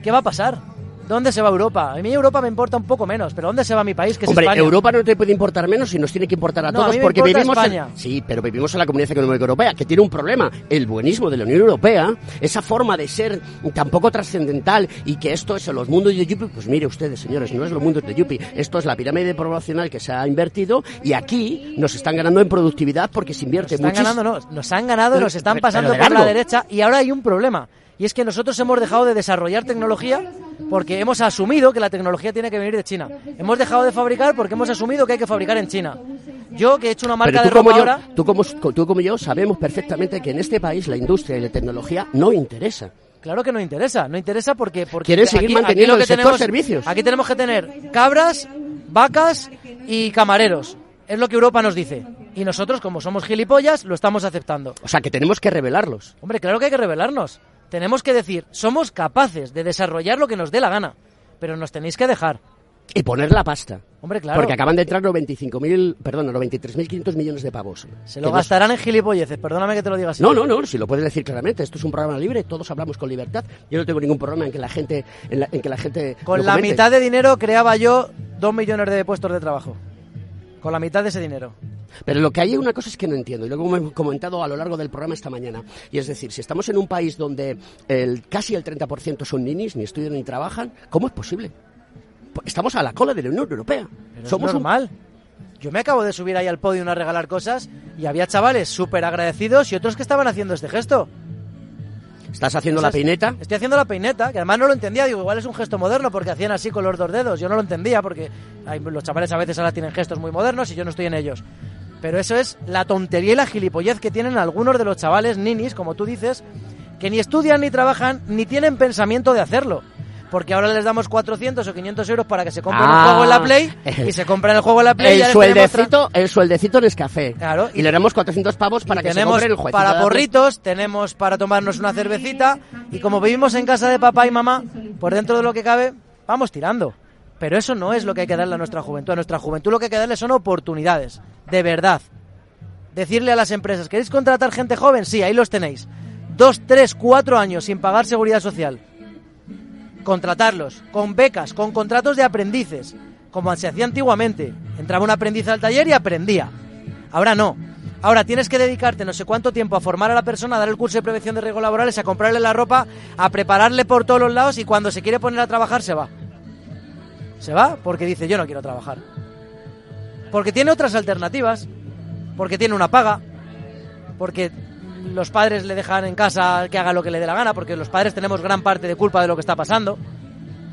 ¿Qué va a pasar? ¿Dónde se va Europa? A mí Europa me importa un poco menos, pero ¿dónde se va mi país, que es Hombre, España? Europa no te puede importar menos y nos tiene que importar a No, a todos mí me porque vivimos España. en, sí, pero vivimos en la Comunidad Económica Europea que tiene un problema, el buenismo de la Unión Europea, esa forma de ser tan poco trascendental y que esto es en los mundos de Yupi, pues mire ustedes, señores, no es los mundos de Yupi, esto es la pirámide poblacional que se ha invertido y aquí nos están ganando en productividad porque se invierte Están muchísimo. ganando, no, nos han ganado, Pero- nos están pasando por la derecha y ahora hay un problema. Y es que nosotros hemos dejado de desarrollar tecnología porque hemos asumido que la tecnología tiene que venir de China. Hemos dejado de fabricar porque hemos asumido que hay que fabricar en China. Yo, que he hecho una marca de ropa yo, ahora... tú, como, tú como yo sabemos perfectamente que en este país la industria y la tecnología no interesa. Claro que no interesa, no interesa porque... porque Quieren seguir manteniendo lo que el sector tenemos- servicios. Aquí tenemos que tener cabras, vacas y camareros. Es lo que Europa nos dice. Y nosotros, como somos gilipollas, lo estamos aceptando. O sea, que tenemos que revelarlos. Hombre, claro que hay que revelarnos. Tenemos que decir, somos capaces de desarrollar lo que nos dé la gana, pero nos tenéis que dejar. Y poner la pasta. Hombre, claro. Porque acaban de entrar 95.000, perdón, 93.500 millones de pavos. Se lo gastarán en gilipolleces, perdóname que te lo diga así. No, no, no, si lo puedes decir claramente. Esto es un programa libre, todos hablamos con libertad. Yo no tengo ningún problema en que la gente, en, la- en que la gente Con la mitad de dinero creaba yo dos millones de puestos de trabajo. Con la mitad de ese dinero. Pero lo que hay una cosa es que no entiendo, y lo hemos comentado a lo largo del programa esta mañana, y es decir, si estamos en un país donde el, casi el 30% son ninis, ni estudian ni trabajan, ¿cómo es posible? Estamos a la cola de la Unión Europea. Pero Somos es un- normal. Yo me acabo de subir ahí al podio a regalar cosas y había chavales súper agradecidos y otros que estaban haciendo este gesto. ¿Estás haciendo la peineta? Estoy haciendo la peineta, que además no lo entendía. Digo, igual es un gesto moderno porque hacían así con los dos dedos. Yo no lo entendía porque hay- los chavales a veces ahora tienen gestos muy modernos y yo no estoy en ellos. Pero eso es la tontería y la gilipollez que tienen algunos de los chavales ninis, como tú dices, que ni estudian ni trabajan ni tienen pensamiento de hacerlo. Porque ahora les damos 400 o 500 euros para que se compren un Ah. juego en la Play y se compran el juego en la Play. y El ya les tenemos tra- sueldecito, el sueldecito en Escafé. Claro, y, le damos 400 pavos para que se compren el jueguito. para de la Play. porritos, tenemos para tomarnos una cervecita y como vivimos en casa de papá y mamá, por dentro de lo que cabe, vamos tirando. Pero eso no es lo que hay que darle a nuestra juventud. A nuestra juventud lo que hay que darle son oportunidades, de verdad. Decirle a las empresas, ¿queréis contratar gente joven? Sí, ahí los tenéis. Dos, tres, cuatro años sin pagar seguridad social. Contratarlos, con becas, con contratos de aprendices, como se hacía antiguamente. Entraba un aprendiz al taller y aprendía. Ahora no. Ahora tienes que dedicarte no sé cuánto tiempo a formar a la persona, a dar el curso de prevención de riesgos laborales, a comprarle la ropa, a prepararle por todos los lados y cuando se quiere poner a trabajar se va. Se va porque dice yo no quiero trabajar. Porque tiene otras alternativas, porque tiene una paga, porque los padres le dejan en casa que haga lo que le dé la gana, porque los padres tenemos gran parte de culpa de lo que está pasando.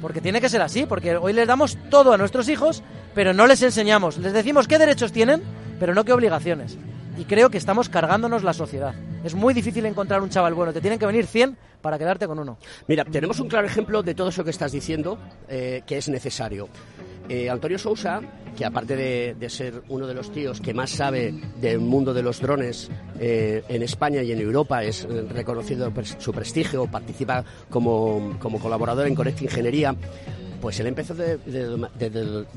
Porque tiene que ser así, porque hoy les damos todo a nuestros hijos, pero no les enseñamos. Les decimos qué derechos tienen, pero no qué obligaciones. Y creo que estamos cargándonos la sociedad. Es muy difícil encontrar un chaval bueno. Te tienen que venir 100 para quedarte con uno. Mira, tenemos un claro ejemplo de todo eso que estás diciendo, eh, que es necesario. Eh, Antonio Sousa, que aparte de, ser uno de los tíos que más sabe del mundo de los drones eh, en España y en Europa, es eh, reconocido por su prestigio, participa como, como colaborador en Connect Ingeniería, pues él empezó de-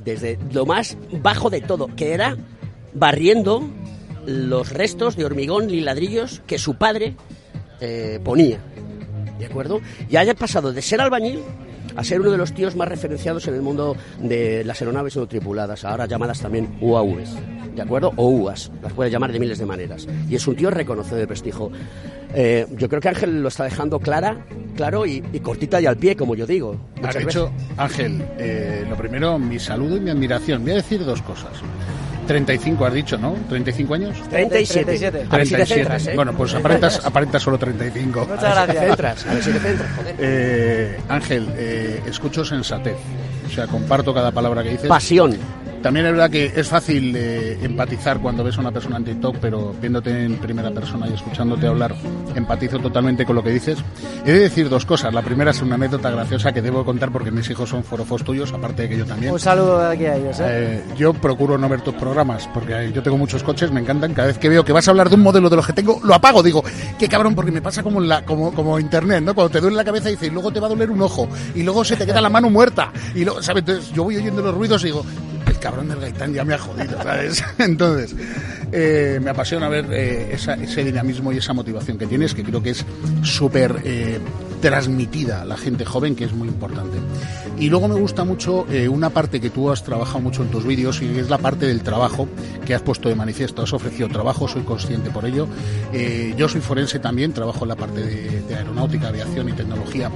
desde lo más bajo de todo, que era barriendo los restos de hormigón y ladrillos que su padre eh, ponía. ¿De acuerdo? Y haya pasado de ser albañil a ser uno de los tíos más referenciados en el mundo de las aeronaves no tripuladas, ahora llamadas también UAVs, ¿de acuerdo? O UAS, las puedes llamar de miles de maneras. Y es un tío reconocido de prestigio. Eh, yo creo que Ángel lo está dejando clara, claro y, y cortita y al pie, como yo digo. Dicho, veces. Ángel, eh, lo primero, mi saludo y mi admiración. Voy a decir dos cosas. 35 has dicho, ¿no? ¿35 años? 37. 37. A ver si te centras, ¿eh? Bueno, pues aparentas, aparentas solo 35. Muchas gracias. Te centras, a ver si te centras, joder. Eh, Ángel, eh, escucho sensatez. O sea, comparto cada palabra que dices. Pasión. También es verdad que es fácil eh, empatizar cuando ves a una persona en TikTok, pero viéndote en primera persona y escuchándote hablar, empatizo totalmente con lo que dices. He de decir dos cosas. La primera es una anécdota graciosa que debo contar porque mis hijos son forofos tuyos, aparte de que yo también. Un saludo de aquí a ellos. ¿eh? Eh, yo procuro no ver tus programas porque yo tengo muchos coches, me encantan. Cada vez que veo que vas a hablar de un modelo de los que tengo, lo apago. Digo, qué cabrón, porque me pasa como en la, como, como internet, ¿no? Cuando te duele la cabeza dices, y luego te va a doler un ojo, y luego se te queda la mano muerta. Y luego, ¿sabes? Entonces yo voy oyendo los ruidos y digo, el cabrón del Gaitán ya me ha jodido, ¿sabes? Entonces, eh, me apasiona ver eh, esa- ese dinamismo y esa motivación que tienes, que creo que es súper eh, transmitida a la gente joven, que es muy importante. Y luego me gusta mucho una parte que tú has trabajado mucho en tus vídeos y es la parte del trabajo que has puesto de manifiesto. Has ofrecido trabajo, soy consciente por ello. Yo soy forense también, trabajo en la parte de aeronáutica, aviación y tecnología.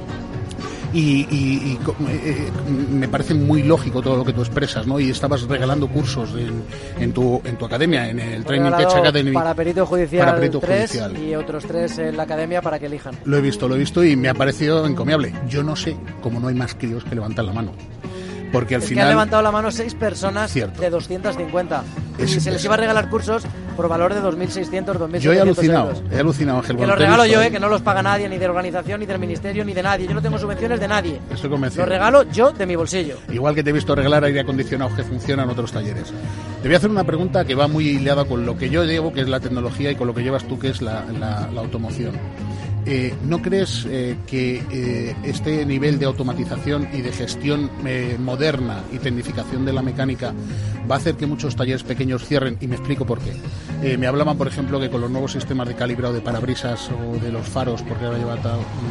Y, y- y eh, eh, me parece muy lógico todo lo que tú expresas, ¿no? Y estabas regalando cursos en, en tu, en tu academia, en el Training Tech Academy. Para perito judicial Para perito 3 judicial. y otros tres en la academia para que elijan. Lo he visto, lo he visto y me ha parecido encomiable. Yo no sé cómo no hay más críos que levantan la mano. Porque al es que final... han levantado la mano seis personas Cierto. de 250. Es- y se les es- iba a regalar cursos por valor de 2.600, 2.700 Yo he alucinado, euros. he alucinado, Ángel. Que los regalo yo, ¿eh? que no los paga nadie, ni de organización, ni del ministerio, ni de nadie. Yo no tengo subvenciones de nadie. Estoy convencido. Los regalo yo de mi bolsillo. Igual que te he visto regalar aire acondicionado que funciona en otros talleres. Te voy a hacer una pregunta que va muy liada con lo que yo llevo, que es la tecnología, y con lo que llevas tú, que es la, la- la automoción. Eh, ¿no crees eh, que eh, este nivel de automatización y de gestión moderna y tecnificación de la mecánica va a hacer que muchos talleres pequeños cierren? Y me explico por qué. Me hablaban, por ejemplo, que con los nuevos sistemas de calibrado de parabrisas o de los faros, porque ahora lleva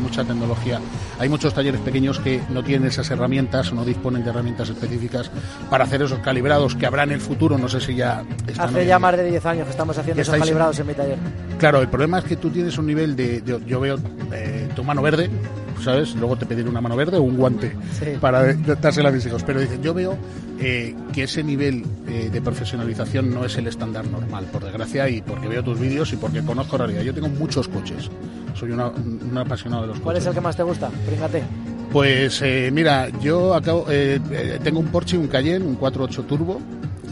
mucha tecnología, hay muchos talleres pequeños que no tienen esas herramientas o no disponen de herramientas específicas para hacer esos calibrados que habrá en el futuro. No sé si ya Hace ya más de 10 años que estamos haciendo esos calibrados en mi taller. Claro, el problema es que tú tienes un nivel de. de- yo veo eh, tu mano verde, ¿sabes? Luego te pediré una mano verde o un guante Sí. para dársela a mis hijos. Pero dicen, yo veo eh, que ese nivel eh, de profesionalización no es el estándar normal, por desgracia, y porque veo tus vídeos y porque conozco realidad. Yo tengo muchos coches. Soy una- un apasionado de los ¿Cuál coches. es el que más te gusta? Príngate. Pues eh, mira, yo acabo, tengo un Porsche, un Cayenne, un 4.8 Turbo,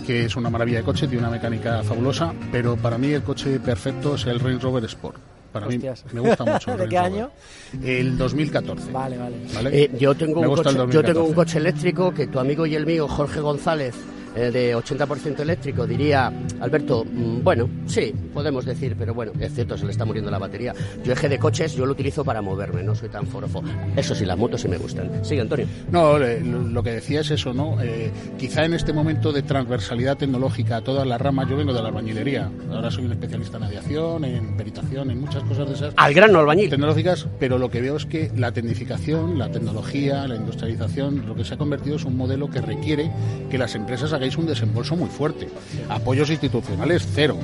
que es una maravilla de coche, tiene una mecánica fabulosa, pero para mí el coche perfecto es el Range Rover Sport. Para Hostias. mí me gusta mucho. el ¿De Range qué Rover. año? El 2014. Vale, vale. ¿Vale? Eh, yo, tengo Me un gusta el coche, yo tengo 2014. un coche eléctrico que tu amigo y el mío, Jorge González, eh, de 80% eléctrico, diría, Alberto, mm, bueno, sí, podemos decir, pero bueno, es cierto, se le está muriendo la batería. Yo eje de coches, yo lo utilizo para moverme, no soy tan forofo. Eso sí, las motos sí me gustan. Sigue, Antonio. No, lo que decía es eso, ¿no? Eh, quizá en este momento de transversalidad tecnológica a todas las ramas, yo vengo de la albañilería, ahora soy un especialista en aviación, en peritación, en muchas cosas de esas. Al grano albañil. Tecnológicas, pero lo que veo es que la tecnificación, la tecnología, la industrialización, lo que se ha convertido es un modelo que requiere que las empresas hagáis un desembolso muy fuerte. Apoyos institucionales, cero.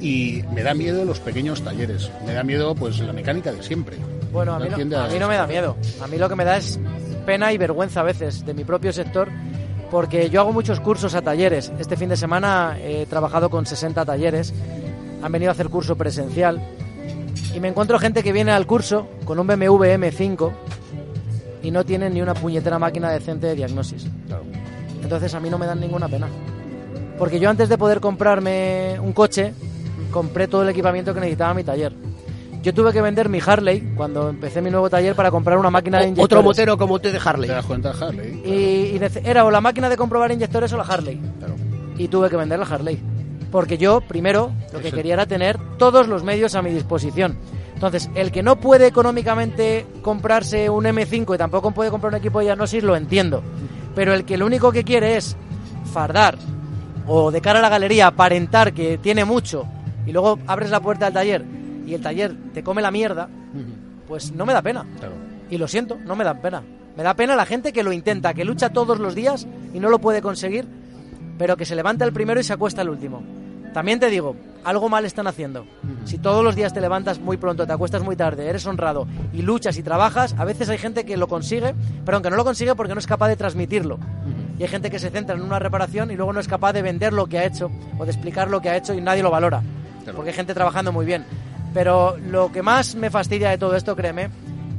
Y me da miedo los pequeños talleres, me da miedo pues la mecánica de siempre. Bueno, a No mí, no, atiende a mí no me da miedo. A mí lo que me da es pena y vergüenza a veces de mi propio sector, porque yo hago muchos cursos a talleres. Este fin de semana he trabajado con 60 talleres, han venido a hacer curso presencial, y me encuentro gente que viene al curso con un BMW M5 y no tienen ni una puñetera máquina decente de diagnosis. Entonces a mí no me dan ninguna pena. Porque yo antes de poder comprarme un coche, compré todo el equipamiento que necesitaba mi taller. Yo tuve que vender mi Harley cuando empecé mi nuevo taller para comprar una máquina de inyectores. Otro motero como usted de Harley. ¿Te das cuenta, Harley? Y, y nece- era o la máquina de comprobar inyectores o la Harley. Y tuve que vender la Harley. Porque yo, primero, lo que Ese- quería era tener todos los medios a mi disposición. Entonces, el que no puede económicamente comprarse un M5 y tampoco puede comprar un equipo de diagnosis, lo entiendo. Pero el que lo único que quiere es fardar o de cara a la galería aparentar que tiene mucho y luego abres la puerta del taller y el taller te come la mierda, pues no me da pena. Y lo siento, no me da pena. Me da pena la gente que lo intenta, que lucha todos los días y no lo puede conseguir, pero que se levanta el primero y se acuesta el último. También te digo, algo mal están haciendo. Si todos los días te levantas muy pronto, te acuestas muy tarde, eres honrado y luchas y trabajas, a veces hay gente que lo consigue, pero aunque no lo consigue porque no es capaz de transmitirlo. Y hay gente que se centra en una reparación y luego no es capaz de vender lo que ha hecho o de explicar lo que ha hecho y nadie lo valora. Porque hay gente trabajando muy bien. Pero lo que más me fastidia de todo esto, créeme,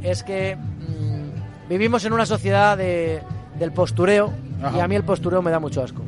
es que mm, vivimos en una sociedad de, del postureo y a mí el postureo me da mucho asco.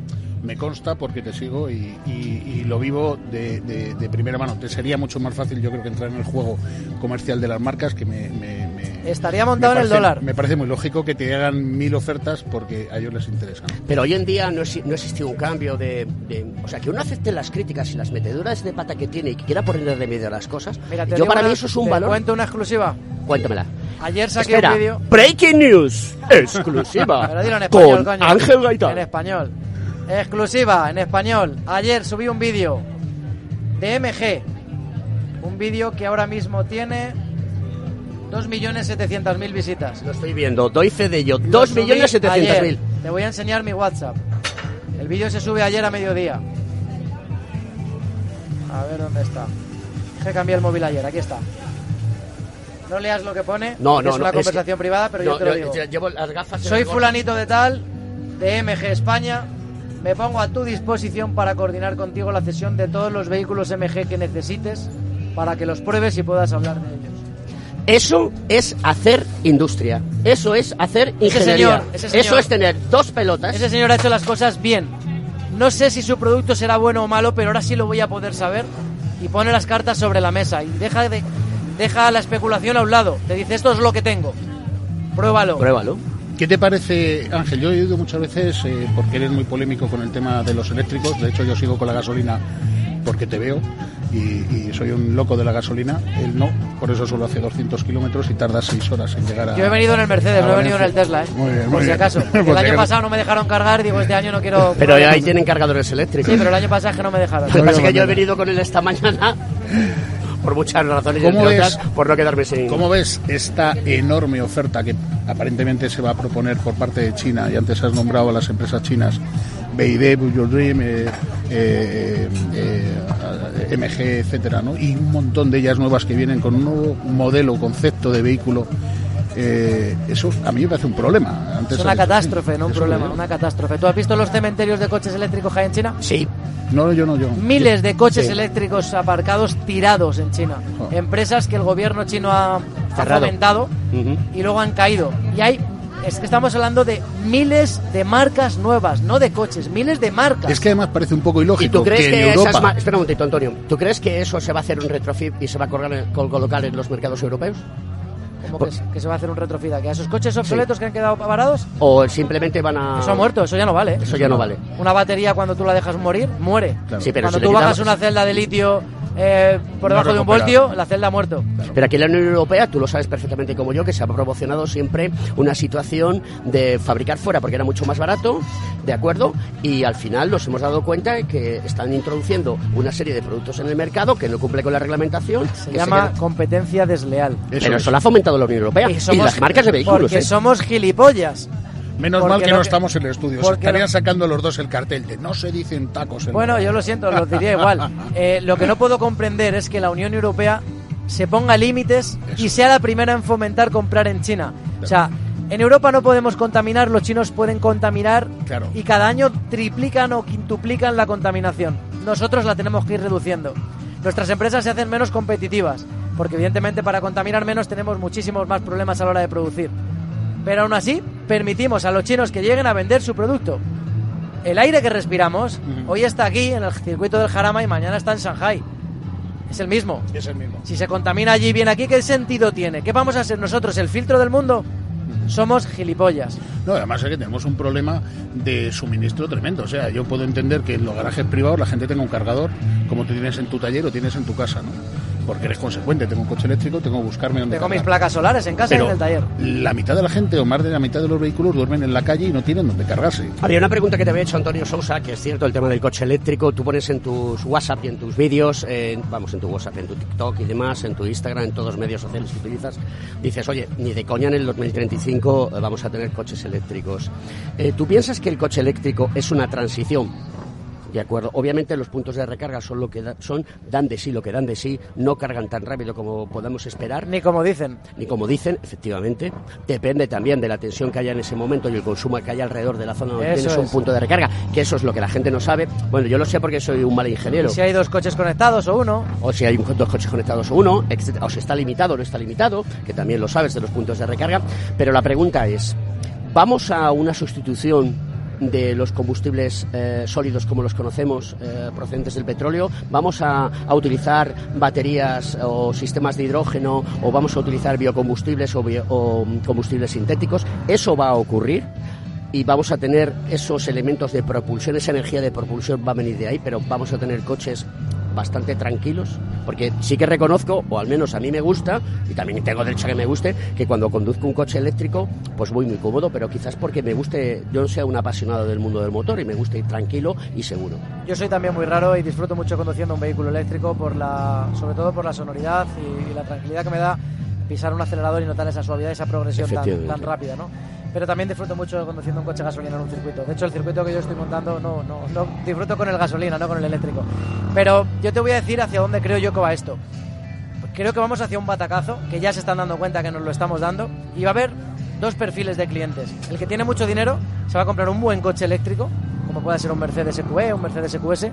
Me consta porque te sigo y, y- y lo vivo de, de- de primera mano. Te sería mucho más fácil, yo creo, que entrar en el juego comercial de las marcas, que me, me- me- Estaría montado me en el dólar. Me parece muy lógico que te hagan mil ofertas porque a ellos les interesa. ¿no? Pero hoy en día no, exi- no existe un cambio de, de- O sea, que uno acepte las críticas y las meteduras de pata que tiene y que quiera ponerle remedio a las cosas. Mira, te yo para una- mí eso es un te valor. cuento una exclusiva. Cuéntamela. Ayer saqué Espera, un vídeo. Breaking news. Exclusiva. Pero dilo en español, con coño. Ángel Gaitán. En español. Exclusiva, en español. Ayer subí un vídeo de MG. Un vídeo que ahora mismo tiene 2.700.000 visitas. Lo estoy viendo. Doy fe de ello. Lo subí 2.700.000. ayer. Te voy a enseñar mi WhatsApp. El vídeo se sube ayer a mediodía. A ver dónde está. Que cambié el móvil ayer, aquí está. No leas lo que pone, No, no, es no, una es que- conversación privada, pero no, yo te lo digo. Llevo las gafas. Soy fulanito de tal, de MG España. Me pongo a tu disposición para coordinar contigo la cesión de todos los vehículos MG que necesites para que los pruebes y puedas hablar de ellos. Eso es hacer industria. Eso es hacer Ese ingeniería. señor, ese señor. Eso es tener dos pelotas. Ese señor ha hecho las cosas bien. No sé si su producto será bueno o malo, pero ahora sí lo voy a poder saber. Y pone las cartas sobre la mesa y deja, de, deja la especulación a un lado. Te dice, esto es lo que tengo. Pruébalo. Pruébalo. ¿Qué te parece, Ángel? Yo he oído muchas veces, eh, porque eres muy polémico con el tema de los eléctricos, de hecho yo sigo con la gasolina porque te veo y, y soy un loco de la gasolina. Él no, por eso solo hace 200 kilómetros y tarda 6 horas en llegar a. Yo he venido en el Mercedes, no he venido en el. Tesla, ¿eh? Muy bien, Por muy si bien. acaso. El si año pasado no me dejaron cargar, digo, este año no quiero. Pero ahí tienen cargadores eléctricos. Sí, pero el año pasado es que no me dejaron. Lo que pasa es que yo he venido con él esta mañana por muchas razones, y ¿Cómo entre ves? otras, por no quedarme sin... ¿Cómo ves esta enorme oferta que aparentemente se va a proponer por parte de China? Y antes has nombrado a las empresas chinas, Build Your Dream, eh, eh, eh, MG, etcétera, ¿no? Y un montón de ellas nuevas que vienen con un nuevo modelo, concepto de vehículo. Eh, eso a mí me parece un problema. Antes Es una catástrofe, sí, no un problema, una catástrofe. ¿Tú has visto los cementerios de coches eléctricos que hay en China? Sí. No, yo no, yo. Miles de coches Sí. eléctricos aparcados tirados en China. Oh. Empresas que el gobierno chino ha, fomentado y luego han caído. Y hay, es que estamos hablando de miles de marcas nuevas, no de coches, miles de marcas. Es que además parece un poco ¿Y ilógico tú crees que, que, en Europa... esas Espera un momentito, Antonio. ¿Tú crees que eso se va a hacer un retrofit y se va a colgar- colocar en los mercados europeos? ¿Cómo que, que se va a hacer un retrofit aquí? ¿A esos coches obsoletos que han quedado varados? ¿O simplemente van a...? Eso ha muerto, eso ya no vale. Eso ya no vale. Una batería cuando tú la dejas morir, muere. Sí, pero cuando tú bajas una celda de litio eh, por No debajo de un voltio, la celda ha muerto. Pero aquí en la Unión Europea, tú lo sabes perfectamente como yo, que se ha promocionado siempre una situación de fabricar fuera porque era mucho más barato, ¿de acuerdo? Y al final nos hemos dado cuenta de que están introduciendo una serie de productos en el mercado que no cumple con la reglamentación. Se llama competencia desleal. Pero eso lo ha fomentado la Unión Europea. Y, somos- las marcas de vehículos. Porque ¿eh? somos gilipollas. Menos Porque mal que no estamos en el estudio. Se estarían sacando los dos el cartel de no se dicen tacos. En Bueno, yo lo siento, lo diría igual. Eh, lo que no puedo comprender es que la Unión Europea se ponga límites y sea la primera en fomentar comprar en China. O sea, en Europa no podemos contaminar, los chinos pueden contaminar Claro. y cada año triplican o quintuplican la contaminación. Nosotros la tenemos que ir reduciendo. Nuestras empresas se hacen menos competitivas, porque evidentemente para contaminar menos tenemos muchísimos más problemas a la hora de producir. Pero aún así, permitimos a los chinos que lleguen a vender su producto. El aire que respiramos hoy está aquí en el circuito del Jarama y mañana está en Shanghai. Es el mismo. Es el mismo. Si se contamina allí y viene aquí, ¿qué sentido tiene? ¿Qué vamos a ser nosotros? ¿El filtro del mundo? Somos gilipollas. No, además es que tenemos un problema de suministro tremendo. O sea, yo puedo entender que en los garajes privados la gente tenga un cargador como tú tienes en tu taller o tienes en tu casa, ¿no? Porque eres consecuente. Tengo un coche eléctrico, tengo que buscarme dónde Tengo mis cargar. placas solares en casa Pero y en el taller. La mitad de la gente o más de la mitad de los vehículos duermen en la calle y no tienen dónde cargarse. Había una pregunta que te había hecho Antonio Sousa, que es cierto, el tema del coche eléctrico. Tú pones en tus WhatsApp y en tus vídeos, en- vamos, en tu WhatsApp, en tu TikTok y demás, en tu Instagram, en todos los medios sociales que utilizas, dices, oye, ni de coña en el 2035 eh, vamos a tener coches eléctricos. Eh, ¿Tú piensas que el coche eléctrico es una transición? De acuerdo. Obviamente los puntos de recarga son lo que da- son, dan de sí lo que dan de sí, no cargan tan rápido como podamos esperar. Ni como dicen. Ni como dicen, efectivamente. Depende también de la tensión que haya en ese momento y el consumo que haya alrededor de la zona donde Eso tienes un es. punto de recarga, que eso es lo que la gente no sabe. Bueno, yo lo sé porque soy un mal ingeniero. Y si hay dos coches conectados o uno, O si hay dos coches conectados o uno, etcétera. o si está limitado o no está limitado, que también lo sabes de los puntos de recarga. Pero la pregunta es, ¿vamos a una sustitución de los combustibles eh, sólidos como los conocemos eh, procedentes del petróleo? ¿Vamos a, a utilizar baterías o sistemas de hidrógeno o vamos a utilizar biocombustibles o, o combustibles sintéticos? ¿Eso va a ocurrir? y vamos a tener esos elementos de propulsión, esa energía de propulsión va a venir de ahí, pero vamos a tener coches bastante tranquilos, porque sí que reconozco, o al menos a mí me gusta, y también tengo derecho a que me guste, que cuando conduzco un coche eléctrico, pues voy muy cómodo, pero quizás porque me guste, yo no sea un apasionado del mundo del motor y me guste ir tranquilo y seguro. yo soy también muy raro y disfruto mucho conduciendo un vehículo eléctrico por la, sobre todo por la sonoridad y, y la tranquilidad que me da pisar un acelerador y notar esa suavidad, esa progresión tan rápida, ¿no? Pero también disfruto mucho conduciendo un coche gasolina en un circuito. De hecho, el circuito que yo estoy montando no, no, no disfruto con el gasolina, no con el eléctrico. Pero yo te voy a decir hacia dónde creo yo que va esto. Creo que vamos hacia un batacazo, que ya se están dando cuenta que nos lo estamos dando, y va a haber dos perfiles de clientes. El que tiene mucho dinero se va a comprar un buen coche eléctrico, como puede ser un Mercedes EQE, un Mercedes EQS.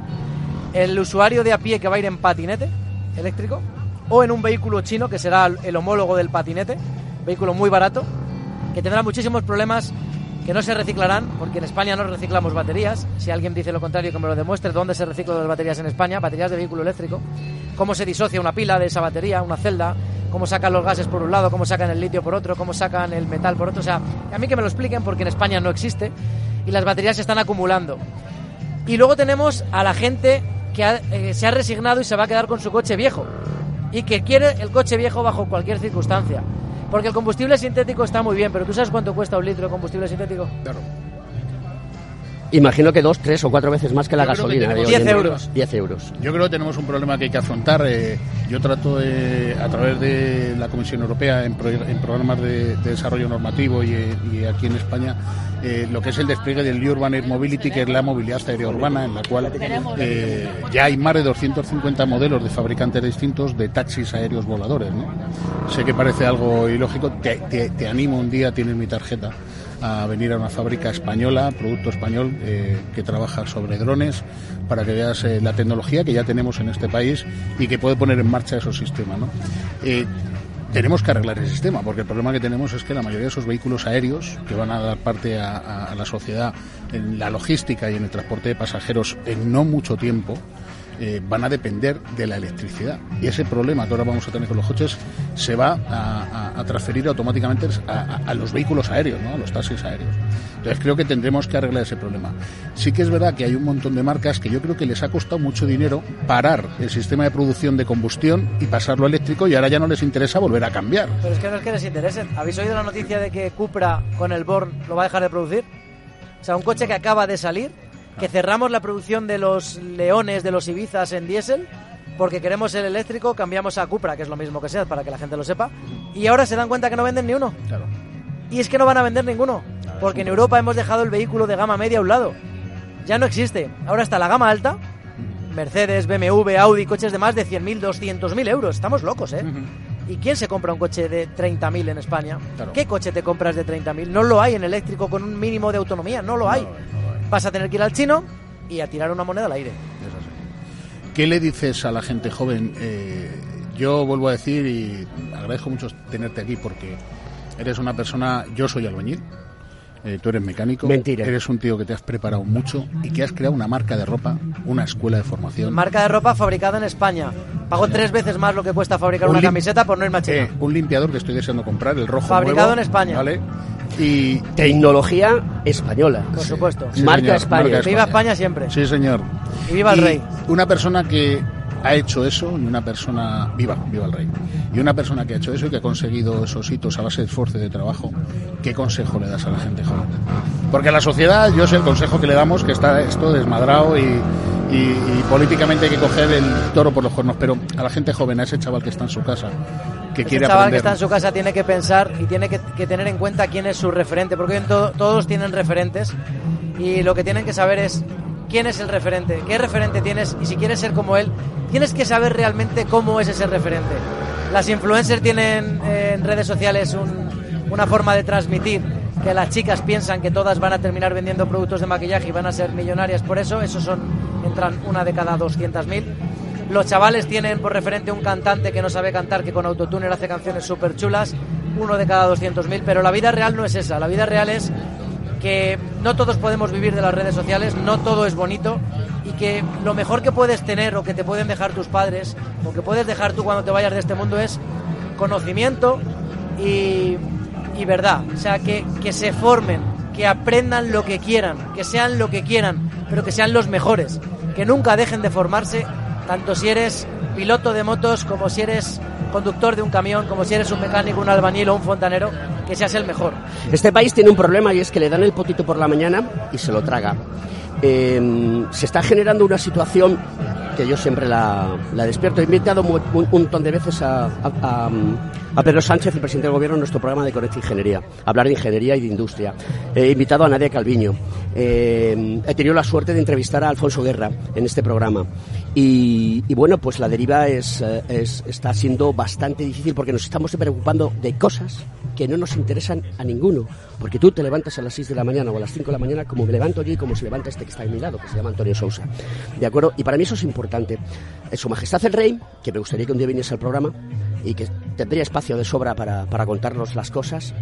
El usuario de a pie que va a ir en patinete eléctrico, o en un vehículo chino que será el homólogo del patinete, vehículo muy barato, que tendrá muchísimos problemas que no se reciclarán, porque en España no reciclamos baterías. Si alguien dice lo contrario, que me lo demuestre dónde se reciclan las baterías en España, baterías de vehículo eléctrico, cómo se disocia una pila de esa batería, una celda, cómo sacan los gases por un lado, cómo sacan el litio por otro, cómo sacan el metal por otro. O sea, a mí que me lo expliquen, porque en España no existe y las baterías se están acumulando. Y luego tenemos a la gente que eh, se ha resignado y se va a quedar con su coche viejo. Y que quiere el coche viejo bajo cualquier circunstancia. Porque el combustible sintético está muy bien, pero ¿tú sabes cuánto cuesta un litro de combustible sintético? Claro. Imagino que dos, tres o cuatro veces más que la Yo que gasolina. de en 10 día. euros. 10 euros. Yo creo que tenemos un problema que hay que afrontar. eh, yo trato eh, a través de la Comisión Europea en, pro- en programas de, de desarrollo normativo y, y aquí en España eh, lo que es el despliegue del Urban Air Mobility, que es la movilidad aérea urbana, en la cual eh, ya hay más de 250 modelos de fabricantes distintos de taxis aéreos voladores. ¿no? Sé que parece algo ilógico. Te, te- te animo un día, tienes mi tarjeta a venir a una fábrica española, producto español, eh, que trabaja sobre drones, para que veas eh, la tecnología que ya tenemos en este país y que puede poner en marcha esos sistemas. ¿no? Eh, tenemos que arreglar el sistema, porque el problema que tenemos es que la mayoría de esos vehículos aéreos que van a dar parte a, la sociedad en la logística y en el transporte de pasajeros en no mucho tiempo, eh, van a depender de la electricidad. Y ese problema que ahora vamos a tener con los coches se va a, transferir automáticamente a, los vehículos aéreos, ¿no? a los taxis aéreos. Entonces creo que tendremos que arreglar ese problema. Sí que es verdad que hay un montón de marcas que yo creo que les ha costado mucho dinero parar el sistema de producción de combustión y pasarlo eléctrico y ahora ya no les interesa volver a cambiar. Pero es que no es que les interese. ¿Habéis oído la noticia de que Cupra con el Born lo va a dejar de producir? O sea, un coche que acaba de salir, que cerramos la producción de los Leones, de los Ibizas en diésel, porque queremos el eléctrico, cambiamos a Cupra, que es lo mismo que sea, para que la gente lo sepa, y ahora se dan cuenta que no venden ni uno. Claro. Y es que no van a vender ninguno, porque en Europa hemos dejado el vehículo de gama media a un lado. Ya no existe. Ahora está la gama alta, Mercedes, BMW, Audi, coches de más de 100.000, 200.000 euros. Estamos locos, ¿eh? ¿Y quién se compra un coche de 30.000 en España? Claro. ¿Qué coche te compras de 30.000? No lo hay en eléctrico con un mínimo de autonomía, no lo hay. Vas a tener que ir al chino y a tirar una moneda al aire. ¿Qué le dices a la gente joven? Eh, yo vuelvo a decir y agradezco mucho tenerte aquí porque eres una persona, yo soy albañil, eh, tú eres mecánico, Mentira. eres un tío que te has preparado mucho y que has creado una marca de ropa, una escuela de formación. Marca de ropa fabricada en España. Pago tres veces más lo que cuesta fabricar Un una camiseta por no irme a China. Eh, un limpiador que estoy deseando comprar, el rojo Fabricado nuevo, en España. ¿vale? Y Tecnología española. Por supuesto. Sí, Marca señor, España. marca Viva España siempre. Sí, señor. Y viva el rey. Una persona que ha hecho eso y una persona viva, viva el rey. Y una persona que ha hecho eso y que ha conseguido esos hitos a base de esfuerzo y de trabajo, ¿qué consejo le das a la gente joven? Porque a la sociedad, yo sé el consejo que le damos, que está esto desmadrado y, y- y políticamente hay que coger el toro por los cuernos, pero a la gente joven, a ese chaval que está en su casa, que quiere chaval aprender. que está en su casa tiene que pensar y tiene que, que tener en cuenta quién es su referente, porque to- todos tienen referentes y lo que tienen que saber es quién es el referente, qué referente tienes y si quieres ser como él, tienes que saber realmente cómo es ese referente. Las influencers tienen eh, en redes sociales un- una forma de transmitir que las chicas piensan que todas van a terminar vendiendo productos de maquillaje y van a ser millonarias por eso, esos son entran una de cada 200.000 los chavales tienen por referente un cantante que no sabe cantar, que con autotune hace canciones súper chulas, uno de cada 200.000, pero la vida real no es esa. La vida real es que no todos podemos vivir de las redes sociales, no todo es bonito y que lo mejor que puedes tener o que te pueden dejar tus padres o que puedes dejar tú cuando te vayas de este mundo es conocimiento y, y verdad. O sea, que, que se formen, que aprendan lo que quieran, que sean lo que quieran, pero que sean los mejores, que nunca dejen de formarse, tanto si eres piloto de motos como si eres conductor de un camión, como si eres un mecánico, un albañil o un fontanero, que seas el mejor. Este país tiene un problema y es que le dan el potito por la mañana y se lo traga. Eh, se está generando una situación que yo siempre la, la despierto. He invitado un, un montón de veces a, Pedro Sánchez, el presidente del gobierno, en nuestro programa de Conecta Ingeniería, a hablar de ingeniería y de industria. He invitado a Nadia Calviño. Eh, he tenido la suerte de entrevistar a Alfonso Guerra en este programa. Y, bueno, pues la deriva eh, es- está siendo bastante difícil porque nos estamos preocupando de cosas que no nos interesan a ninguno. Porque tú te levantas a las 6 de la mañana o a las 5 de la mañana como me levanto yo y como se levanta este que está a mi lado, que se llama Antonio Sousa. ¿De acuerdo? Y para mí eso es importante. Eh, Su Majestad el Rey, que me gustaría que un día viniese al programa y que tendría espacio de sobra para, para contarnos las cosas,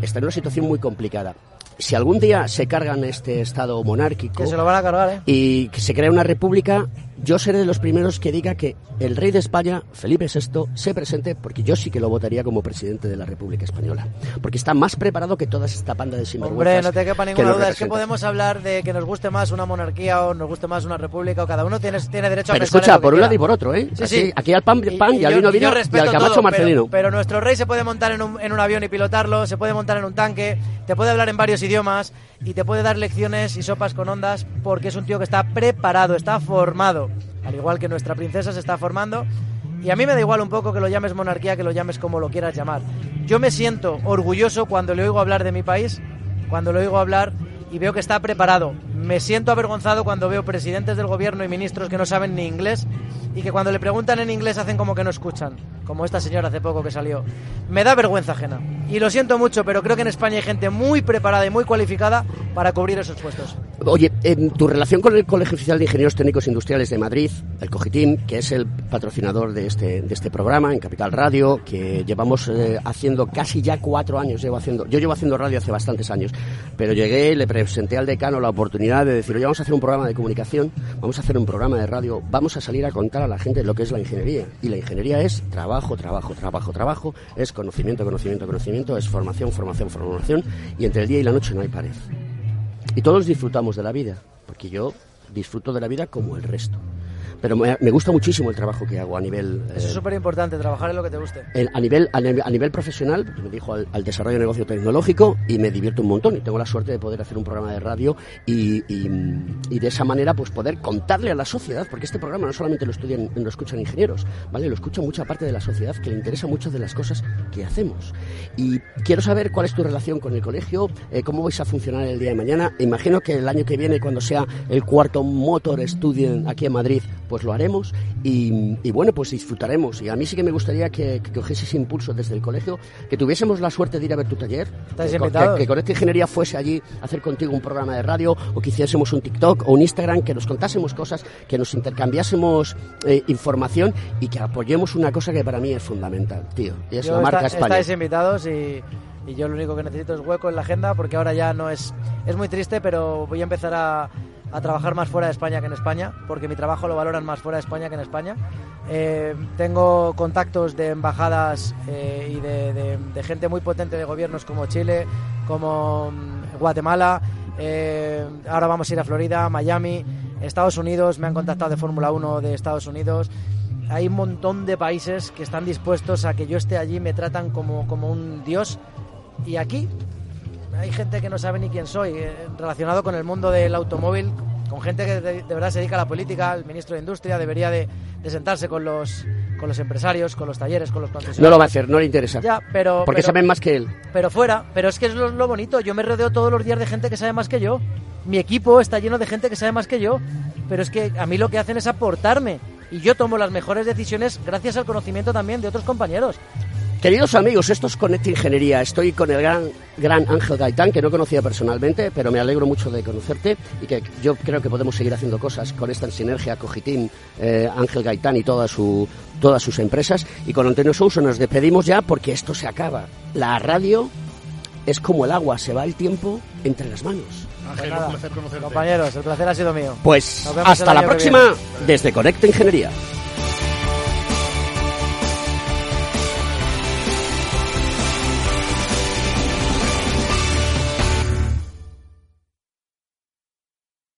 está en una situación muy complicada. Si algún día se cargan este estado monárquico Que se lo van a cargar, ¿eh? y que se crea una república, yo seré de los primeros que diga que el rey de España, Felipe VI, se presente porque yo sí que lo votaría como presidente de la República Española. Porque está más preparado que toda esta panda de sinvergüenzas. Hombre, no te quepa que ninguna duda. Es que podemos hablar de que nos guste más una monarquía o nos guste más una república o cada uno tiene, tiene derecho a Pero pensar en escucha, lo que por un lado y por otro, ¿eh? Sí, Así, sí. Aquí al pan, pan y, y vino y al camacho todo, marcelino. Pero, pero nuestro rey se puede montar en un, en un avión y pilotarlo, se puede montar en un tanque, te puede hablar en varios idiomas y te puede dar lecciones y sopas con ondas porque es un tío que está preparado, está formado. Al igual que nuestra princesa se está formando. Y a mí me da igual un poco que lo llames monarquía, que lo llames como lo quieras llamar. Yo me siento orgulloso cuando le oigo hablar de mi país, cuando le oigo hablar y veo que está preparado. Me siento avergonzado cuando veo presidentes del gobierno y ministros que no saben ni inglés y que cuando le preguntan en inglés hacen como que no escuchan, como esta señora hace poco que salió. Me da vergüenza ajena. Y lo siento mucho, pero creo que en España hay gente muy preparada y muy cualificada para cubrir esos puestos. Oye, en tu relación con el Colegio Oficial de Ingenieros Técnicos Industriales de Madrid, el COGITIM, que es el patrocinador de este, de este programa en Capital Radio, que llevamos eh, haciendo casi ya cuatro años, llevo haciendo, yo llevo haciendo radio hace bastantes años, pero llegué, le presenté al decano la oportunidad de decir, oye, vamos a hacer un programa de comunicación, vamos a hacer un programa de radio, vamos a salir a contar a la gente lo que es la ingeniería. Y la ingeniería es trabajo, trabajo, trabajo, trabajo, es conocimiento, conocimiento, conocimiento, es formación, formación, formación, y entre el día y la noche no hay pared. Y todos disfrutamos de la vida, porque yo disfruto de la vida como el resto. Pero me, me gusta muchísimo el trabajo que hago a nivel... Eso es eh, súper importante, trabajar en lo que te guste. a nivel a nivel, a nivel profesional pues, me dedico al, al desarrollo de negocio tecnológico y me divierto un montón y tengo la suerte de poder hacer un programa de radio y, y, y de esa manera pues poder contarle a la sociedad porque este programa no solamente lo estudian lo escuchan ingenieros vale lo escucha mucha parte de la sociedad que le interesa muchas de las cosas que hacemos. Y quiero saber cuál es tu relación con el colegio eh, cómo vais a funcionar el día de mañana. Imagino que el año que viene cuando sea el cuarto motor student aquí en Madrid pues lo haremos y, y bueno, pues disfrutaremos. Y a mí sí que me gustaría que, que cogiese ese impulso desde el colegio, que tuviésemos la suerte de ir a ver tu taller, Estáis que, invitados. que, que con esta ingeniería fuese allí a hacer contigo un programa de radio o que hiciésemos un TikTok o un Instagram, que nos contásemos cosas, que nos intercambiásemos eh, información y que apoyemos una cosa que para mí es fundamental, tío, y es Yo la marca está- España. Estáis invitados y, y yo lo único que necesito es hueco en la agenda porque ahora ya no es... Es muy triste, pero voy a empezar a, a trabajar más fuera de España que en España porque mi trabajo lo valoran más fuera de España que en España. Eh, tengo contactos de embajadas eh, y de, de- de gente muy potente de gobiernos como Chile, como mm, Guatemala. eh, ahora vamos a ir a Florida, Miami, Estados Unidos. Me han contactado de Fórmula 1 de Estados Unidos hay un montón de países que están dispuestos a que yo esté allí, me tratan como, como un dios. Y aquí hay gente que no sabe ni quién soy, eh, relacionado con el mundo del automóvil, con gente que de, de verdad se dedica a la política, el ministro de Industria debería de, de sentarse con los, con los empresarios, con los talleres, con los concesionarios. No lo va a hacer, no le interesa. Ya, pero... porque pero- saben más que él. pero fuera, pero es que es lo, lo bonito, yo me rodeo todos los días de gente que sabe más que yo. Mi equipo está lleno de gente que sabe más que yo, pero es que a mí lo que hacen es aportarme y yo tomo las mejores decisiones gracias al conocimiento también de otros compañeros. Queridos amigos, esto es Conect Ingeniería. Estoy con el gran, gran Ángel Gaitán, que no conocía personalmente, pero me alegro mucho de conocerte y que yo creo que podemos seguir haciendo cosas con esta sinergia Cogitín, eh, Ángel Gaitán y toda su, todas sus empresas. Y con Antonio Sousa nos despedimos ya porque esto se acaba. La radio es como el agua, se va el tiempo entre las manos. Pues nada, compañeros, el placer ha sido mío. Pues hasta la próxima desde Conecta Ingeniería.